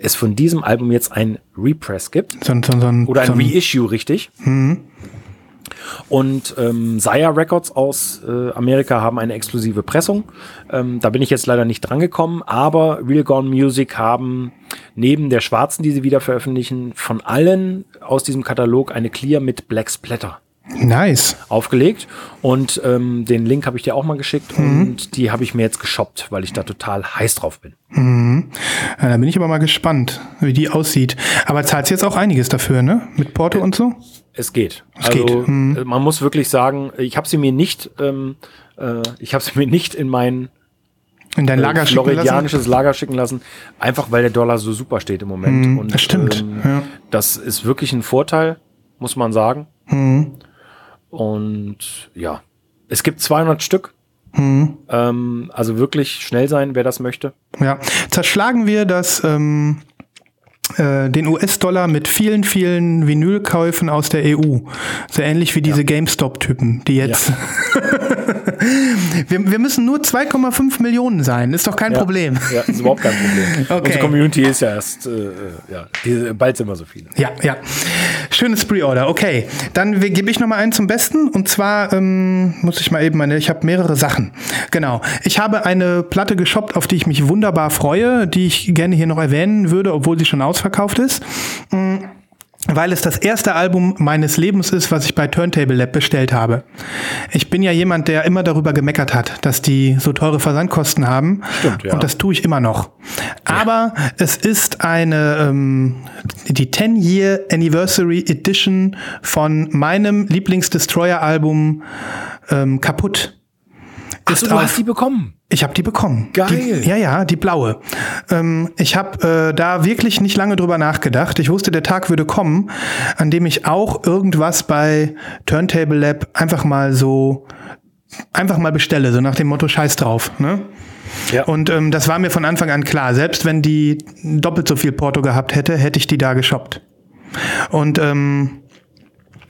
es von diesem Album jetzt ein Repress gibt. So, so, so Oder ein so ein, Reissue, richtig. Und ähm, Sire Records aus äh, Amerika haben eine exklusive Pressung. Ähm, da bin ich jetzt leider nicht drangekommen, aber Real Gone Music haben neben der schwarzen, die sie wieder veröffentlichen, von allen aus diesem Katalog eine Clear mit Black Splatter Nice. aufgelegt. Und ähm, den Link habe ich dir auch mal geschickt und die habe ich mir jetzt geshoppt, weil ich da total heiß drauf bin. Ja, da bin ich aber mal gespannt, wie die aussieht. Aber zahlst jetzt auch einiges dafür, ne? Mit Porto und so? Es geht. Es also geht. Hm. äh, man muss wirklich sagen, ich habe sie mir nicht, ähm, äh, ich habe sie mir nicht in mein In dein äh, Lager schicken lassen? floridianisches Lager schicken lassen, einfach weil der Dollar so super steht im Moment. Hm, Und, das stimmt, Ähm, ja. Das ist wirklich ein Vorteil, muss man sagen. Hm. Und ja, es gibt 200 Stück. Hm. Ähm, also wirklich schnell sein, wer das möchte. Ja. Zerschlagen wir das, ähm, äh, den US-Dollar mit vielen, vielen Vinylkäufen aus der EU. So ähnlich wie diese GameStop-Typen, die jetzt. wir, wir müssen nur 2,5 Millionen sein. Ist doch kein Ja. Problem. Ja, ist überhaupt kein Problem. Okay. Unsere Community ist ja erst, äh, äh, ja, die, bald sind wir so viele. Ja, ja. Schönes Pre-Order. Okay, dann gebe ich noch mal einen zum Besten. Und zwar ähm, muss ich mal eben meine, ich habe mehrere Sachen. Genau. Ich habe eine Platte geshoppt, auf die ich mich wunderbar freue, die ich gerne hier noch erwähnen würde, obwohl sie schon ausverkauft ist. Mm, Weil es das erste Album meines Lebens ist, was ich bei Turntable Lab bestellt habe. Ich bin ja jemand, der immer darüber gemeckert hat, dass die so teure Versandkosten haben. Stimmt, ja. Und das tue ich immer noch. Aber es ist eine ähm, die 10-Year Anniversary Edition von meinem Lieblings-Destroyer-Album ähm, kaputt. Achso, du hast die bekommen. Ich habe die bekommen. Geil. Die, ja, ja, die blaue. Ähm, ich habe äh, da wirklich nicht lange drüber nachgedacht. Ich wusste, der Tag würde kommen, an dem ich auch irgendwas bei Turntable Lab einfach mal so einfach mal bestelle, so nach dem Motto Scheiß drauf. Ne? Ja. Und ähm, das war mir von Anfang an klar. Selbst wenn die doppelt so viel Porto gehabt hätte, hätte ich die da geshoppt. Und ähm,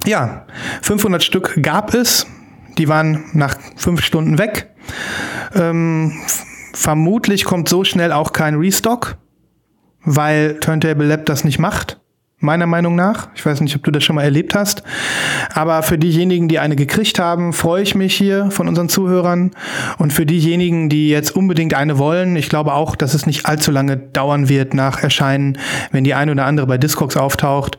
ja, 500 Stück gab es. Die waren nach fünf Stunden weg. Ähm, vermutlich kommt so schnell auch kein Restock, weil Turntable Lab das nicht macht. Meiner Meinung nach. Ich weiß nicht, ob du das schon mal erlebt hast. Aber für diejenigen, die eine gekriegt haben, freue ich mich hier von unseren Zuhörern. Und für diejenigen, die jetzt unbedingt eine wollen, ich glaube auch, dass es nicht allzu lange dauern wird nach Erscheinen, wenn die eine oder andere bei Discogs auftaucht.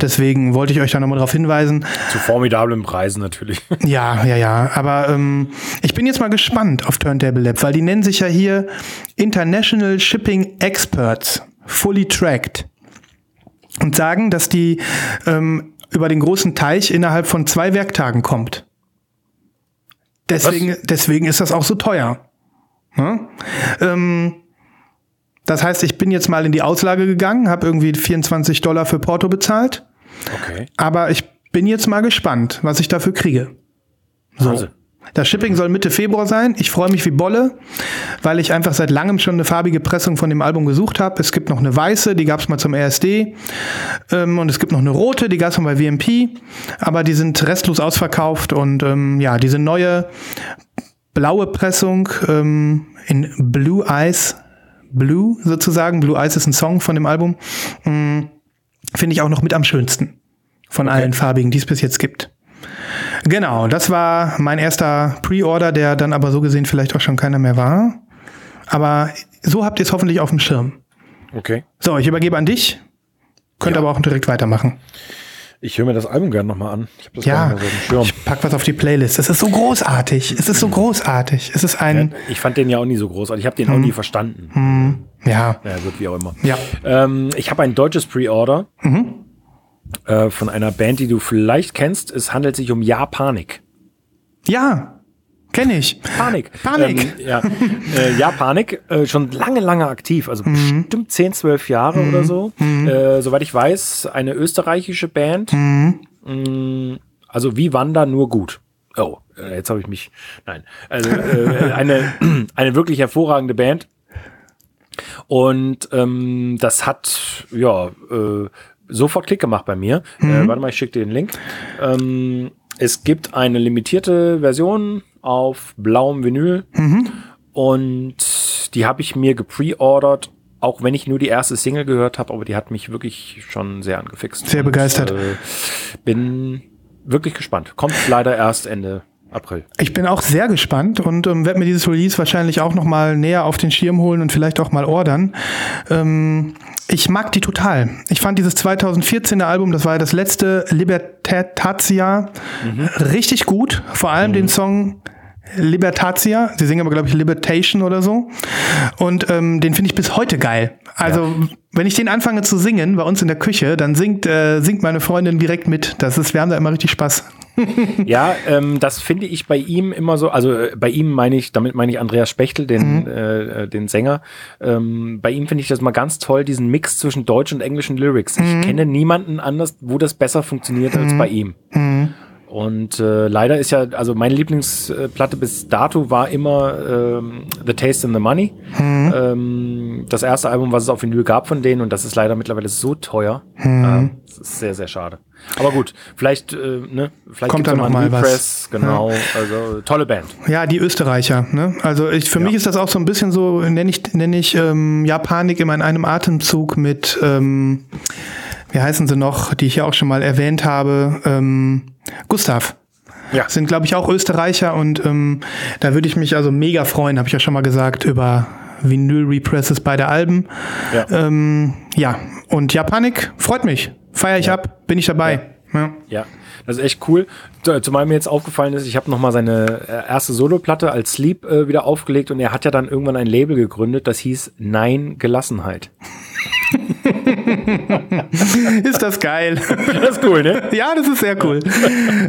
Deswegen wollte ich euch da nochmal darauf hinweisen. Zu formidablen Preisen natürlich. Ja, ja, ja. Aber ähm, ich bin jetzt mal gespannt auf Turntable Lab, weil die nennen sich ja hier International Shipping Experts, fully tracked. Und sagen, dass die ähm, über den großen Teich innerhalb von zwei Werktagen kommt. Deswegen, deswegen ist das auch so teuer. Ne? Ähm, das heißt, ich bin jetzt mal in die Auslage gegangen, habe irgendwie 24 Dollar für Porto bezahlt. Okay. Aber ich bin jetzt mal gespannt, was ich dafür kriege. So. Wahnsinn. Das Shipping soll Mitte Februar sein. Ich freue mich wie Bolle, weil ich einfach seit langem schon eine farbige Pressung von dem Album gesucht habe. Es gibt noch eine weiße, die gab es mal zum RSD. Ähm, und es gibt noch eine rote, die gab es mal bei VMP. Aber die sind restlos ausverkauft. Und ähm, ja, diese neue blaue Pressung ähm, in Blue Eyes, Blue sozusagen. Blue Eyes ist ein Song von dem Album. Mm, Finde ich auch noch mit am schönsten von allen farbigen, die es bis jetzt gibt. Genau, das war mein erster Pre-Order, der dann aber so gesehen vielleicht auch schon keiner mehr war. Aber so habt ihr es hoffentlich auf dem Schirm. Okay. So, ich übergebe an dich. Könnt Ja. aber auch direkt weitermachen. Ich höre mir das Album gerne nochmal an. Ich habe das Ja, so auf dem Schirm. ich pack was auf die Playlist. Es ist so großartig. Es ist so großartig. Es ist ein, Ich fand den ja auch nie so großartig. Ich habe den auch nie verstanden. ja, Ja, gut, wie auch immer. ja. Ähm, ich habe ein deutsches Pre-Order äh, von einer Band, die du vielleicht kennst. Es handelt sich um Ja Panik. Ja, kenne ich. Panik. Panik. Ähm, ja, äh, ja, Panik. Äh, schon lange, lange aktiv. Also Mhm. bestimmt 10, 12 Jahre oder so. Äh, soweit ich weiß, eine österreichische Band. Mhm. Mm, Also wie Wander, nur gut. Oh, äh, jetzt habe ich mich. Nein. Also äh, eine, eine wirklich hervorragende Band. Und ähm, das hat ja äh, sofort Klick gemacht bei mir. Äh, warte mal, ich schicke dir den Link. Ähm, es gibt eine limitierte Version auf blauem Vinyl und die habe ich mir gepreordert, auch wenn ich nur die erste Single gehört habe, aber die hat mich wirklich schon sehr angefixt. Sehr Und, begeistert. Äh, bin wirklich gespannt. Kommt leider erst Ende April. Ich bin auch sehr gespannt und ähm, werde mir dieses Release wahrscheinlich auch noch mal näher auf den Schirm holen und vielleicht auch mal ordern. Ähm, ich mag die total. Ich fand dieses 2014er Album, das war ja das letzte Libertatia, mhm. richtig gut. Vor allem mhm. den Song Libertatia. Sie singen aber, glaube ich, Libertation oder so. Und ähm, den finde ich bis heute geil. Also, ja. Wenn ich den anfange zu singen bei uns in der Küche, dann singt, äh, singt meine Freundin direkt mit. Das ist, wir haben da immer richtig Spaß. ja, ähm, das finde ich bei ihm immer so, also äh, bei ihm meine ich, damit meine ich Andreas Spechtel, den, mhm. äh, äh den Sänger. Ähm, bei ihm finde ich das mal ganz toll, diesen Mix zwischen deutsch und englischen Lyrics. Mhm. Ich kenne niemanden anders, wo das besser funktioniert mhm. als bei ihm. Mhm. Und äh, leider ist ja, also meine Lieblingsplatte bis dato war immer ähm, The Taste and the Money. Mhm. Ähm, das erste Album, was es auf Vinyl gab von denen, und das ist leider mittlerweile so teuer. Mhm. Ähm, das ist sehr, sehr schade. Aber gut, vielleicht, äh, ne, vielleicht kommt da noch mal was. Genau, ja. also tolle Band. Ja, die Österreicher. Ne? Also ich, für ja. mich ist das auch so ein bisschen so, nenne ich, nenn ich ähm, Japanik immer in einem Atemzug mit ähm, wie heißen sie noch, die ich ja auch schon mal erwähnt habe, ähm, Gustav. Ja. Sind, glaube ich, auch Österreicher und ähm, da würde ich mich also mega freuen, habe ich ja schon mal gesagt, über Vinyl-Represses beider Alben. Ja. Ähm, ja, und Japanik freut mich. Feier ich ja. ab, bin ich dabei. Ja. ja. ja. Das ist echt cool. Zumal mir jetzt aufgefallen ist, ich habe nochmal seine äh, erste Soloplatte als Sleep äh, wieder aufgelegt und er hat ja dann irgendwann ein Label gegründet, das hieß Nein Gelassenheit. ist das geil. Das ist cool, ne? Ja, das ist sehr cool.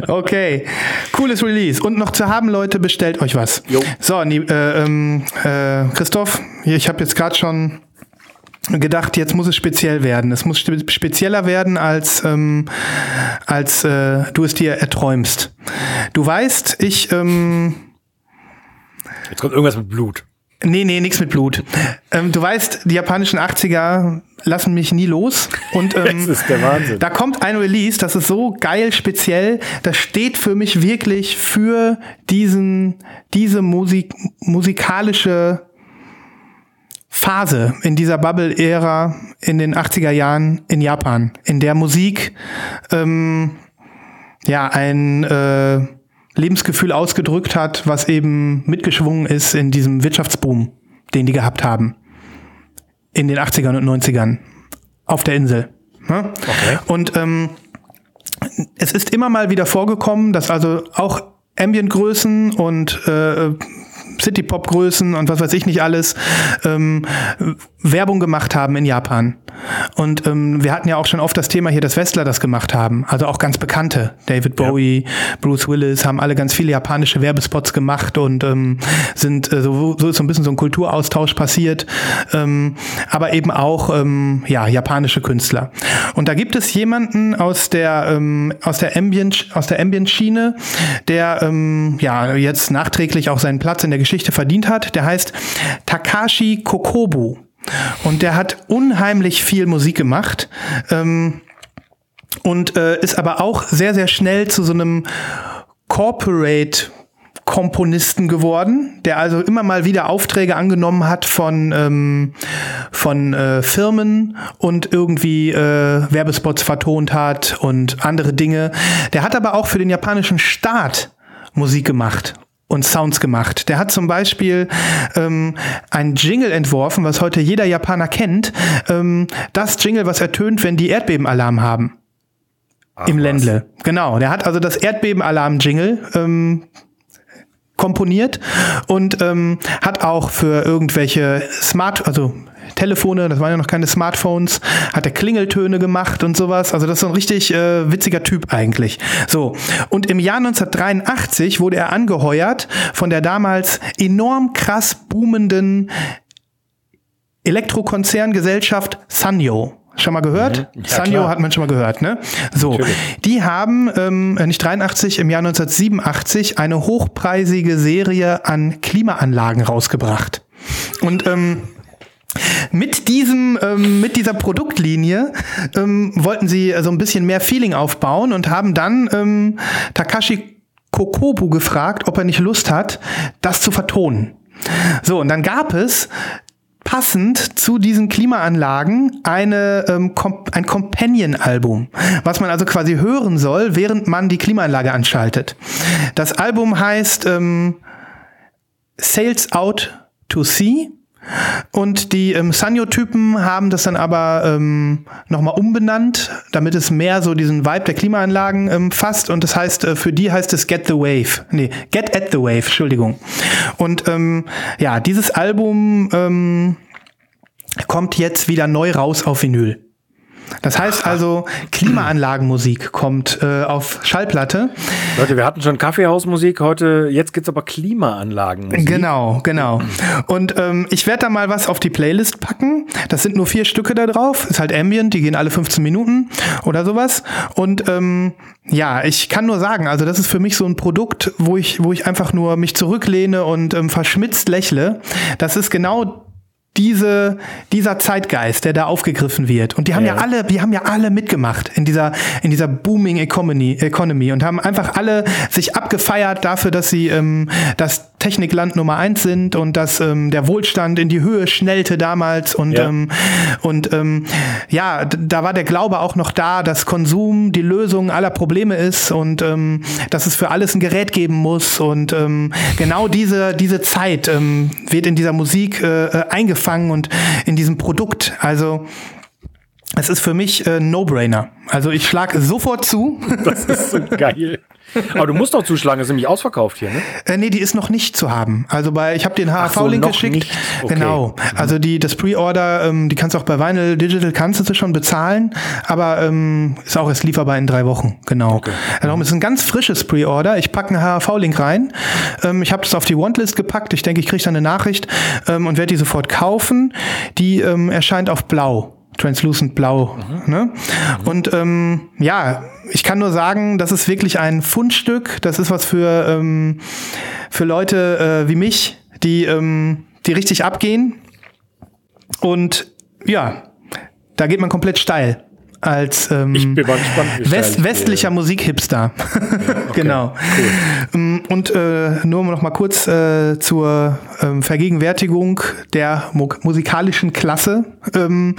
Okay. Cooles Release. Und noch zu haben, Leute, bestellt euch was. Jo. So, äh, ähm, äh, Christoph, ich habe jetzt gerade schon gedacht, jetzt muss es speziell werden. Es muss spezieller werden, als, ähm, als äh, du es dir erträumst. Du weißt, ich. Ähm, jetzt kommt irgendwas mit Blut. Nee, nee, nichts mit Blut. Ähm, du weißt, die japanischen 80er lassen mich nie los. Und ähm, das ist der Wahnsinn. da kommt ein Release, das ist so geil speziell. Das steht für mich wirklich für diesen, diese Musik, musikalische Phase in dieser Bubble-Ära in den 80er Jahren in Japan, in der Musik ähm, ja ein äh, Lebensgefühl ausgedrückt hat, was eben mitgeschwungen ist in diesem Wirtschaftsboom, den die gehabt haben. In den 80ern und 90ern. Auf der Insel. Ne? Okay. Und ähm, es ist immer mal wieder vorgekommen, dass also auch Ambient-Größen und äh, City-Pop-Größen und was weiß ich nicht alles ähm, Werbung gemacht haben in Japan. Und ähm, wir hatten ja auch schon oft das Thema hier, dass Westler das gemacht haben. Also auch ganz bekannte. David Bowie, ja. Bruce Willis haben alle ganz viele japanische Werbespots gemacht und ähm, sind äh, so, so ist so ein bisschen so ein Kulturaustausch passiert. Ähm, aber eben auch ähm, ja japanische Künstler. Und da gibt es jemanden aus der ähm, aus der Ambient aus der Ambient Schiene, der ähm, ja jetzt nachträglich auch seinen Platz in der Geschichte verdient hat. Der heißt Takashi Kokobu. Und der hat unheimlich viel Musik gemacht. Ähm, und äh, ist aber auch sehr, sehr schnell zu so einem Corporate Komponisten geworden, der also immer mal wieder Aufträge angenommen hat von, ähm, von äh, Firmen und irgendwie äh, Werbespots vertont hat und andere Dinge. Der hat aber auch für den japanischen Staat Musik gemacht und Sounds gemacht. Der hat zum Beispiel ähm, ein Jingle entworfen, was heute jeder Japaner kennt. Ähm, das Jingle, was ertönt, wenn die Erdbebenalarm haben. Ach, Im Ländle. Genau. Der hat also das Erdbebenalarm-Jingle ähm, komponiert und ähm, hat auch für irgendwelche Smart, also Telefone, das waren ja noch keine Smartphones, hat er Klingeltöne gemacht und sowas. Also das ist so ein richtig äh, witziger Typ eigentlich. So. Und im Jahr 1983 wurde er angeheuert von der damals enorm krass boomenden Elektrokonzerngesellschaft Sanyo. Schon mal gehört? Mhm. Ja, Sanyo klar. hat man schon mal gehört, ne? So, Natürlich. die haben ähm, nicht 83 im Jahr 1987 eine hochpreisige Serie an Klimaanlagen rausgebracht. Und ähm, mit diesem, ähm, mit dieser Produktlinie ähm, wollten sie so also ein bisschen mehr Feeling aufbauen und haben dann ähm, Takashi Kokobu gefragt, ob er nicht Lust hat, das zu vertonen. So, und dann gab es passend zu diesen Klimaanlagen eine, ähm, ein Companion-Album, was man also quasi hören soll, während man die Klimaanlage anschaltet. Das Album heißt ähm, Sales Out to Sea und die ähm, Sanyo-Typen haben das dann aber ähm, nochmal umbenannt, damit es mehr so diesen Vibe der Klimaanlagen ähm, fasst. Und das heißt, äh, für die heißt es Get the Wave. Nee, Get at the Wave, Entschuldigung. Und ähm, ja, dieses Album ähm, kommt jetzt wieder neu raus auf Vinyl. Das heißt also, Klimaanlagenmusik kommt äh, auf Schallplatte. Leute, wir hatten schon Kaffeehausmusik heute, jetzt gibt's aber Klimaanlagenmusik. Genau, genau. Und ähm, ich werde da mal was auf die Playlist packen. Das sind nur vier Stücke da drauf. Ist halt Ambient, die gehen alle 15 Minuten oder sowas. Und ähm, ja, ich kann nur sagen, also das ist für mich so ein Produkt, wo ich, wo ich einfach nur mich zurücklehne und ähm, verschmitzt lächle. Das ist genau diese, dieser Zeitgeist, der da aufgegriffen wird. Und die haben ja. ja, alle, die haben ja alle mitgemacht in dieser, in dieser booming Economy, Economy und haben einfach alle sich abgefeiert dafür, dass sie ähm, das Technikland Nummer eins sind und dass ähm, der Wohlstand in die Höhe schnellte damals und ja, ähm, und ähm, ja da war der Glaube auch noch da, dass Konsum die Lösung aller Probleme ist und ähm, dass es für alles ein Gerät geben muss und ähm, genau diese diese Zeit ähm, wird in dieser Musik äh, äh eingefangen und in diesem Produkt. Also es ist für mich äh, No-Brainer. Also ich schlage sofort zu. Das ist so geil. Aber du musst doch zuschlagen, ist nämlich ausverkauft hier, ne? Äh, nee, die ist noch nicht zu haben. Also bei, ich habe den HV-Link so, geschickt. Okay. Genau. Also die, das Pre-Order, ähm, die kannst du auch bei Vinyl Digital kannst du schon bezahlen, aber ähm, ist auch erst lieferbar in drei Wochen. Genau. Okay. Darum ist ein ganz frisches Pre-Order. Ich packe einen HV-Link rein. Ähm, ich habe das auf die Wantlist gepackt. Ich denke, ich kriege dann eine Nachricht ähm, und werde die sofort kaufen. Die ähm, erscheint auf Blau. Translucent Blau. Mhm. Ne? Mhm. Und ähm, ja, ich kann nur sagen, das ist wirklich ein Fundstück. Das ist was für, ähm, für Leute äh, wie mich, die, ähm, die richtig abgehen. Und ja, da geht man komplett steil als ähm, ich bin gespannt, West westlicher Musikhipster. okay, genau. Cool. Und äh, nur noch mal kurz äh, zur ähm, Vergegenwärtigung der mu musikalischen Klasse. Ähm,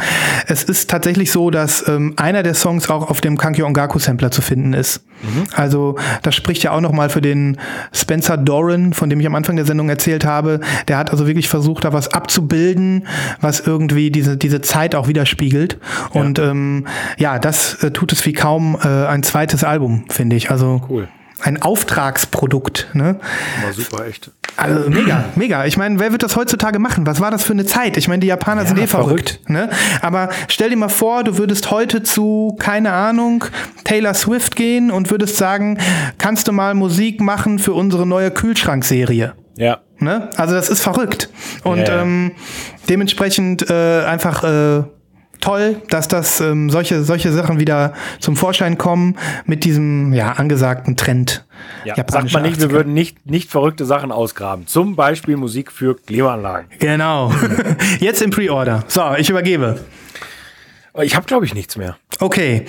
es ist tatsächlich so, dass ähm, einer der Songs auch auf dem Kankyo Ongaku Sampler zu finden ist. Mhm. Also das spricht ja auch noch mal für den Spencer Doran, von dem ich am Anfang der Sendung erzählt habe. Der hat also wirklich versucht, da was abzubilden, was irgendwie diese diese Zeit auch widerspiegelt. Ja. Und ähm, ja, das äh, tut es wie kaum äh, ein zweites Album, finde ich. Also cool. Ein Auftragsprodukt. Ne? War super, echt. Also mega, mega. Ich meine, wer wird das heutzutage machen? Was war das für eine Zeit? Ich meine, die Japaner ja, sind eh verrückt. verrückt. Ne? Aber stell dir mal vor, du würdest heute zu, keine Ahnung, Taylor Swift gehen und würdest sagen, kannst du mal Musik machen für unsere neue Kühlschrankserie? Ja. Ne? Also das ist verrückt. Und ja, ja. Ähm, dementsprechend äh, einfach äh, toll, dass das ähm, solche, solche Sachen wieder zum Vorschein kommen mit diesem ja, angesagten Trend. Ja, sagt man nicht, 80er. wir würden nicht, nicht verrückte Sachen ausgraben. Zum Beispiel Musik für Klimaanlagen. Genau. Jetzt im Pre-Order. So, ich übergebe. Ich habe, glaube ich, nichts mehr. Okay,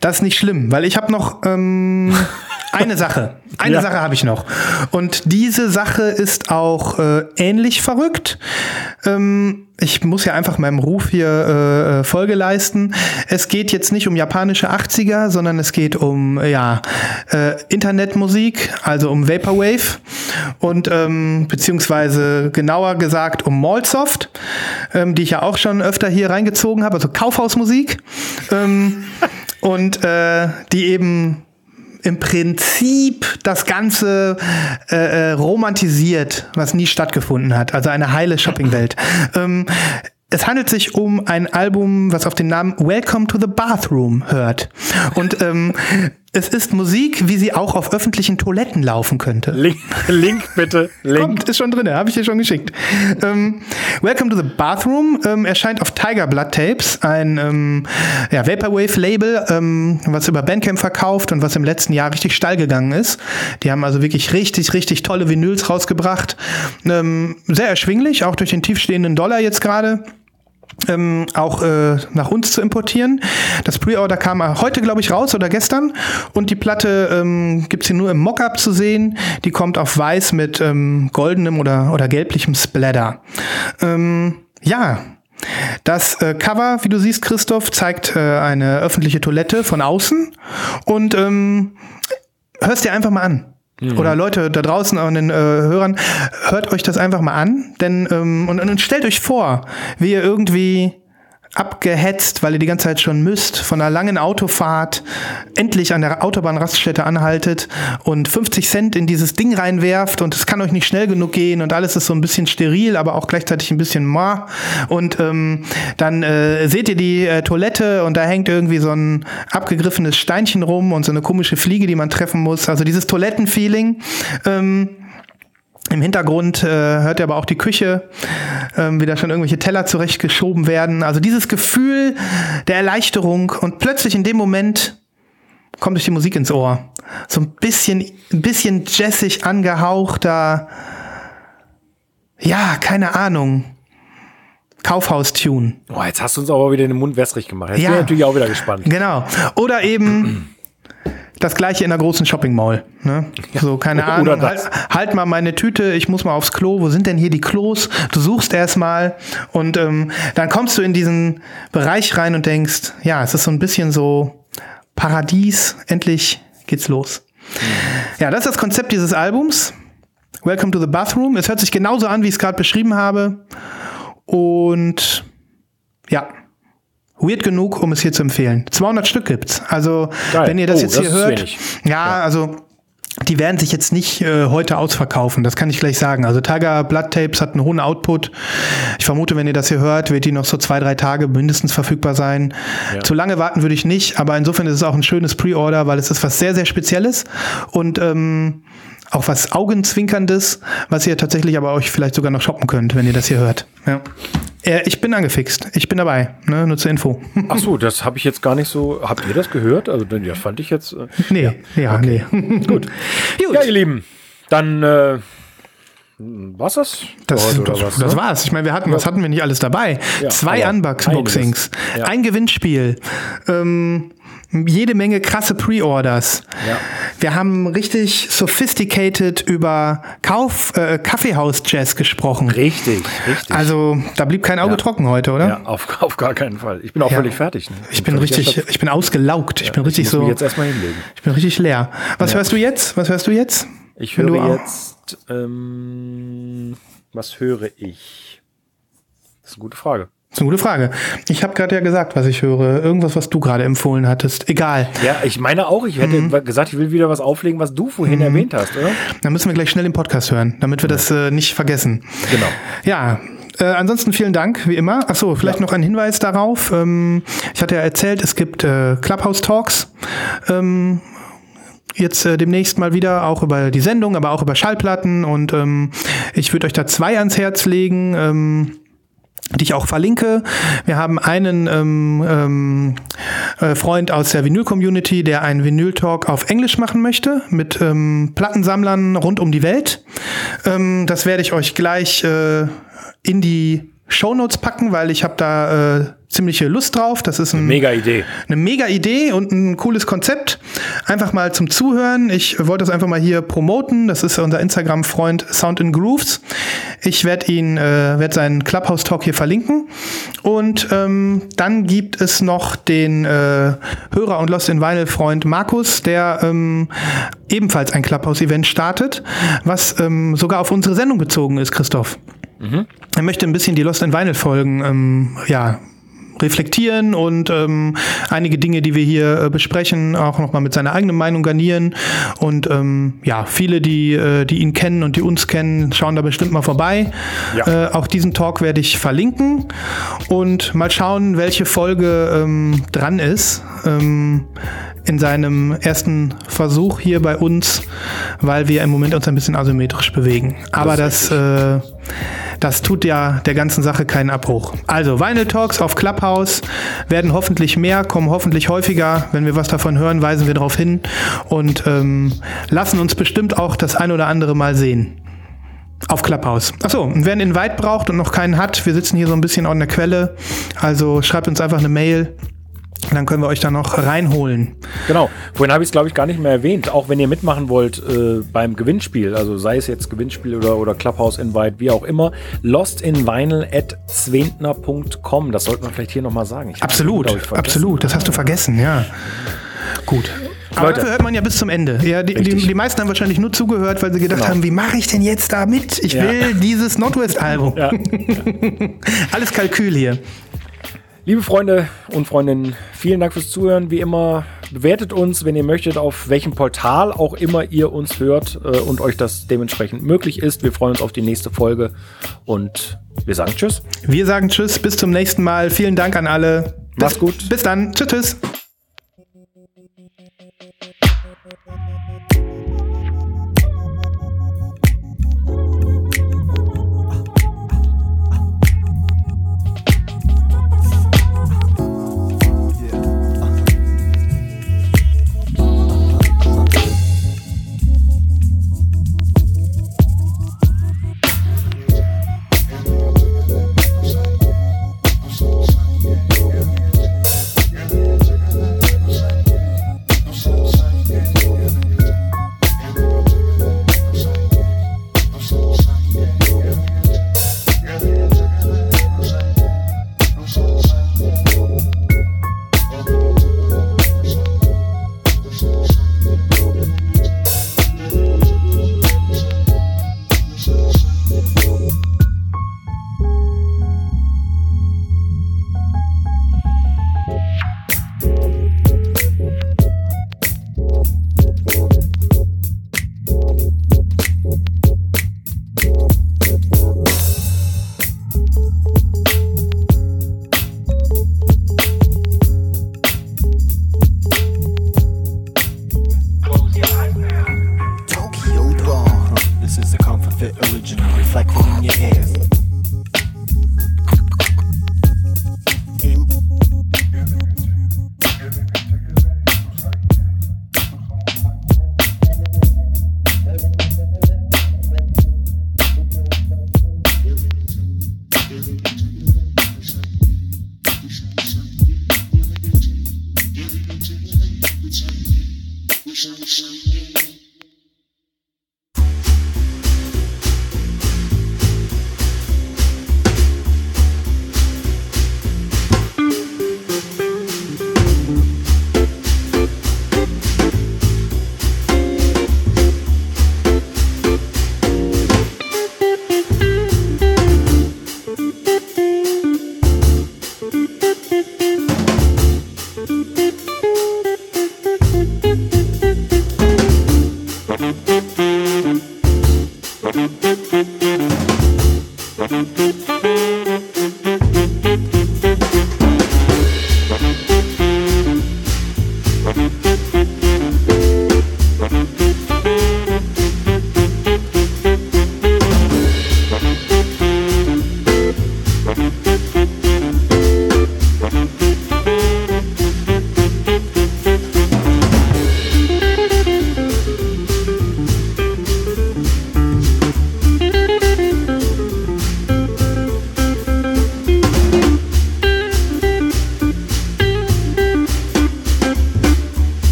das ist nicht schlimm, weil ich habe noch ähm, eine Sache. Eine ja. Sache habe ich noch. Und diese Sache ist auch äh, ähnlich verrückt. Ähm, ich muss ja einfach meinem Ruf hier äh, äh Folge leisten. Es geht jetzt nicht um japanische 80er, sondern es geht um ja äh, Internetmusik, also um Vaporwave und ähm, beziehungsweise genauer gesagt um Mallsoft, ähm, die ich ja auch schon öfter hier reingezogen habe, also Kaufhausmusik ähm, und äh, die eben im Prinzip das Ganze äh, äh, romantisiert, was nie stattgefunden hat. Also eine heile Shoppingwelt. Ähm, es handelt sich um ein Album, was auf den Namen Welcome to the Bathroom hört. Und ähm, es ist Musik, wie sie auch auf öffentlichen Toiletten laufen könnte. Link, Link bitte. Link. Kommt, ist schon drin, habe ich dir schon geschickt. Ähm, Welcome to the Bathroom ähm, erscheint auf Tiger Blood Tapes, ein ähm, ja, Vaporwave-Label, ähm, was über Bandcamp verkauft und was im letzten Jahr richtig steil gegangen ist. Die haben also wirklich richtig, richtig tolle Vinyls rausgebracht. Ähm, sehr erschwinglich, auch durch den tiefstehenden Dollar jetzt gerade ähm, auch äh, nach uns zu importieren. Das Pre-Order kam heute, glaube ich, raus oder gestern. Und die Platte ähm, gibt hier nur im Mockup zu sehen. Die kommt auf weiß mit ähm, goldenem oder, oder gelblichem Splatter. Ähm, Ja, das äh, Cover, wie du siehst, Christoph, zeigt äh, eine öffentliche Toilette von außen und ähm, hörst dir einfach mal an. Oder Leute da draußen an den äh, Hörern, hört euch das einfach mal an, denn ähm, und, und stellt euch vor, wie ihr irgendwie abgehetzt, weil ihr die ganze Zeit schon müsst, von einer langen Autofahrt endlich an der Autobahnraststätte anhaltet und 50 Cent in dieses Ding reinwerft und es kann euch nicht schnell genug gehen und alles ist so ein bisschen steril, aber auch gleichzeitig ein bisschen ma. Und ähm, dann äh, seht ihr die äh, Toilette und da hängt irgendwie so ein abgegriffenes Steinchen rum und so eine komische Fliege, die man treffen muss. Also dieses Toilettenfeeling. Ähm, im Hintergrund äh, hört ihr aber auch die Küche, ähm, wie da schon irgendwelche Teller zurechtgeschoben werden. Also dieses Gefühl der Erleichterung und plötzlich in dem Moment kommt euch die Musik ins Ohr. So ein bisschen, ein bisschen jazzig angehauchter, ja, keine Ahnung. Kaufhaus-Tune. Oh, jetzt hast du uns aber wieder den Mund wässrig gemacht. Jetzt Ja. bin ich natürlich auch wieder gespannt. Genau. Oder eben das gleiche in einer großen Shopping Mall. Ne? So, keine Ahnung. Halt, halt mal meine Tüte, ich muss mal aufs Klo. Wo sind denn hier die Klos? Du suchst erstmal und ähm, dann kommst du in diesen Bereich rein und denkst, ja, es ist so ein bisschen so Paradies. Endlich geht's los. Ja, das ist das Konzept dieses Albums. Welcome to the Bathroom. Es hört sich genauso an, wie ich es gerade beschrieben habe. Und ja, weird genug, um es hier zu empfehlen. 200 Stück gibt's. Also, Geil. wenn ihr das Oh, jetzt das hier hört, wenig. ja, also die werden sich jetzt nicht äh, heute ausverkaufen, das kann ich gleich sagen. Also Tiger Blood Tapes hat einen hohen Output. Ich vermute, wenn ihr das hier hört, wird die noch so zwei, drei Tage mindestens verfügbar sein. Zu lange warten würde ich nicht, aber insofern ist es auch ein schönes Pre-Order, weil es ist was sehr, sehr Spezielles und ähm, auch was Augenzwinkerndes, was ihr tatsächlich aber euch vielleicht sogar noch shoppen könnt, wenn ihr das hier hört. Ja. Äh, ich bin angefixt. Ich bin dabei. Ne? Nur zur Info. Ach so, das habe ich jetzt gar nicht so. Habt ihr das gehört? Also, das fand ich jetzt. Äh, Nee, ja, nee. gut. Gut. Ja, ihr Lieben, dann äh, war's das? Das, das, was, das ne? war's. Ich meine, wir hatten, was hatten wir nicht alles dabei? Ja, Zwei Unboxings. Ja. ein Gewinnspiel, ähm, jede Menge krasse Pre-Orders. Ja. Wir haben richtig sophisticated über Kauf, äh, Kaffeehaus-Jazz gesprochen. Richtig, richtig. Also, da blieb kein Auge Ja. trocken heute, oder? ja, auf, auf gar keinen Fall. Ich bin auch Ja. völlig fertig. Ne? Ich bin richtig, ich bin ausgelaugt. Ich bin Ich richtig muss so, mich jetzt erstmal hinlegen. ich bin richtig leer. Was hörst du jetzt? Was hörst du jetzt? Ich du höre auch- jetzt. Ähm, was höre ich? Das ist eine gute Frage. Das ist eine gute Frage. Ich habe gerade ja gesagt, was ich höre. Irgendwas, was du gerade empfohlen hattest. Egal. Ja, ich meine auch, ich hätte Mhm. gesagt, ich will wieder was auflegen, was du vorhin erwähnt hast, oder? Dann müssen wir gleich schnell im Podcast hören, damit wir das äh, nicht vergessen. Genau. Ja, äh, ansonsten vielen Dank, wie immer. Ach so, vielleicht noch ein Hinweis darauf. Ähm, ich hatte ja erzählt, es gibt äh, Clubhouse Talks. Ähm, jetzt äh, demnächst mal wieder, auch über die Sendung, aber auch über Schallplatten. Und ähm, ich würde euch da zwei ans Herz legen. Die ich auch verlinke. Wir haben einen ähm, ähm, äh, Freund aus der Vinyl-Community, der einen Vinyl-Talk auf Englisch machen möchte, mit ähm, Plattensammlern rund um die Welt. Ähm, das werde ich euch gleich äh, in die Shownotes packen, weil ich habe da äh, ziemliche Lust drauf. Das ist ein Mega Idee. eine mega Idee und ein cooles Konzept. Einfach mal zum Zuhören. Ich wollte das einfach mal hier promoten. Das ist unser Instagram-Freund Sound in Grooves. Ich werde ihn, äh, werde seinen Clubhouse-Talk hier verlinken. Und ähm, dann gibt es noch den äh, Hörer und Lost in Vinyl-Freund Markus, der ähm, ebenfalls ein Clubhouse-Event startet, was ähm, sogar auf unsere Sendung bezogen ist, Christoph. Er möchte ein bisschen die Lost in Vinyl Folgen, ähm, ja, reflektieren und ähm, einige Dinge, die wir hier äh, besprechen, auch nochmal mit seiner eigenen Meinung garnieren. Und ähm, ja, viele, die, äh, die ihn kennen und die uns kennen, schauen da bestimmt mal vorbei. Ja. Äh, auch diesen Talk werde ich verlinken und mal schauen, welche Folge ähm, dran ist. Ähm, in seinem ersten Versuch hier bei uns, weil wir im Moment uns ein bisschen asymmetrisch bewegen. Aber das, äh, das tut ja der ganzen Sache keinen Abbruch. Also Vinyl Talks auf Clubhouse werden hoffentlich mehr, kommen hoffentlich häufiger. Wenn wir was davon hören, weisen wir darauf hin und ähm, lassen uns bestimmt auch das ein oder andere Mal sehen. Auf Clubhouse. Achso, und wer einen Invite braucht und noch keinen hat, wir sitzen hier so ein bisschen an der Quelle. Also schreibt uns einfach eine Mail. Dann können wir euch da noch reinholen. Genau. Vorhin habe ich es, glaube ich, gar nicht mehr erwähnt. Auch wenn ihr mitmachen wollt äh, beim Gewinnspiel, also sei es jetzt Gewinnspiel oder, oder Clubhouse Invite, wie auch immer, lostinvinyl at zwentner.com. Das sollte man vielleicht hier nochmal sagen. Ich absolut, hab, ich, absolut. Das hast du vergessen, ja. Gut. Aber Leute. dafür hört man ja bis zum Ende. Ja, die, die, die meisten haben wahrscheinlich nur zugehört, weil sie gedacht Genau. haben, wie mache ich denn jetzt da mit? Ich Ja. will dieses Nordwest-Album. Ja. Alles Kalkül hier. Liebe Freunde und Freundinnen, vielen Dank fürs Zuhören. Wie immer, bewertet uns, wenn ihr möchtet, auf welchem Portal auch immer ihr uns hört äh, und euch das dementsprechend möglich ist. Wir freuen uns auf die nächste Folge und wir sagen Tschüss. Wir sagen Tschüss, bis zum nächsten Mal. Vielen Dank an alle. Bis, Macht's gut. Bis dann. Tschüss, tschüss.